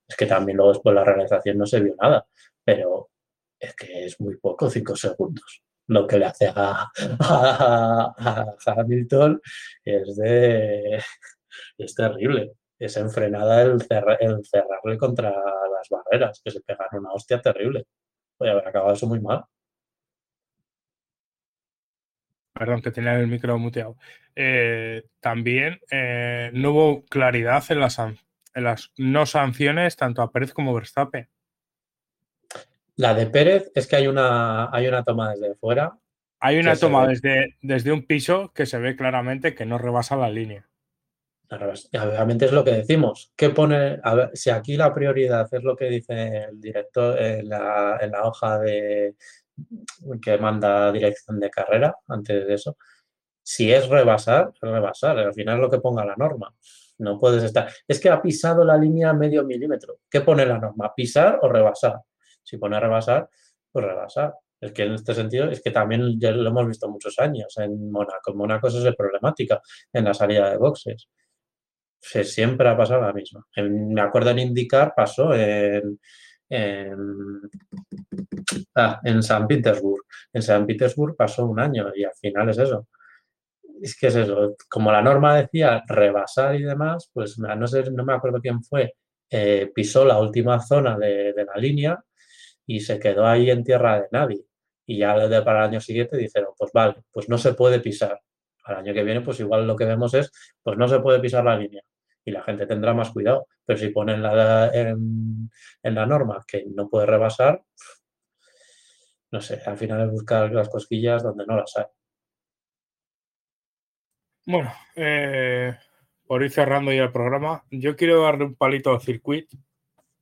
Speaker 2: Es que también luego después la realización no se vio nada, pero es que es muy poco, cinco segundos lo que le hace a, Hamilton es, de, es terrible. Es enfrenada el, cerrarle contra las barreras, que se pegan una hostia terrible. Puede haber acabado eso muy mal.
Speaker 1: Perdón, que tenía el micro muteado. Eh, también eh, no hubo claridad en las, en las no sanciones tanto a Pérez como a Verstappen.
Speaker 2: La de Pérez es que hay una, hay una toma desde fuera.
Speaker 1: Hay una toma desde, desde un piso que se ve claramente que no rebasa la línea.
Speaker 2: Obviamente es lo que decimos. ¿Qué pone? A ver, si aquí la prioridad es lo que dice el director en la, en la hoja de que manda dirección de carrera, antes de eso, si es rebasar, es rebasar. Al final es lo que ponga la norma. No puedes estar. Es que ha pisado la línea medio milímetro. ¿Qué pone la norma? ¿Pisar o rebasar? Si pone rebasar, pues rebasar. Es que en este sentido, es que también ya lo hemos visto muchos años en Mónaco. En Mónaco eso es problemática en la salida de boxes. Se- siempre ha pasado la misma. Me acuerdo en indicar pasó en, en, ah, en San Petersburg. En San Petersburg pasó un año y al final es eso. Es que es eso. Como la norma decía rebasar y demás, pues a no sé, no me acuerdo quién fue, eh, pisó la última zona de la línea y se quedó ahí en tierra de nadie. Y ya para el año siguiente dijeron, pues vale, pues no se puede pisar. Al año que viene, pues igual lo que vemos es, pues no se puede pisar la línea. Y la gente tendrá más cuidado. Pero si ponen en la norma que no puede rebasar, no sé, al final es buscar las cosquillas donde no las hay.
Speaker 1: Bueno, eh, por ir cerrando ya el programa, yo quiero darle un palito al circuito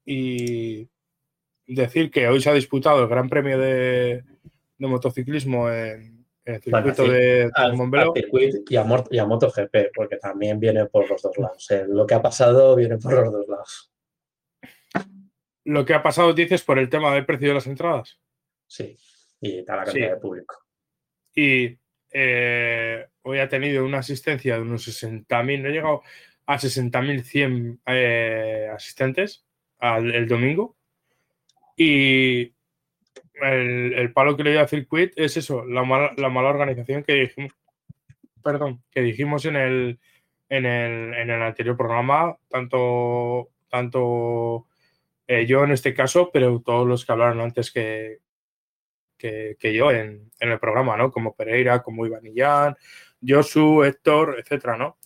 Speaker 1: y decir que hoy se ha disputado el Gran Premio de, de motociclismo en, en el
Speaker 2: Bueno,
Speaker 1: circuito
Speaker 2: sí,
Speaker 1: de, de
Speaker 2: Al, al y a, y a MotoGP, porque también viene por los dos lados. Eh, lo que ha pasado viene por los dos lados.
Speaker 1: Lo que ha pasado, dices, por el tema del precio de las entradas.
Speaker 2: Sí, y está la
Speaker 1: Sí.
Speaker 2: cantidad de público.
Speaker 1: Y eh, hoy ha tenido una asistencia de unos 60.000, no he llegado a 60.100 eh, asistentes al, el domingo. Y el, el palo que le dio a Circuit es eso, la mala, la mala organización que dijimos, perdón, que dijimos en el, en el, en el anterior programa, tanto, tanto eh, yo en este caso, pero todos los que hablaron antes que, que, yo en, en, el programa, ¿no? Como Pereira, como Iván Illán, Josu, Héctor, etcétera, ¿no?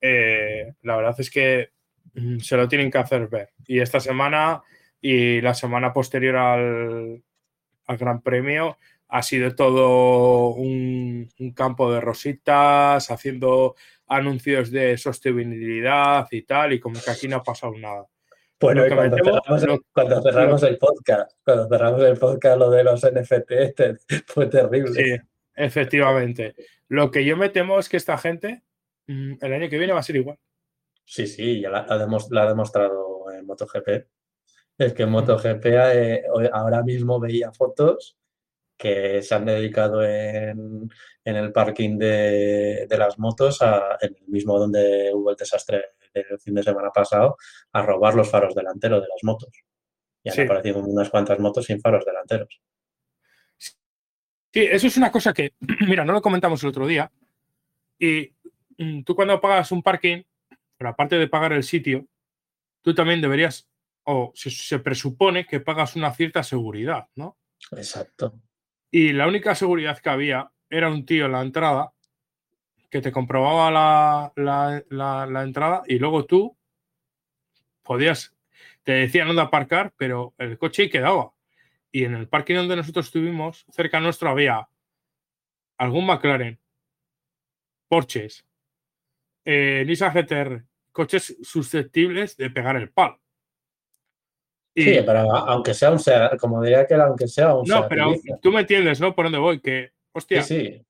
Speaker 1: Eh, la verdad es que mm, se lo tienen que hacer ver. Y esta semana y la semana posterior al, al Gran Premio ha sido todo un, un, campo de rositas, haciendo anuncios de sostenibilidad y tal, y como que aquí no ha pasado nada.
Speaker 2: Bueno, cuando, metemos, cerramos, lo, cuando, cerramos, lo, el podcast, cuando cerramos el podcast, lo de los NFT fue terrible.
Speaker 1: Sí, efectivamente. Lo que yo me temo es que esta gente mm, el año que viene va a ser igual.
Speaker 2: Sí, sí, ya la, la, la ha demostrado en MotoGP. Es que en MotoGP eh, ahora mismo veía fotos que se han dedicado en, en el parking de, de, las motos, a, en el mismo donde hubo el desastre del fin de semana pasado, a robar los faros delanteros de las motos. Y han sí. aparecido unas cuantas motos sin faros delanteros.
Speaker 1: Sí, eso es una cosa que, mira, no lo comentamos el otro día. Y mm, tú cuando pagas un parking, pero aparte de pagar el sitio, tú también deberías, o se, se presupone que pagas una cierta seguridad, ¿no?
Speaker 2: Exacto.
Speaker 1: Y la única seguridad que había era un tío en la entrada que te comprobaba la, la, la, la entrada y luego tú podías, te decían dónde aparcar, pero el coche quedaba. Y en el parking donde nosotros estuvimos, cerca nuestro había algún McLaren, Porsches, eh, Nissan GTR, coches susceptibles de pegar el palo.
Speaker 2: Y, sí, pero aunque sea un SEAT, como diría que aunque sea un
Speaker 1: No, pero tú me entiendes, ¿no? Por dónde voy, que, hostia.
Speaker 2: Sí, sí.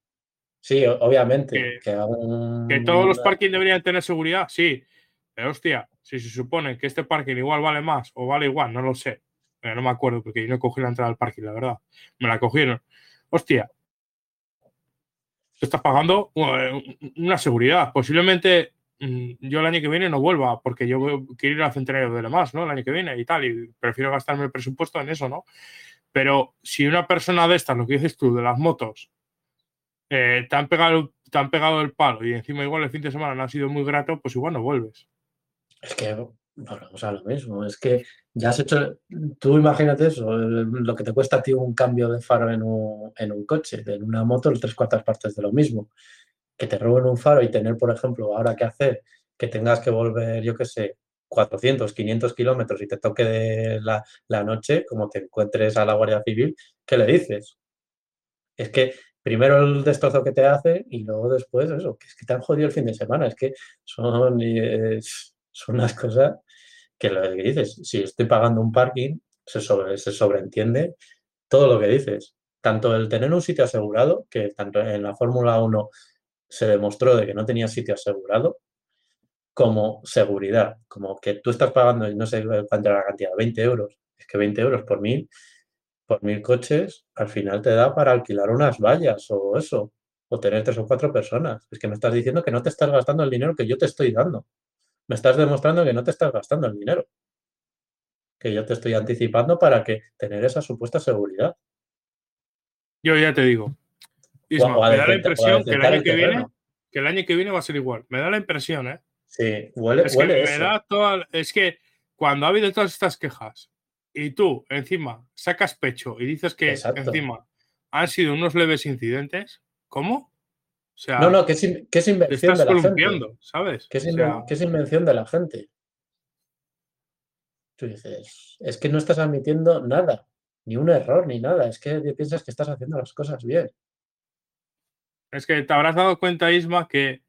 Speaker 2: Sí, obviamente.
Speaker 1: Que,
Speaker 2: que, un...
Speaker 1: que todos los parking deberían tener seguridad, sí. Pero hostia, si se supone que este parking igual vale más o vale igual, no lo sé. Pero no me acuerdo porque yo no cogí la entrada al parking, la verdad. Me la cogieron. Hostia. Tú estás pagando eh, una seguridad. Posiblemente yo el año que viene no vuelva porque yo quiero ir al centenario de más, ¿no? El año que viene y tal. Y prefiero gastarme el presupuesto en eso, ¿no? Pero si una persona de estas, lo que dices tú, de las motos, eh, te, han pegado, te han pegado el palo y encima igual el fin de semana no ha sido muy grato, pues igual no vuelves.
Speaker 2: Es que volvemos a lo mismo. Es que ya has hecho. Tú imagínate eso, lo que te cuesta a ti un cambio de faro en un, en un coche, en una moto, tres cuartas partes de lo mismo. Que te roben un faro y tener, por ejemplo, ahora que hacer, que tengas que volver, yo qué sé, 400, 500 kilómetros y te toque la, la noche, como te encuentres a la Guardia Civil, ¿qué le dices? Es que primero el destrozo que te hace y luego después eso, que es que te han jodido el fin de semana. Es que son, son unas cosas que lo que dices, si estoy pagando un parking, se, sobre, se sobreentiende todo lo que dices. Tanto el tener un sitio asegurado, que tanto en la Fórmula 1 se demostró de que no tenía sitio asegurado, como seguridad, como que tú estás pagando, no sé cuánto era la cantidad, 20 euros, es que 20 euros por mil, por mil coches, al final te da para alquilar unas vallas o eso, o tener tres o cuatro personas. Es que me estás diciendo que no te estás gastando el dinero que yo te estoy dando. Me estás demostrando que no te estás gastando el dinero. Que yo te estoy anticipando para que tener esa supuesta seguridad.
Speaker 1: Yo ya te digo. Isma, me da la impresión que el año que viene, que el año que viene va a ser igual. Me da la impresión, ¿eh?
Speaker 2: Sí, huele,
Speaker 1: es
Speaker 2: huele
Speaker 1: que
Speaker 2: eso.
Speaker 1: es que cuando ha habido todas estas quejas y tú encima sacas pecho y dices que
Speaker 2: Exacto.
Speaker 1: encima han sido unos leves incidentes, ¿cómo? O sea,
Speaker 2: No, no, que es, in- que es
Speaker 1: te
Speaker 2: invención
Speaker 1: estás
Speaker 2: de la gente.
Speaker 1: ¿sabes?
Speaker 2: Que es,
Speaker 1: O
Speaker 2: inven-
Speaker 1: sea,
Speaker 2: que es invención de la gente. Tú dices, es que no estás admitiendo nada, ni un error, ni nada. Es que piensas que estás haciendo las cosas bien.
Speaker 1: Es que te habrás dado cuenta, Isma, que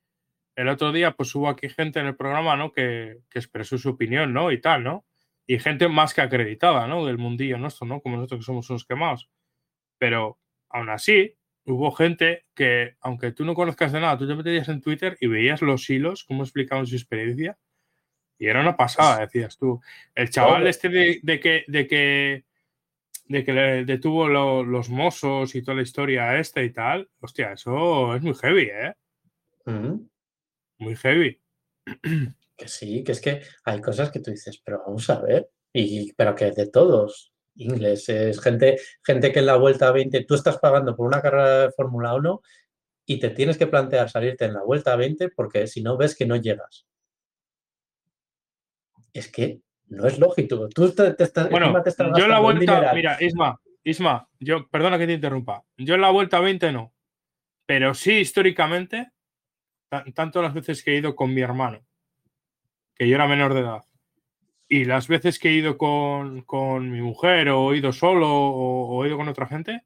Speaker 1: el otro día pues hubo aquí gente en el programa, ¿no? Que, que expresó su opinión, ¿no? Y tal, ¿no? Y gente más que acreditada, ¿no? Del mundillo nuestro, ¿no? Como nosotros que somos unos quemados. Pero aún así, hubo gente que, aunque tú no conozcas de nada, tú te metías en Twitter y veías los hilos, cómo explicaban su experiencia. Y era una pasada, decías tú. El chaval este de, de que, de que de que le detuvo lo- los mozos y toda la historia esta y tal, hostia, eso es muy heavy, ¿eh?
Speaker 2: Ujú.
Speaker 1: Muy heavy.
Speaker 2: Que sí, que es que hay cosas que tú dices, pero vamos a ver. Y, pero que de todos. Inglés, es gente, gente que en la vuelta 20, tú estás pagando por una carrera de Fórmula 1 y te tienes que plantear salirte en la vuelta 20 porque si no ves que no llegas. Es que no es lógico. Tú te, te estás,
Speaker 1: Bueno,
Speaker 2: te estás
Speaker 1: yo en la vuelta, mira, Isma, Isma, yo, perdona que te interrumpa, yo en la vuelta 20 no, pero sí históricamente, ta- tanto las veces que he ido con mi hermano, que yo era menor de edad, y las veces que he ido con, con mi mujer o he ido solo o, o he ido con otra gente,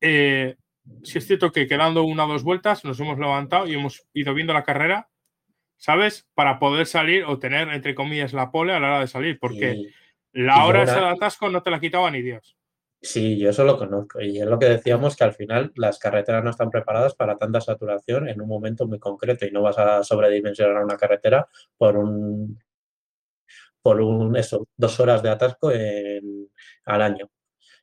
Speaker 1: eh, sí es cierto que quedando una o dos vueltas nos hemos levantado y hemos ido viendo la carrera, ¿sabes? Para poder salir o tener, entre comillas, la pole a la hora de salir, porque
Speaker 2: Y-
Speaker 1: la hora esa de atasco no te la quitaba ni Dios.
Speaker 2: Sí, yo eso lo conozco. Y es lo que decíamos que al final las carreteras no están preparadas para tanta saturación en un momento muy concreto y no vas a sobredimensionar una carretera por un por un eso, dos horas de atasco en- al año.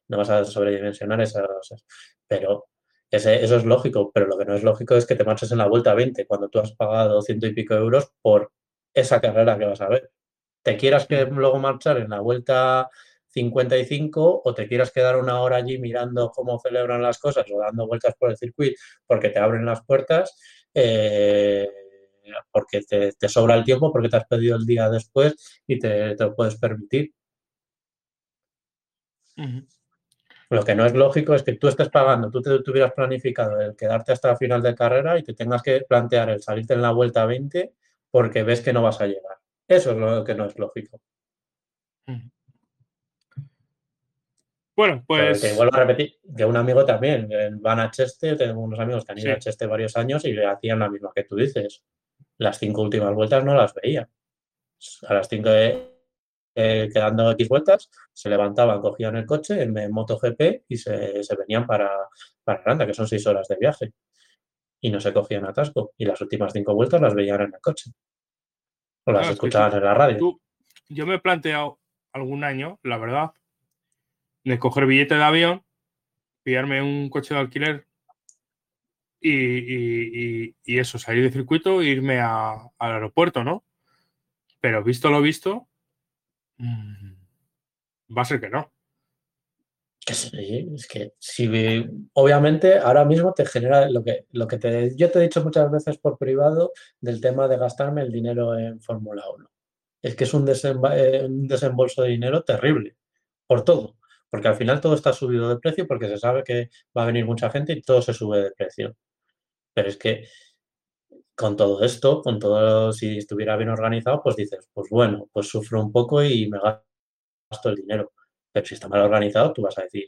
Speaker 2: No vas a sobredimensionar esas cosas. Pero ese- eso es lógico, pero lo que no es lógico es que te marches en la vuelta 20 cuando tú has pagado ciento y pico euros por esa carrera que vas a ver. Te quieras que luego marchar en la vuelta 55 o te quieras quedar una hora allí mirando cómo celebran las cosas o dando vueltas por el circuito porque te abren las puertas, eh, porque te, te sobra el tiempo, porque te has pedido el día después y te, te lo puedes permitir. Lo que no es lógico es que tú estés pagando, tú te tuvieras planificado el quedarte hasta la final de carrera y te tengas que plantear el salirte en la vuelta 20 porque ves que no vas a llegar. Eso es lo que no es lógico.
Speaker 1: Bueno,
Speaker 2: Pero
Speaker 1: pues
Speaker 2: te vuelvo a repetir, que un amigo también, van a Cheste, tengo unos amigos que han ido
Speaker 1: Sí.
Speaker 2: a Cheste varios años y le hacían la misma que tú dices. Las cinco últimas vueltas no las veía. A las cinco, eh, eh, quedando X vueltas, se levantaban, cogían el coche en, en MotoGP y se, se venían para, para Aranda, que son seis horas de viaje. Y no se cogían atasco. Y las últimas cinco vueltas las veían en el coche. O las
Speaker 1: Claro, es que
Speaker 2: escuchaban
Speaker 1: sí.
Speaker 2: en la radio.
Speaker 1: tú- yo me he planteado algún año, la verdad, de coger billete de avión, pillarme un coche de alquiler y, y- y- y eso, salir de circuito e irme a- al aeropuerto, ¿no? Pero visto lo visto, va a ser que no.
Speaker 2: Sí, es que si obviamente ahora mismo te genera lo que, lo que te, yo te he dicho muchas veces por privado del tema de gastarme el dinero en Fórmula 1. Es que es eh, un desembolso de dinero terrible, por todo, porque al final todo está subido de precio porque se sabe que va a venir mucha gente y todo se sube de precio. Pero es que con todo esto, con todo, si estuviera bien organizado, pues dices, pues bueno, pues sufro un poco y me gasto el dinero. Pero si está mal organizado, tú vas a decir,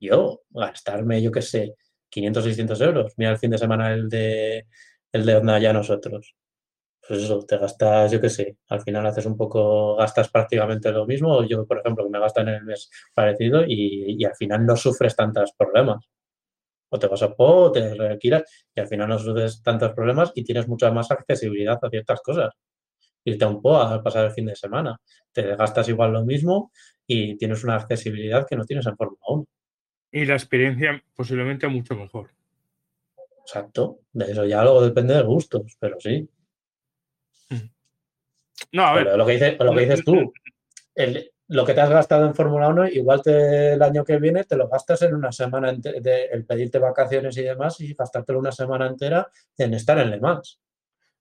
Speaker 2: yo gastarme, yo qué sé, 500, 600 euros. Mira el fin de semana el de, el de Onda ya nosotros. Pues eso, te gastas, yo qué sé, al final haces un poco, gastas prácticamente lo mismo. Yo, por ejemplo, me gasto en el mes parecido y, y al final no sufres tantos problemas. O te vas a Po, o te requiras y al final no sufres tantos problemas y tienes mucha más accesibilidad a ciertas cosas. Irte a un Po a pasar el fin de semana. Te gastas igual lo mismo y tienes una accesibilidad que no tienes en Fórmula 1.
Speaker 1: Y la experiencia posiblemente mucho mejor.
Speaker 2: Exacto. De eso ya luego depende de gustos, pero sí.
Speaker 1: No, a ver.
Speaker 2: Pero lo que dices, lo que dices tú, el- lo que te has gastado en Fórmula 1, igual te- el año que viene te lo gastas en una semana de, el pedirte vacaciones y demás y gastártelo una semana entera en estar en Le Mans.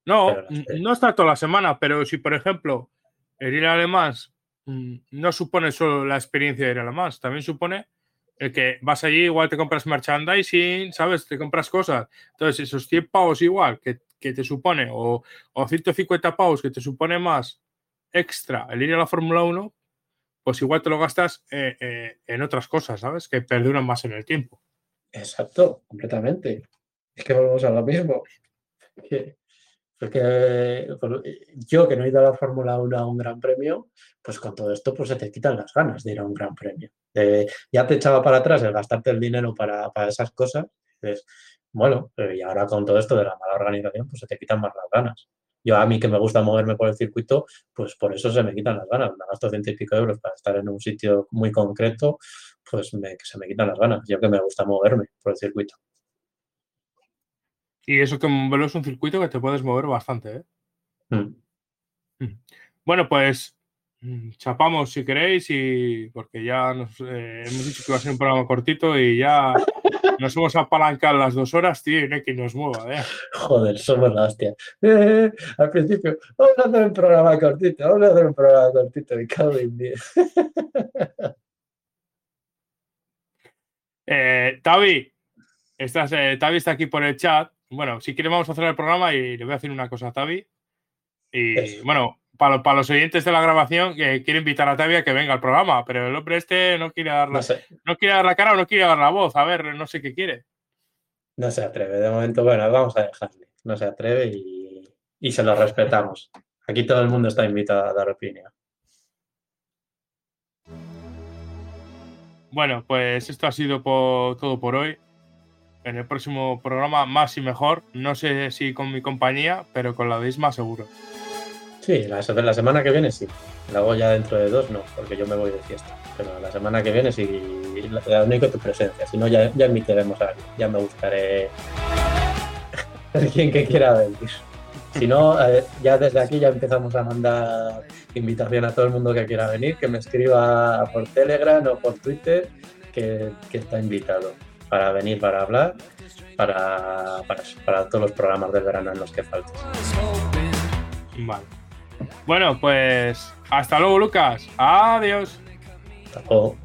Speaker 1: No,
Speaker 2: Pero
Speaker 1: no está toda la semana, pero si, por ejemplo, el ir a alemán no supone solo la experiencia de ir a alemán, también supone el que vas allí, igual te compras merchandising, ¿sabes? Te compras cosas. Entonces, esos 100 pavos igual que, que te supone, o, o 150 pavos que te supone más extra el ir a la Fórmula 1, pues igual te lo gastas eh, eh, en otras cosas, ¿sabes? Que perduran más en el tiempo.
Speaker 2: Exacto, completamente. Es que volvemos a lo mismo. Que- Porque por- yo que no he ido a la Fórmula 1 a un gran premio, pues con todo esto pues se te quitan las ganas de ir a un gran premio. Ya te echaba para atrás el gastarte el dinero para, para esas cosas. Dices, bueno, pero y ahora con todo esto de la mala organización, pues se te quitan más las ganas. Yo a mí que me gusta moverme por el circuito, pues por eso se me quitan las ganas. Me gasto ciento y pico euros para estar en un sitio muy concreto, pues me- se me quitan las ganas. Yo que me gusta moverme por el circuito.
Speaker 1: Y eso que Montmeló es un circuito que te puedes mover bastante, ¿eh?
Speaker 2: Mm.
Speaker 1: Bueno, pues chapamos si queréis y porque ya nos eh, hemos dicho que va a ser un programa cortito y ya nos hemos apalancado las dos horas, tío, y no hay que nos mueva, ¿eh?
Speaker 2: Joder, somos la hostia. Eh, al principio, vamos a hacer un programa cortito, vamos a hacer un programa cortito, y en diez.
Speaker 1: Eh, Tavi, estás, eh, Tavi está aquí por el chat. Bueno, si quieres vamos a hacer el programa y le voy a decir una cosa a Tavi. Y
Speaker 2: Eso.
Speaker 1: bueno, para, para los oyentes de la grabación, que quiero invitar a Tavi a que venga al programa, pero el hombre este no quiere dar la,
Speaker 2: No sé,
Speaker 1: no quiere dar la cara o no quiere dar la voz. A ver, no sé qué quiere.
Speaker 2: no se atreve. De momento, bueno, vamos a dejarle. No se atreve y, y se lo respetamos. Aquí todo el mundo está invitado a dar opinión.
Speaker 1: Bueno, pues esto ha sido todo por hoy. En el próximo programa, más y mejor. No sé si con mi compañía, pero con la de Isma seguro.
Speaker 2: Sí, la, se- la semana que viene sí. Luego ya dentro de dos no, porque yo me voy de fiesta. Pero la semana que viene sí, la, la única tu presencia. Si no, ya, ya invitaremos a alguien. Ya me buscaré alguien que quiera venir. Si no, eh, ya desde aquí ya empezamos a mandar invitación a todo el mundo que quiera venir, que me escriba por Telegram o por Twitter, que, está invitado para venir, para hablar, para, para, para todos los programas del verano en los que falten.
Speaker 1: Vale. Bueno, pues hasta luego, Lucas. Adiós.
Speaker 2: Hasta luego.